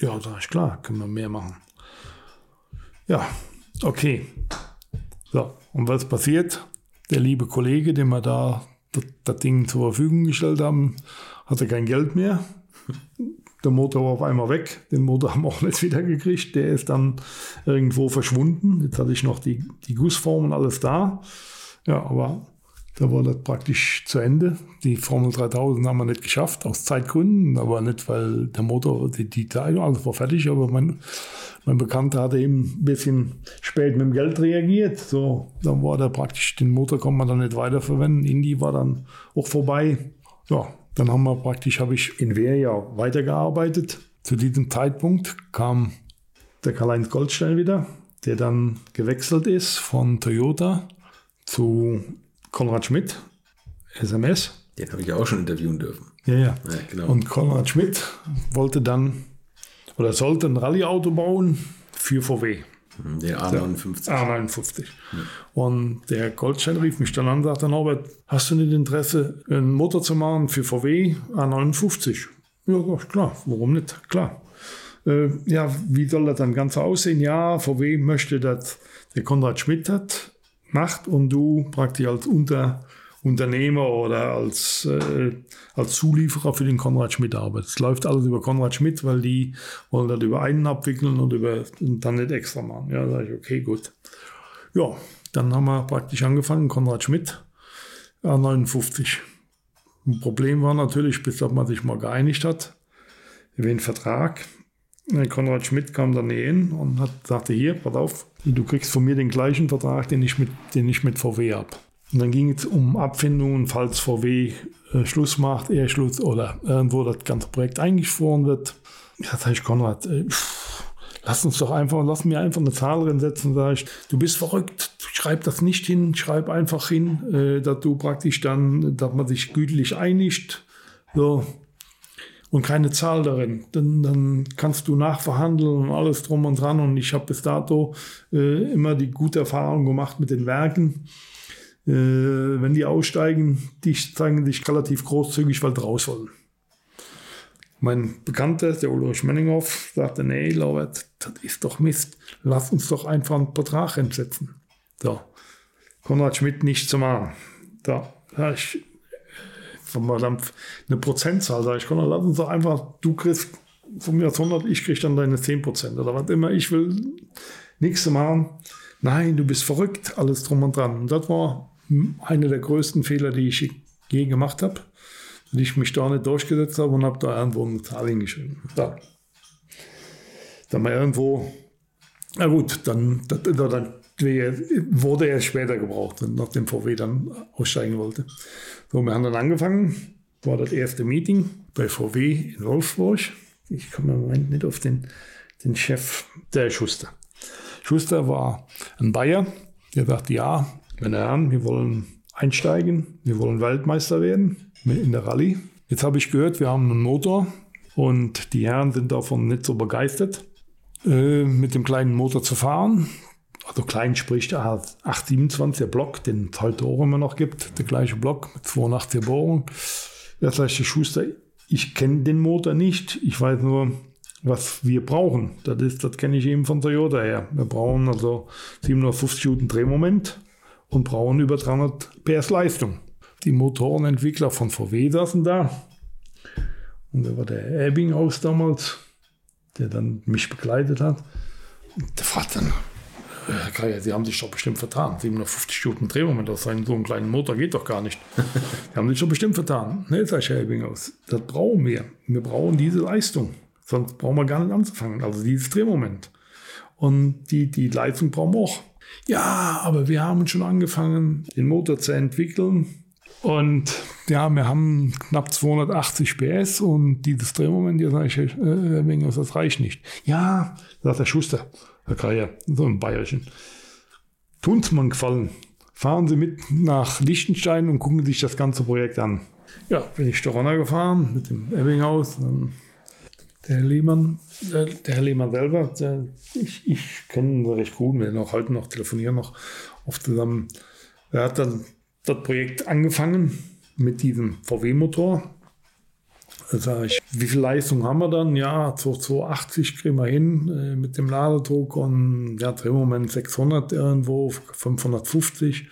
Ja, da ist klar, können wir mehr machen. Ja, okay. So, und was passiert? Der liebe Kollege, dem wir da das, das Ding zur Verfügung gestellt haben, hatte kein Geld mehr. Der Motor war auf einmal weg. Den Motor haben wir auch nicht wieder gekriegt. Der ist dann irgendwo verschwunden. Jetzt hatte ich noch die, die Gussform und alles da. Ja, aber da war das praktisch zu Ende. Die Formel 3000 haben wir nicht geschafft, aus Zeitgründen, aber nicht, weil der Motor, die, die Teile, alles war fertig, aber mein, mein Bekannter hatte eben ein bisschen spät mit dem Geld reagiert. So, dann war der praktisch, den Motor konnte man dann nicht weiterverwenden. Indy war dann auch vorbei. Ja, dann haben wir praktisch, habe ich in Wehr ja weitergearbeitet. Zu diesem Zeitpunkt kam der Karl-Heinz Goldstein wieder, der dann gewechselt ist von Toyota zu Konrad Schmidt, SMS. Den habe ich auch schon interviewen dürfen. Ja, ja. ja genau. Und Konrad Schmidt wollte dann oder sollte ein Rallye-Auto bauen für VW. Mhm, der A59. Der A59. Ja. Und der Goldstein rief mich dann an und sagte, Norbert, hast du nicht Interesse, einen Motor zu machen für VW A59? Ja, klar, warum nicht? Klar. Äh, ja, wie soll das dann ganz aussehen? Ja, VW möchte, dass der Konrad Schmidt hat macht und du praktisch als Unter, Unternehmer oder als, äh, als Zulieferer für den Konrad Schmidt arbeitest. Es läuft alles über Konrad Schmidt, weil die wollen das über einen abwickeln und, über, und dann nicht extra machen. Ja, sage ich, okay, gut. Ja, dann haben wir praktisch angefangen, Konrad Schmidt, A59. Ein Problem war natürlich, bis man sich mal geeinigt hat, über den Vertrag. Konrad Schmidt kam dann hin und hat, sagte, hier, pass auf, du kriegst von mir den gleichen Vertrag, den ich mit, den ich mit VW habe. Und dann ging es um Abfindungen, falls VW äh, Schluss macht, er Schluss oder irgendwo das ganze Projekt eingefroren wird. Ja, sag ich, Konrad, äh, lass uns doch einfach, lass mir einfach eine Zahl reinsetzen, sag ich, du bist verrückt, schreib das nicht hin, schreib einfach hin, äh, dass du praktisch dann, dass man sich gütlich einigt. So, und keine Zahl darin. Dann, dann kannst du nachverhandeln und alles drum und dran. Und ich habe bis dato äh, immer die gute Erfahrung gemacht mit den Werken. Äh, wenn die aussteigen, die zeigen sich relativ großzügig, weil draus wollen. Mein Bekannter, der Ulrich Menninghoff, sagte, nee, Laubert, das ist doch Mist. Lass uns doch einfach einen Vertrag entsetzen. So. Konrad Schmidt nicht zu machen. Da, ja, ich, eine Prozentzahl sage ich, komm, lass uns doch einfach, du kriegst von mir aus 100, ich krieg dann deine 10 Prozent oder was immer, ich will nichts machen. Nein, du bist verrückt, alles drum und dran. Und das war einer der größten Fehler, die ich je gemacht habe, dass ich mich da nicht durchgesetzt habe und habe da irgendwo eine Zahl hingeschrieben. Da. Dann mal irgendwo, na gut, dann, dann wurde er später gebraucht, nachdem VW dann aussteigen wollte. So, wir haben dann angefangen, war das erste Meeting bei VW in Wolfsburg. Ich komme im Moment nicht auf den, den Chef, der Schuster. Schuster war ein Bayer, der sagte, ja, meine Herren, wir wollen einsteigen, wir wollen Weltmeister werden in der Rallye. Jetzt habe ich gehört, wir haben einen Motor und die Herren sind davon nicht so begeistert, äh, mit dem kleinen Motor zu fahren also klein sprich der 827er Block, den es heute auch immer noch gibt, der gleiche Block mit 82 Bohrungen. Da sagt der Schuster, ich kenne den Motor nicht, ich weiß nur, was wir brauchen. Das, ist, das kenne ich eben von Toyota her. Wir brauchen also 750 Newton Drehmoment und brauchen über 300 PS Leistung. Die Motorenentwickler von VW saßen da. Und da war der Ebbing aus damals, der dann mich begleitet hat. Der fragt Herr Kreier, Sie haben sich doch bestimmt vertan. 750 Stunden Drehmoment aus einem so einem kleinen Motor geht doch gar nicht. Sie haben sich doch bestimmt vertan. Ne, sag ich Herr Helbinghaus, das brauchen wir. Wir brauchen diese Leistung. Sonst brauchen wir gar nicht anzufangen. Also dieses Drehmoment. Und die, die Leistung brauchen wir auch. Ja, aber wir haben schon angefangen, den Motor zu entwickeln. Und ja, wir haben knapp 280 PS und dieses Drehmoment, hier sage ich, äh, das reicht nicht. Ja, sagt der Schuster, Herr Kreier, so ein Bayerchen. Tun's mir einen Gefallen. Fahren Sie mit nach Liechtenstein und gucken sich das ganze Projekt an. Ja, bin ich da runtergefahren mit dem Ebbinghaus. Der Herr Lehmann, der, der Herr Lehmann selber, der, ich, ich kenne ihn recht gut, wir noch heute noch telefonieren noch oft zusammen. Er hat dann das Projekt angefangen mit diesem VW-Motor. Sage ich, wie viel Leistung haben wir dann? Ja, 280 kriegen wir hin äh, mit dem Ladedruck und ja, Drehmoment 600 irgendwo, 550.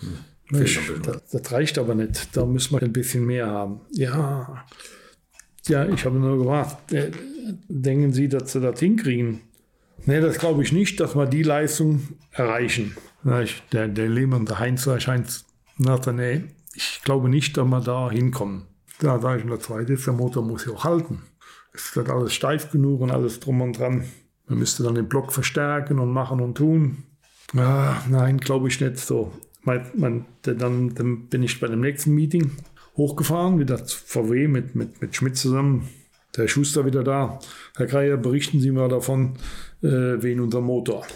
Hm. Ich, das, das, reicht aber nicht. Da müssen wir ein bisschen mehr haben. Ja, ja ich habe nur gefragt, äh, denken Sie, dass Sie das hinkriegen? Nee, das glaube ich nicht, dass wir die Leistung erreichen. Der, der Lehmann, der Heinz, der Heinz, sagte, nee, ich glaube nicht, dass wir da hinkommen. Da sage ich, und der zweite ist, der Motor muss ja auch halten. Ist das alles steif genug und alles drum und dran? Man müsste dann den Block verstärken und machen und tun. Ah, nein, glaube ich nicht so. Mein, mein, dann, dann, bin ich bei dem nächsten Meeting hochgefahren, wieder zu VW mit, mit, mit Schmidt zusammen. Der Schuster wieder da. Herr Kreier, berichten Sie mal davon, äh, wegen unserem Motor.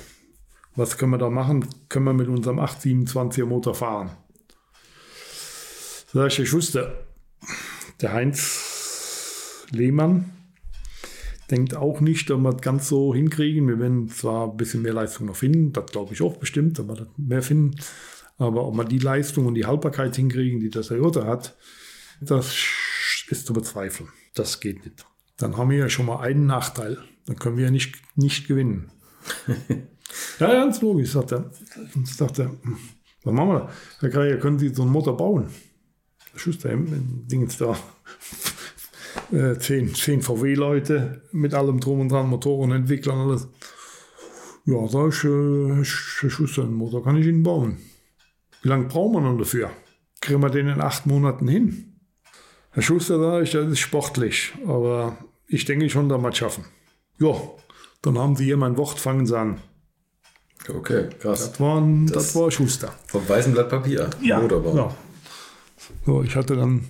Was können wir da machen? Können wir mit unserem 827er Motor fahren? Sag ich, Herr Schuster, der Heinz Lehmann denkt auch nicht, dass wir das ganz so hinkriegen. Wir werden zwar ein bisschen mehr Leistung noch finden, das glaube ich auch bestimmt, dass wir das mehr finden. Aber ob wir die Leistung und die Haltbarkeit hinkriegen, die das Toyota hat, das ist zu bezweifeln. Das geht nicht. Dann haben wir ja schon mal einen Nachteil. Dann können wir ja nicht, nicht gewinnen. ja, ganz logisch, sagt er. Sagt er, hm, was machen wir? Herr Kreier, können Sie so einen Motor bauen? Schuster im Dingens da. Äh, zehn, zehn VW-Leute mit allem drum und dran, Motoren, Entwicklern, alles. Ja, sag ich, äh, Schuster, einen Motor kann ich Ihnen bauen. Wie lange brauchen wir noch dafür? Kriegen wir den in acht Monaten hin? Herr Schuster, sag ich, das ist sportlich, aber ich denke schon, da mal schaffen. Ja, dann haben Sie hier mein Wort, fangen Sie an. Okay, krass. Das war, das, das war Schuster. Vom weißen Blatt Papier. Ja, Motorbau. Ja. So, ich hatte dann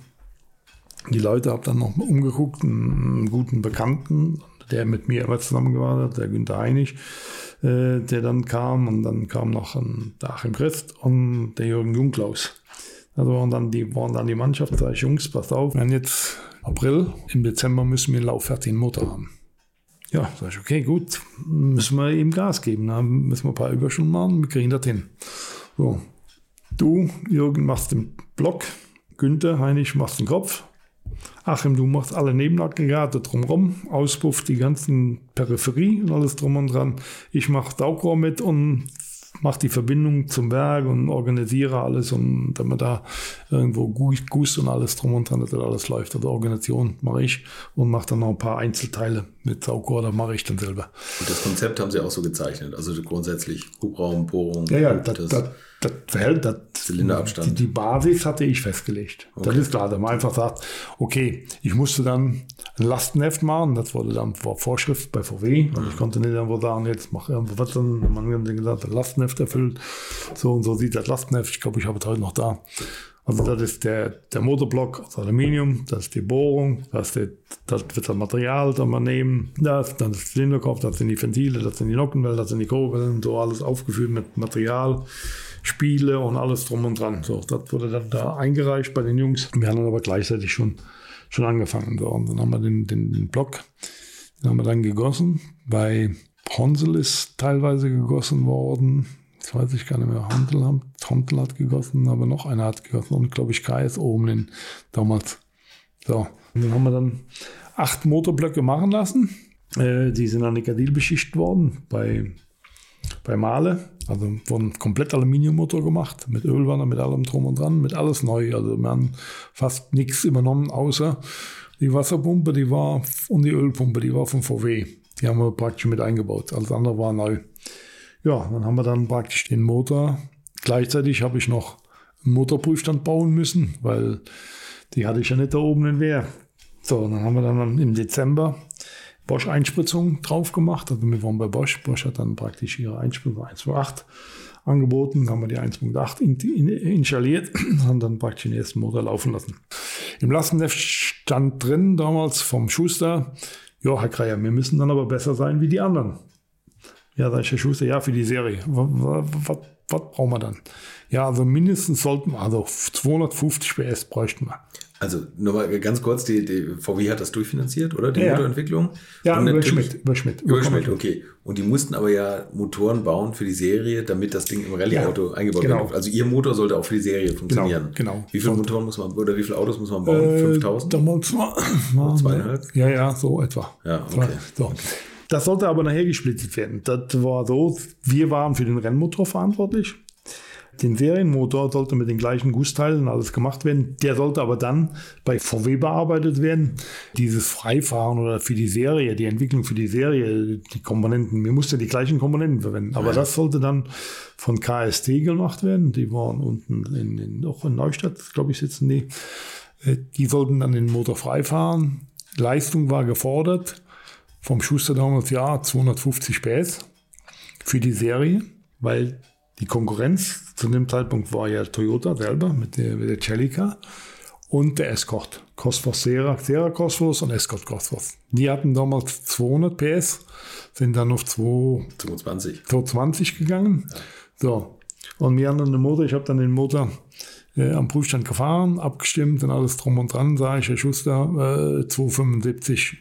die Leute, habe dann noch umgeguckt, einen guten Bekannten, der mit mir immer zusammengearbeitet hat, der Günther Heinig, äh, der dann kam und dann kam noch ein Achim Christ und der Jürgen Jungklaus. Also waren dann die, waren dann die Mannschaft, sag ich, Jungs, passt auf, wir haben jetzt April, im Dezember müssen wir einen lauffertigen Motor haben. Ja, sag ich, okay, gut, müssen wir ihm Gas geben, dann müssen wir ein paar Überstunden machen, wir kriegen das hin. So, du, Jürgen, machst den Block, Günther, Heinig, machst den Kopf. Achim, du machst alle Nebenaggregate drumherum, Auspuff, die ganzen Peripherie und alles drum und dran. Ich mache Saugrohr mit und mache die Verbindung zum Werk und organisiere alles und damit da irgendwo Guss und alles drum und dran, dass das alles läuft. Also Organisation mache ich und mache dann noch ein paar Einzelteile mit Saugrohr, da mache ich dann selber. Und das Konzept haben Sie auch so gezeichnet, also grundsätzlich Hubraum, Bohrung. Ja, ja, das, das, das Verhält, das, Zylinderabstand. Die, die, Basis hatte ich festgelegt. Okay. Das ist klar, dass man einfach sagt, okay, ich musste dann ein Lastenheft machen, das wurde dann vor Vorschrift bei VW, und ich konnte nicht irgendwo sagen, jetzt mach irgendwo was, dann man hat gesagt, das Lastenheft erfüllt, so und so sieht das Lastenheft, ich glaube, ich habe es heute noch da. Also das ist der, der Motorblock aus Aluminium, das ist die Bohrung, das, die, das wird das Material, das wir nehmen, das, dann ist der Zylinderkopf, das sind die Ventile, das sind die Nockenwellen, das sind die Kurbeln, so alles aufgefüllt mit Material. Spiele und alles drum und dran. So, das wurde dann da eingereicht bei den Jungs. Wir haben dann aber gleichzeitig schon, schon angefangen. So, und dann haben wir den, den, den Block, den haben wir dann gegossen. Bei Honsel ist teilweise gegossen worden. Das weiß ich gar nicht mehr. Hontel, Hontel hat gegossen, aber noch einer hat gegossen und glaube ich KS oben in, damals. So, und dann haben wir dann acht Motorblöcke machen lassen. Äh, die sind dann Nikadil beschichtet worden bei bei Male. Also wurden komplett Aluminiummotor gemacht, mit Ölwanne, mit allem drum und dran, mit alles neu. Also wir haben fast nichts übernommen, außer die Wasserpumpe, die war, und die Ölpumpe, die war von VW. Die haben wir praktisch mit eingebaut. Alles andere war neu. Ja, dann haben wir dann praktisch den Motor. Gleichzeitig habe ich noch einen Motorprüfstand bauen müssen, weil die hatte ich ja nicht da oben in Wehr. So, dann haben wir dann im Dezember Bosch-Einspritzung drauf gemacht. Also wir waren bei Bosch. Bosch hat dann praktisch ihre Einspritzung 1.8 angeboten, haben wir die 1.8 in, in, installiert und dann praktisch den ersten Motor laufen lassen. Im Lastenheft stand drin damals vom Schuster, ja, Herr Kreier, wir müssen dann aber besser sein wie die anderen. Ja, da ist Herr Schuster, ja, für die Serie. Was brauchen wir dann? Ja, also mindestens sollten wir, also 250 PS bräuchten wir. Also nur mal ganz kurz, die, die VW hat das durchfinanziert, oder? Die Ja. Motorentwicklung? Ja, Und über Schmidt, über Schmidt. Über Schmidt, okay. Und die mussten aber ja Motoren bauen für die Serie, damit das Ding im Rallye-Auto Ja, eingebaut genau. wird. Also ihr Motor sollte auch für die Serie funktionieren. genau. Wie viele Und- Motoren muss man, oder wie viele Autos muss man bauen? Äh, 5000? Damals war, war zweieinhalb? Ja, ja, so etwa. Ja, okay. So. Das sollte aber nachher gesplittet werden. Das war so, wir waren für den Rennmotor verantwortlich. Den Serienmotor sollte mit den gleichen Gussteilen alles gemacht werden. Der sollte aber dann bei VW bearbeitet werden. Dieses Freifahren oder für die Serie, die Entwicklung für die Serie, die Komponenten, wir mussten die gleichen Komponenten verwenden. Aber das sollte dann von KST gemacht werden. Die waren unten in, in, auch in Neustadt, glaube ich, sitzen die. Äh, Die sollten dann den Motor freifahren. Leistung war gefordert. Vom Schuster damals, ja, 250 PS für die Serie, weil die Konkurrenz zu dem Zeitpunkt war ja Toyota selber mit der, mit der Celica und der Escort. Cosworth Sierra, Sierra Cosworth und Escort Cosworth. Die hatten damals 200 PS, sind dann auf 2, 25. 220 gegangen. So. Und wir haben dann den Motor, ich habe dann den Motor äh, am Prüfstand gefahren, abgestimmt und alles drum und dran, sage ich, Herr Schuster, äh, 275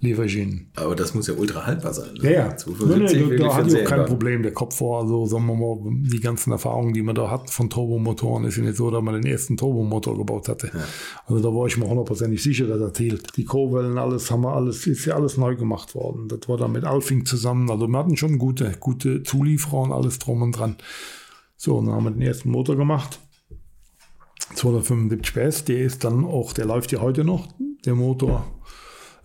Ihnen. Aber das muss ja ultra haltbar sein. Ne? Ja, ja. 275 Nee, nee, da für hatte ich auch kein Serienwagen. Problem. Der Kopf war so, sagen wir mal, die ganzen Erfahrungen, die man da hat von Turbomotoren, ist ja nicht so, dass man den ersten Turbomotor gebaut hatte. Also da war ich mir hundertprozentig sicher, dass das hielt. Die Kurbeln, alles haben wir alles, ist ja alles neu gemacht worden. Das war dann mit Alfing zusammen. Also wir hatten schon gute, gute Zulieferer und alles drum und dran. So, und dann haben wir den ersten Motor gemacht. 275 PS, der ist dann auch, der läuft ja heute noch, der Motor.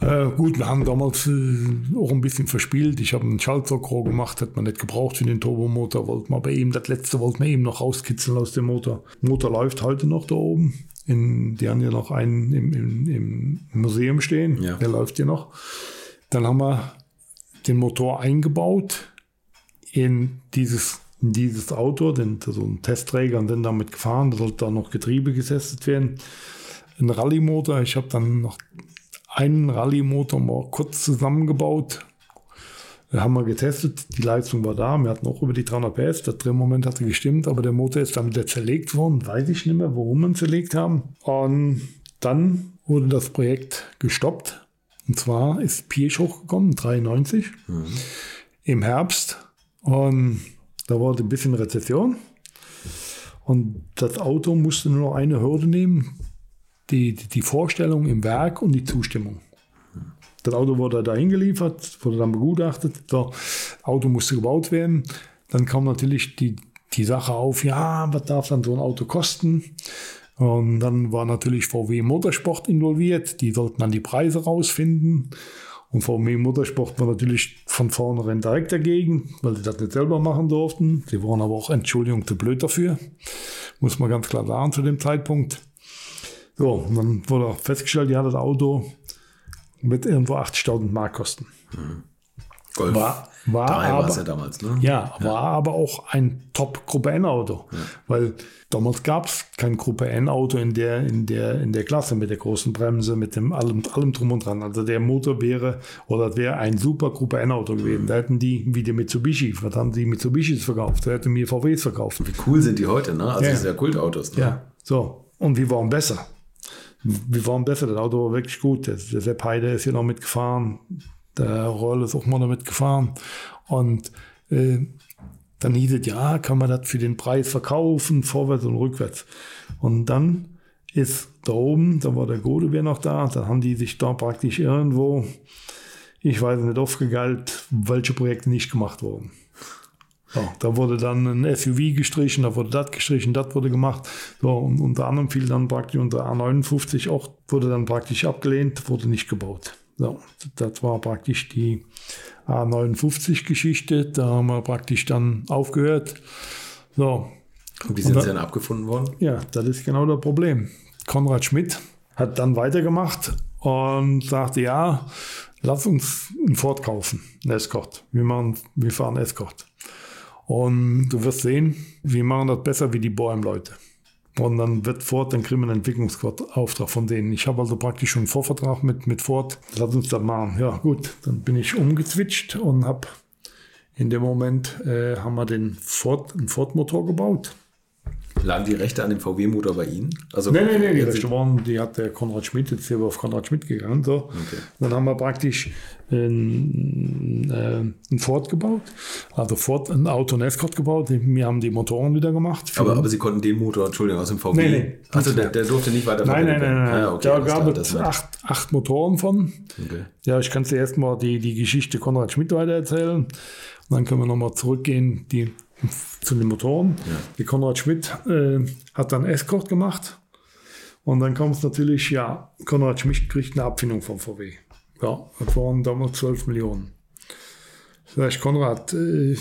Äh, gut, wir haben damals äh, auch ein bisschen verspielt. Ich habe einen Schaltzockrohr gemacht, hat man nicht gebraucht für den Turbomotor. Wollten wir bei ihm, das letzte wollten wir eben noch rauskitzeln aus dem Motor. Motor läuft heute noch da oben. In, die haben ja noch einen im, im, im Museum stehen. Ja. Der läuft ja noch. Dann haben wir den Motor eingebaut in dieses, in dieses Auto, den, so einen Testträger und dann damit gefahren. Da sollte da noch Getriebe getestet werden. Ein Rallye-Motor. Ich habe dann noch einen Rallye-Motor mal kurz zusammengebaut. Da haben wir getestet, die Leistung war da, wir hatten auch über die 300 PS, der Drehmoment hatte gestimmt, aber der Motor ist dann wieder zerlegt worden, weiß ich nicht mehr, warum wir ihn zerlegt haben. Und dann wurde das Projekt gestoppt. Und zwar ist Pirsch hochgekommen, 93, im Herbst. Und da war ein bisschen Rezession. Und das Auto musste nur noch eine Hürde nehmen, die, die, Vorstellung im Werk und die Zustimmung. Das Auto wurde dahin geliefert, wurde dann begutachtet. So, Auto musste gebaut werden. Dann kam natürlich die, die Sache auf, ja, was darf dann so ein Auto kosten? Und dann war natürlich VW Motorsport involviert. Die sollten dann die Preise rausfinden. Und VW Motorsport war natürlich von vornherein direkt dagegen, weil sie das nicht selber machen durften. Sie waren aber auch, Entschuldigung, zu blöd dafür. Muss man ganz klar sagen zu dem Zeitpunkt. So, und dann wurde auch festgestellt, ja, das Auto wird irgendwo 80.000 Mark kosten. Golf War, war 3 war es aber, ja damals, ne? ja, war aber auch ein Top-Gruppe N-Auto. Weil damals gab es kein Gruppe N-Auto in der, in, der, in der Klasse mit der großen Bremse, mit dem allem, allem drum und dran. Also der Motor wäre, oder das wäre ein super Gruppe N-Auto gewesen. Da hätten die, wie die Mitsubishi, was haben die Mitsubishis verkauft? Da hätten wir VWs verkauft. Wie cool sind die heute, ne? Also Ja. ja Kultautos, ne? Ja, so. Und wir waren besser. Wir waren besser. Das Auto war wirklich gut. Der, der Sepp Heide ist hier noch mitgefahren. Der Roll ist auch mal noch mitgefahren. Und äh, dann hieß es, ja, kann man das für den Preis verkaufen, vorwärts und rückwärts. Und dann ist da oben, da war der Godewehr noch da, da haben die sich da praktisch irgendwo, ich weiß nicht, aufgegeilt, welche Projekte nicht gemacht wurden. So, da wurde dann ein SUV gestrichen, da wurde das gestrichen, das wurde gemacht. So, und unter anderem fiel dann praktisch unter A59 auch, wurde dann praktisch abgelehnt, wurde nicht gebaut. So, das war praktisch die A59-Geschichte. Da haben wir praktisch dann aufgehört. So, Und wie sind Und sie da- dann abgefunden worden? ja, das ist genau das Problem. Konrad Schmidt hat dann weitergemacht und sagte, ja, lass uns einen Ford kaufen, einen Escort. Wir, machen, wir fahren Escort. Und du wirst sehen, wir machen das besser wie die Boehm-Leute. Und dann wird Ford, dann kriegen wir einen Entwicklungsauftrag von denen. Ich habe also praktisch schon einen Vorvertrag mit, mit Ford. Lass uns das machen. Ja, gut. Dann bin ich umgezwitscht und habe in dem Moment äh, haben wir den Ford, einen Ford-Motor gebaut. Lagen die Rechte an dem VW-Motor bei Ihnen? Also nein, nein, nein, die Rechte waren, die hat der Konrad Schmidt, jetzt wir auf Konrad Schmidt gegangen. So. Okay. Dann haben wir praktisch ein, äh, ein Ford gebaut, also Ford, ein Auto und Escort gebaut. Wir haben die Motoren wieder gemacht. Aber, aber Sie konnten den Motor, Entschuldigung, aus dem VW? Nein, nein. Also der, der, durfte nicht weiter Nein, nein, nein. nein. Ah, okay, da gab es acht, acht Motoren von. Okay. Ja, ich kann dir erstmal die, die Geschichte Konrad Schmidt weiter erzählen. dann können wir nochmal zurückgehen. Die zu den Motoren. Ja. Die Konrad Schmidt äh, hat dann Escort gemacht. Und dann kam es natürlich, ja, Konrad Schmidt kriegt eine Abfindung vom VW. Ja, das waren damals 12 Millionen. Sag ich, Konrad, äh,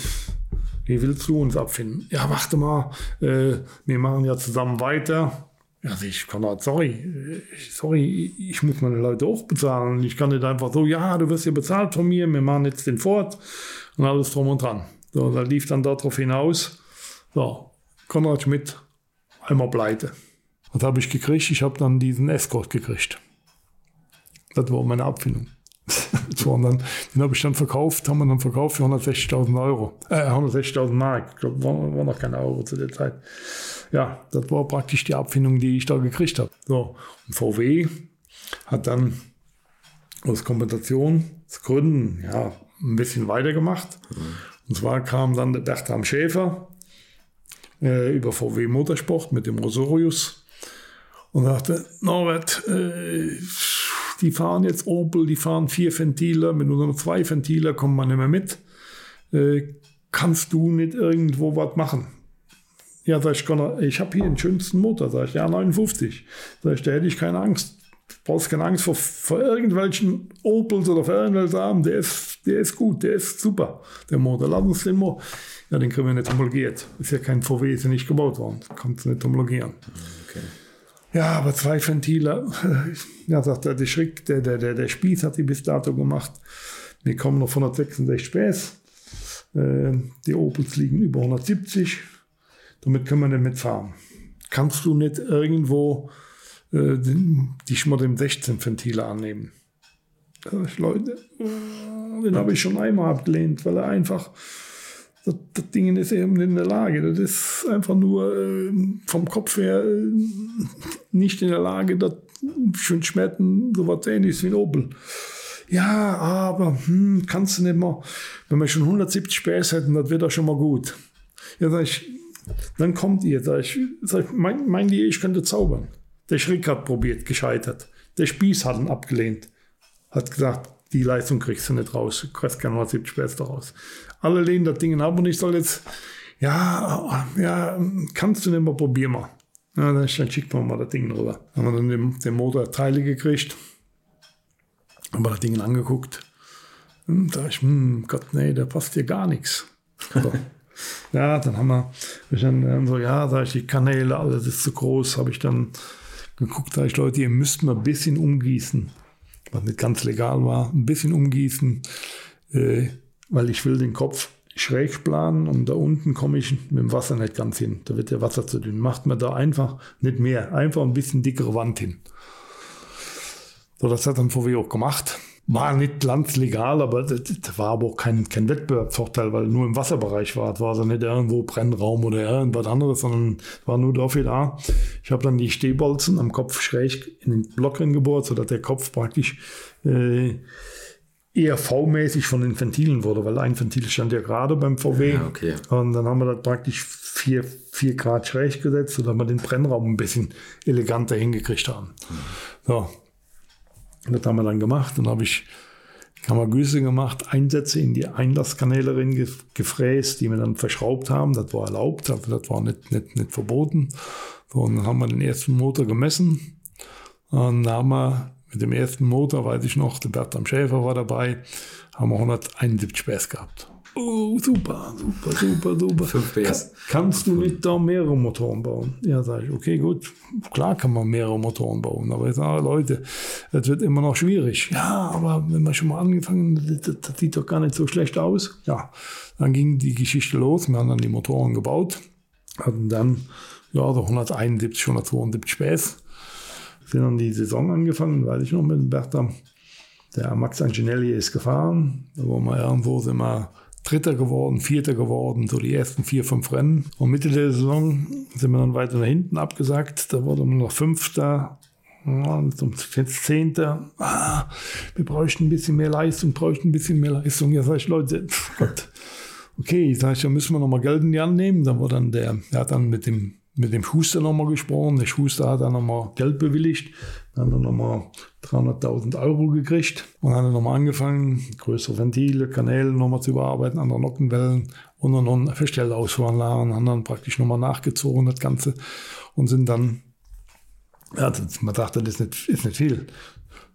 wie willst du uns abfinden? Ja, warte mal, äh, wir machen ja zusammen weiter. Ja, ich, Konrad, sorry, äh, sorry, ich muss meine Leute auch bezahlen. Ich kann nicht einfach so, ja, du wirst ja bezahlt von mir, wir machen jetzt den Fort und alles drum und dran. So, da lief dann darauf hinaus, so, Konrad Schmidt, einmal pleite. Was habe ich gekriegt? Ich habe dann diesen Escort gekriegt. Das war meine Abfindung. das waren dann, den habe ich dann verkauft, haben wir dann verkauft für 160.000 Euro. Äh, 160.000 Mark. Ich glaube, war, war noch keine Euro zu der Zeit. Ja, das war praktisch die Abfindung, die ich da gekriegt habe. So, und VW hat dann aus Kompensationsgründen, ja, ein bisschen weitergemacht. Mhm. Und zwar kam dann der Bertram Schäfer äh, über VW Motorsport mit dem Rosorius und sagte, Norbert, äh, die fahren jetzt Opel, die fahren vier Ventile, mit nur zwei Ventile kommt man nicht mehr mit. Äh, kannst du nicht irgendwo was machen? Ja, sag ich, ich habe hier den schönsten Motor, sag ich, ja, 59. Sag ich, da hätte ich keine Angst. Du brauchst keine Angst vor, vor irgendwelchen Opels oder vor irgendwelchen Sachen, der ist der ist gut, der ist super, der Motor. Lass uns den mal. Ja, den kriegen wir nicht homologiert. Ist ja kein VW, ist ja nicht gebaut worden. Kannst du nicht homologieren. Okay. Ja, aber zwei Ventile. Ja, sagt er, der Schrick, der, der, der, der Spieß hat die bis dato gemacht. Wir kommen noch 166 Späß. Äh, die Opels liegen über 170. Damit können wir nicht mitfahren. Kannst du nicht irgendwo äh, die schon mal dem 16 Ventile annehmen? Leute, den habe ich schon einmal abgelehnt, weil er einfach, das, das, Ding ist eben in der Lage. Das ist einfach nur äh, vom Kopf her äh, nicht in der Lage, das schön schmetten, so was ähnliches wie ein Opel. Ja, aber hm, kannst du nicht mal, wenn wir schon 170 PS hätten, das wäre doch schon mal gut. Ja, sag ich, dann kommt ihr, sag ich, sag ich mein, meint ihr, ich könnte zaubern? Der Schrick hat probiert, gescheitert. Der Spieß hat ihn abgelehnt. Hat gesagt, die Leistung kriegst du nicht raus. Du kriegst keine 170 PS raus. Alle lehnen das Ding ab und ich soll jetzt, ja, ja, kannst du nicht mal probieren mal. Ja, dann, dann schickt man mal das Ding rüber. Haben wir dann den, den Motor Teile gekriegt, haben wir das Ding angeguckt. Hm, da ich, hm, Gott, nee, da passt hier gar nichts. So. ja, dann haben wir, ich dann so, ja, sag ich, die Kanäle, alles ist zu groß, habe ich dann geguckt, sag ich, Leute, ihr müsst mal ein bisschen umgießen was nicht ganz legal war, ein bisschen umgießen, äh, weil ich will den Kopf schräg planen und da unten komme ich mit dem Wasser nicht ganz hin. Da wird der Wasser zu dünn. Macht man da einfach nicht mehr, einfach ein bisschen dickere Wand hin. So, das hat dann VW auch gemacht. War nicht ganz legal, aber das, das, war aber auch kein, kein Wettbewerbsvorteil, weil nur im Wasserbereich war. Es war also nicht irgendwo Brennraum oder irgendwas anderes, sondern war nur dafür da. Ich habe dann die Stehbolzen am Kopf schräg in den Block gebohrt, sodass der Kopf praktisch äh, eher V-mäßig von den Ventilen wurde, weil ein Ventil stand ja gerade beim VW. Ja, okay. Und dann haben wir das praktisch vier, vier Grad schräg gesetzt, sodass wir den Brennraum ein bisschen eleganter hingekriegt haben. Mhm. So, das haben wir dann gemacht. Dann habe ich Kammergüsse gemacht, Einsätze in die Einlasskanäle rein gefräst, die wir dann verschraubt haben. Das war erlaubt, also das war nicht, nicht, nicht verboten. So, und dann haben wir den ersten Motor gemessen. Dann haben wir mit dem ersten Motor, weiß ich noch, der Bertram Schäfer war dabei, haben wir 171 PS gehabt. Oh, super, super, super, super. 5 PS. Ka- kannst du nicht da mehrere Motoren bauen? Ja, sage ich, okay, gut, klar kann man mehrere Motoren bauen, aber ich sage, Leute, das wird immer noch schwierig. Ja, aber wenn man schon mal angefangen, das, das, das sieht doch gar nicht so schlecht aus. Ja, dann ging die Geschichte los, wir haben dann die Motoren gebaut, hatten dann, ja, so 171, 172 PS. Sind dann die Saison angefangen, weiß ich noch, mit dem Bertha. Der Max Anginelli ist gefahren. Da waren wir irgendwo, sind wir Dritter geworden, Vierter geworden, so die ersten vier, fünf Rennen. Und Mitte der Saison sind wir dann weiter nach hinten abgesagt. Da wurde man noch Fünfter, ja, zum Zehnter. Ah, wir bräuchten ein bisschen mehr Leistung, bräuchten ein bisschen mehr Leistung. Ja, sag ich, Leute, Gott. Okay, sag ich, da müssen wir nochmal Geld in die Hand nehmen. Dann war dann der, der hat dann mit dem mit dem Schuster nochmal gesprochen. Der Schuster hat dann nochmal Geld bewilligt. Dann haben wir nochmal 300.000 Euro gekriegt und haben dann nochmal angefangen, größere Ventile, Kanäle nochmal zu überarbeiten, andere Nockenwellen und dann noch eine Verstellausfahranlagen, haben dann praktisch nochmal nachgezogen, das Ganze und sind dann, ja, das, man dachte, das ist nicht, ist nicht viel,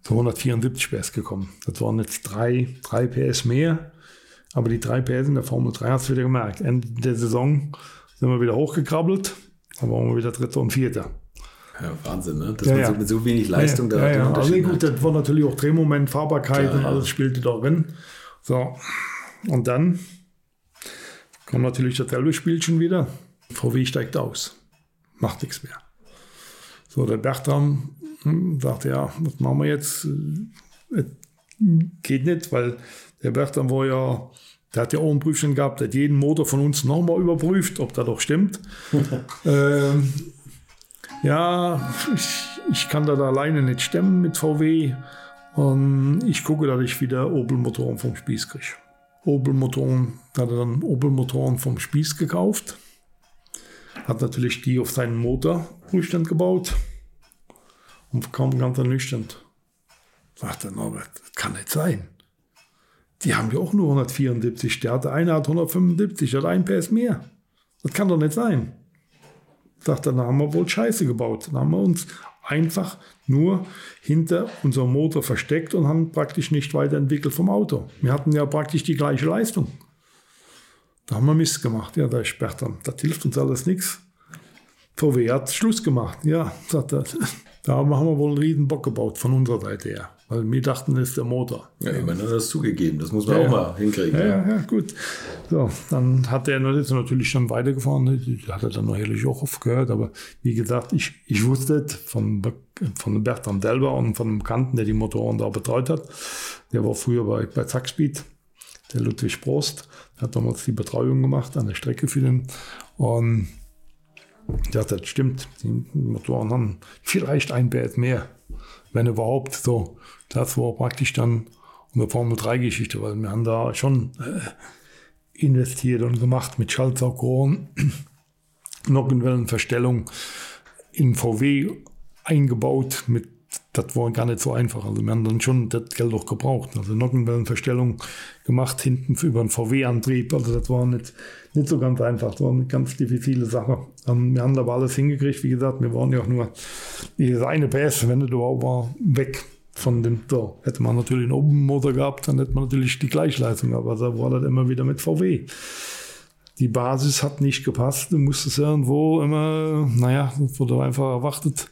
zu 174 PS gekommen. Das waren jetzt drei, drei PS mehr, aber die drei PS in der Formel 3 hast du wieder gemerkt. Ende der Saison sind wir wieder hochgekrabbelt, dann waren wir wieder Dritter und Vierter. Ja, Wahnsinn, ne? Dass Ja, man ja. so mit so wenig Leistung ja, da ja, ja. Also gut, das war natürlich auch Drehmoment, Fahrbarkeit und alles spielte darin. So, und dann kommt natürlich dasselbe Spielchen wieder. VW steigt aus. Macht nichts mehr. So, der Bertram hm, sagte, ja, was machen wir jetzt? Äh, Geht nicht, weil der Bertram war ja, der hat ja auch einen Prüfstand gehabt, der hat jeden Motor von uns nochmal überprüft, ob das doch stimmt. ähm, ja, ich, ich kann das alleine nicht stemmen mit VW. Und ich gucke, dass ich wieder Opel-Motoren vom Spieß kriege. Opel-Motoren, hat er dann Opel-Motoren vom Spieß gekauft. Hat natürlich die auf seinen Motorprüfstand gebaut. Und kam ganz ernüchternd. Sagte Norbert, das kann nicht sein. Die haben ja auch nur 174. Der hatte eine hat 175, der hat ein PS mehr. Das kann doch nicht sein. Sagt dann haben wir wohl Scheiße gebaut. Dann haben wir uns einfach nur hinter unserem Motor versteckt und haben praktisch nicht weiterentwickelt vom Auto. Wir hatten ja praktisch die gleiche Leistung. Da haben wir Mist gemacht. Ja, da ist Bertram. Das hilft uns alles nichts. VW hat Schluss gemacht. Ja, sagt er. Da haben wir wohl einen riesen gebaut von unserer Seite her. Weil wir dachten, das ist der Motor. Ja, ich meine, das ist zugegeben. Das muss man Ja, auch ja. mal hinkriegen. Ja, Ja, ja, gut. So, dann hat er natürlich schon weitergefahren. ne? Hat er dann natürlich auch aufgehört. Aber wie gesagt, ich, ich wusste es von, von Bertram selber und von dem Bekannten, der die Motoren da betreut hat. Der war früher bei, bei Zackspeed, der Ludwig Prost. Der hat damals die Betreuung gemacht an der Strecke für den. Und ja, das stimmt. Die Motoren haben vielleicht ein PS mehr, wenn überhaupt. So, das war praktisch dann eine Formel 3 Geschichte, weil wir haben da schon äh, investiert und gemacht mit Schaltsaugrohren, Nockenwellenverstellung in VW eingebaut mit das war gar nicht so einfach. Also wir haben dann schon das Geld auch gebraucht. Also Nockenwellenverstellung gemacht hinten über einen VW-Antrieb. Also das war nicht, nicht so ganz einfach. Das war eine ganz diffizile Sache. Ähm, wir haben aber alles hingekriegt. Wie gesagt, wir waren ja auch nur dieses eine PS, wenn das überhaupt war, weg von dem, so, hätte man natürlich einen Open-Motor gehabt, dann hätte man natürlich die Gleichleistung, aber da war das immer wieder mit VW. Die Basis hat nicht gepasst, du musstest irgendwo immer, naja, es wurde einfach erwartet,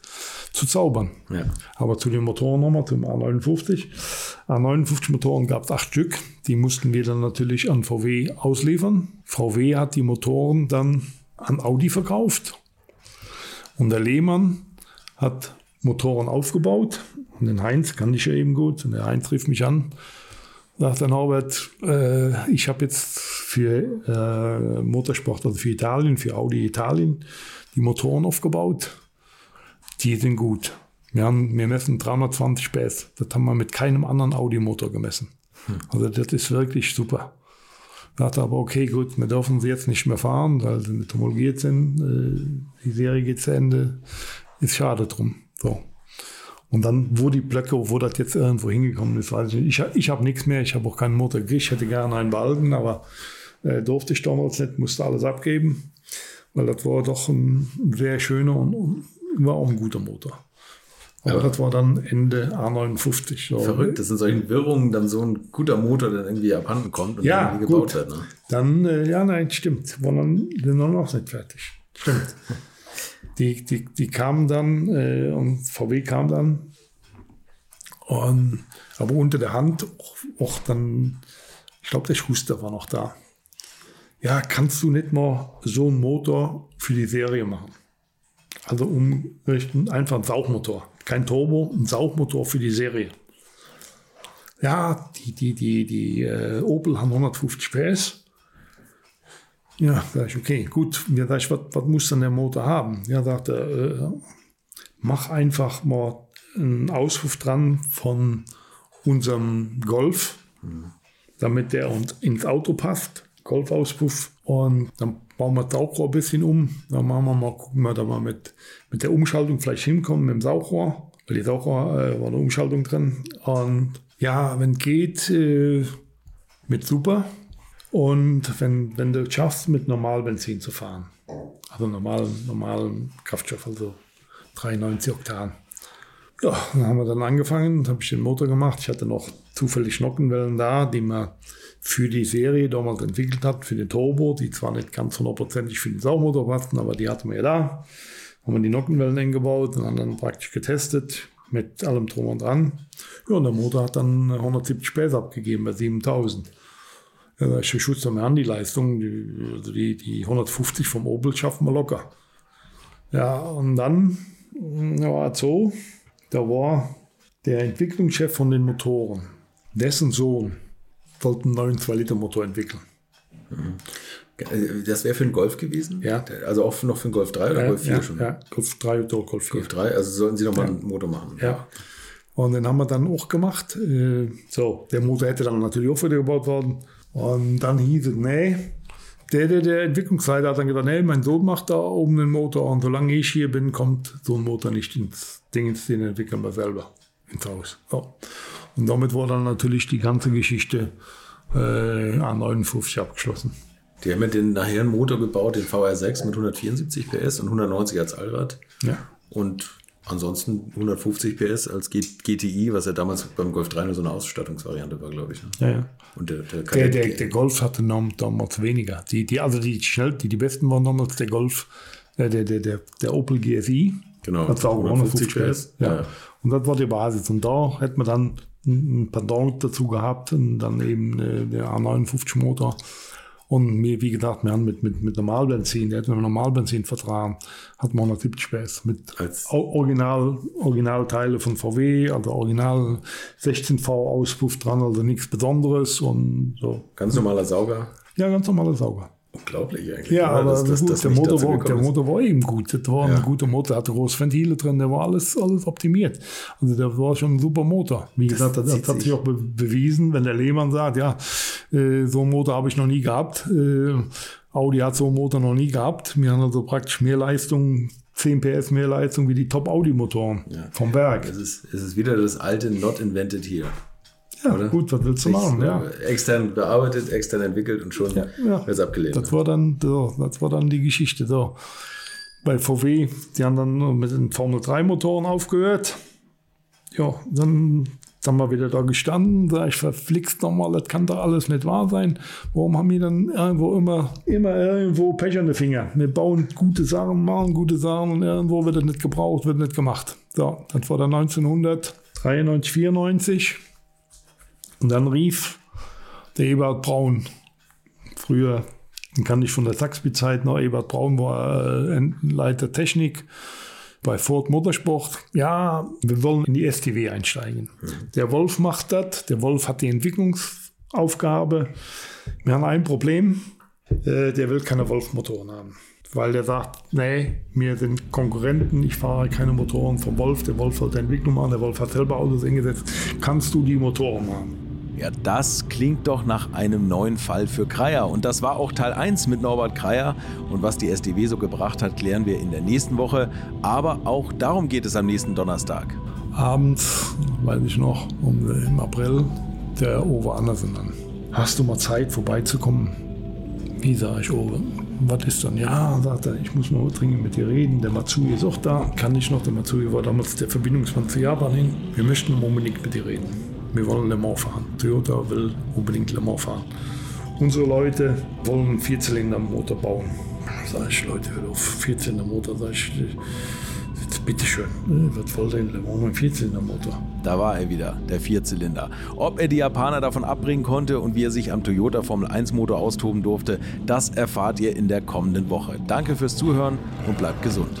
zu zaubern. Ja. Aber zu den Motoren nochmal, zum A59. A59 Motoren gab es acht Stück, die mussten wir dann natürlich an VW ausliefern. VW hat die Motoren dann an Audi verkauft. Und der Lehmann hat Motoren aufgebaut. Und den Heinz kann ich ja eben gut. Und der Heinz rief mich an. Sagt der Norbert, äh, ich habe jetzt für äh, Motorsport, also für Italien, für Audi Italien, die Motoren aufgebaut. Die sind gut. Wir, haben, wir messen 320 PS. Das haben wir mit keinem anderen Audi-Motor gemessen. Also das ist wirklich super. Dachte aber, okay, gut, wir dürfen sie jetzt nicht mehr fahren, weil sie nicht homologiert sind. Äh, Die Serie geht zu Ende. Ist schade drum. So. Und dann, wo die Blöcke, wo das jetzt irgendwo hingekommen ist, weiß ich nicht. Ich, ich habe nichts mehr, ich habe auch keinen Motor gekriegt. Ich hätte gerne einen behalten, aber äh, durfte ich damals nicht, musste alles abgeben. Weil das war doch ein sehr schöner und war auch ein guter Motor. Aber, Aber das war dann Ende A59. So. Verrückt, dass in solchen Wirrungen dann so ein guter Motor dann irgendwie abhanden kommt und ja, irgendwie gebaut gut. wird. Ne? Dann, äh, ja, nein, stimmt. War dann, dann noch nicht fertig. Stimmt. die, die, die kamen dann äh, und VW kam dann. Und, aber unter der Hand auch, auch dann, ich glaube, der Schuster war noch da. Ja, kannst du nicht mal so einen Motor für die Serie machen? Also um einfach einen Sauchmotor. Kein Turbo, ein Sauchmotor für die Serie. Ja, die, die, die, die äh, Opel haben 150 PS. Ja, sag ich, okay, gut. Ja, sag ich, was, was muss dann der Motor haben? Ja, sagte, äh, mach einfach mal einen Auspuff dran von unserem Golf, mhm. damit der uns ins Auto passt. Golfauspuff. Und dann bauen wir das Saugrohr ein bisschen um. Dann machen wir mal, gucken wir da mal mit, mit der Umschaltung vielleicht hinkommen mit dem Saugrohr. Weil die Saugrohr äh, war eine Umschaltung drin. Und ja, wenn geht, äh, mit super. Und wenn, wenn du schaffst, mit Normalbenzin zu fahren. Also normalen, normalen Kraftstoff, also 93 Oktan. Ja, dann haben wir dann angefangen, habe ich den Motor gemacht. Ich hatte noch zufällig Nockenwellen da, die man für die Serie damals entwickelt hat, für den Turbo, die zwar nicht ganz hundertprozentig für den Saumotor passten, aber die hatten wir ja da. Haben wir die Nockenwellen eingebaut und haben dann praktisch getestet mit allem drum und dran. Ja, und der Motor hat dann 170 PS abgegeben bei 7000. Ja, da ist der Schutz mehr an die Leistung. Die, also die, die 150 vom Opel schaffen wir locker. Ja, und dann war es so, da war der Entwicklungschef von den Motoren, dessen Sohn, wollte einen neuen 2-Liter-Motor entwickeln. Das wäre für einen Golf gewesen? Ja. Also auch noch für einen Golf 3 oder ja, Golf 4 ja, schon? Ja, Golf 3 oder Golf 4. Golf 3, also sollten Sie nochmal ja. einen Motor machen. Ja. Und den haben wir dann auch gemacht. Äh, so, der Motor hätte dann natürlich auch wieder gebaut worden. Und dann hieß es, nee, der, der, der Entwicklungsleiter hat dann gesagt, nee, mein Sohn macht da oben den Motor und solange ich hier bin, kommt so ein Motor nicht ins Ding, den entwickeln wir selber ins Haus. So. Und damit war dann natürlich die ganze Geschichte äh, A59 abgeschlossen. Die haben ja den nachher einen Motor gebaut, den VR6 mit 174 PS und 190 als Allrad. Ja. Und ansonsten 150 PS als GTI, was ja damals beim Golf 3 nur so eine Ausstattungsvariante war, glaube ich. Ne? Ja, ja. Und der, der, der, der, der Golf hatte damals weniger. Die, die, also die, schnell, die, die besten waren damals der Golf, äh, der, der, der, der Opel GSI. Genau. War auch 150 PS. Ja. ja. Und das war die Basis. Und da hätte man dann ein Pendant dazu gehabt und dann eben äh, der A59 Motor. Und mir, wie gesagt, wir haben mit, mit, mit Normalbenzin, der hat mit Normalbenzin vertragen, hat man 170 PS mit Als Original, Originalteile von VW, also Original 16V Auspuff dran, also nichts Besonderes und so. Ganz normaler Sauger? Ja, ganz normaler Sauger. Unglaublich eigentlich. Ja, aber das, das, das der, Motor war, der Motor war eben gut. Das war ja. ein guter Motor, hatte große Ventile drin, der war alles, alles optimiert. Also der war schon ein super Motor. Wie gesagt, das, das hat sich auch be bewiesen, wenn der Lehmann sagt, ja, äh, so einen Motor habe ich noch nie gehabt. Äh, Audi hat so einen Motor noch nie gehabt. Wir haben also praktisch mehr Leistung 10 PS mehr Leistung wie die Top-Audi-Motoren ja. vom Werk. Es ist, es ist wieder das alte Not Invented Here. Ja, oder? gut, was willst du machen? Ja. Extern bearbeitet, extern entwickelt und schon ja, ja. wird es abgelehnt. Das war, dann, so, das war dann die Geschichte. So. Bei VW, die haben dann mit den Formel 3 Motoren aufgehört. Ja, dann sind wir wieder da gestanden, sag ich, verflixt nochmal, das kann doch alles nicht wahr sein. Warum haben wir dann irgendwo immer, immer irgendwo Pech an den Finger? Wir bauen gute Sachen, machen gute Sachen und irgendwo wird das nicht gebraucht, wird nicht gemacht. So, das war dann 1993, 94. Und dann rief der Ebert Braun, früher, den kannte ich von der Saxby-Zeit noch, Ebert Braun war äh, Leiter Technik bei Ford Motorsport. Ja, wir wollen in die STW einsteigen. Mhm. Der Wolf macht das, der Wolf hat die Entwicklungsaufgabe. Wir haben ein Problem, äh, der will keine Wolf-Motoren haben weil der sagt, nee, wir sind Konkurrenten, ich fahre keine Motoren vom Wolf, der Wolf soll die Entwicklung machen, der Wolf hat selber Autos eingesetzt, kannst du die Motoren machen? Ja, das klingt doch nach einem neuen Fall für Kreier. Und das war auch Teil 1 mit Norbert Kreier. Und was die SDW so gebracht hat, klären wir in der nächsten Woche. Aber auch darum geht es am nächsten Donnerstag. Abends, weiß ich noch, um, im April, der Owe Andersen dann. Hast du mal Zeit vorbeizukommen? Wie sage ich, Owe? was ist dann? Ja, sagt er, ich muss mal dringend mit dir reden. Der Matsui ist auch da. Kann ich noch? Der Matsui war damals der Verbindungsmann zu Japan hin. Wir möchten unbedingt mit dir reden. Wir wollen Le Mans fahren. Toyota will unbedingt Le Mans fahren. Unsere Leute wollen einen Vierzylinder-Motor bauen. Sag ich, Leute, hör auf, Vierzylinder-Motor. Sag ich, bitteschön, was wollt ihr denn? Warum ein Vierzylindermotor? Da war er wieder, der Vierzylinder. Ob er die Japaner davon abbringen konnte und wie er sich am Toyota Formel 1 Motor austoben durfte, das erfahrt ihr in der kommenden Woche. Danke fürs Zuhören und bleibt gesund.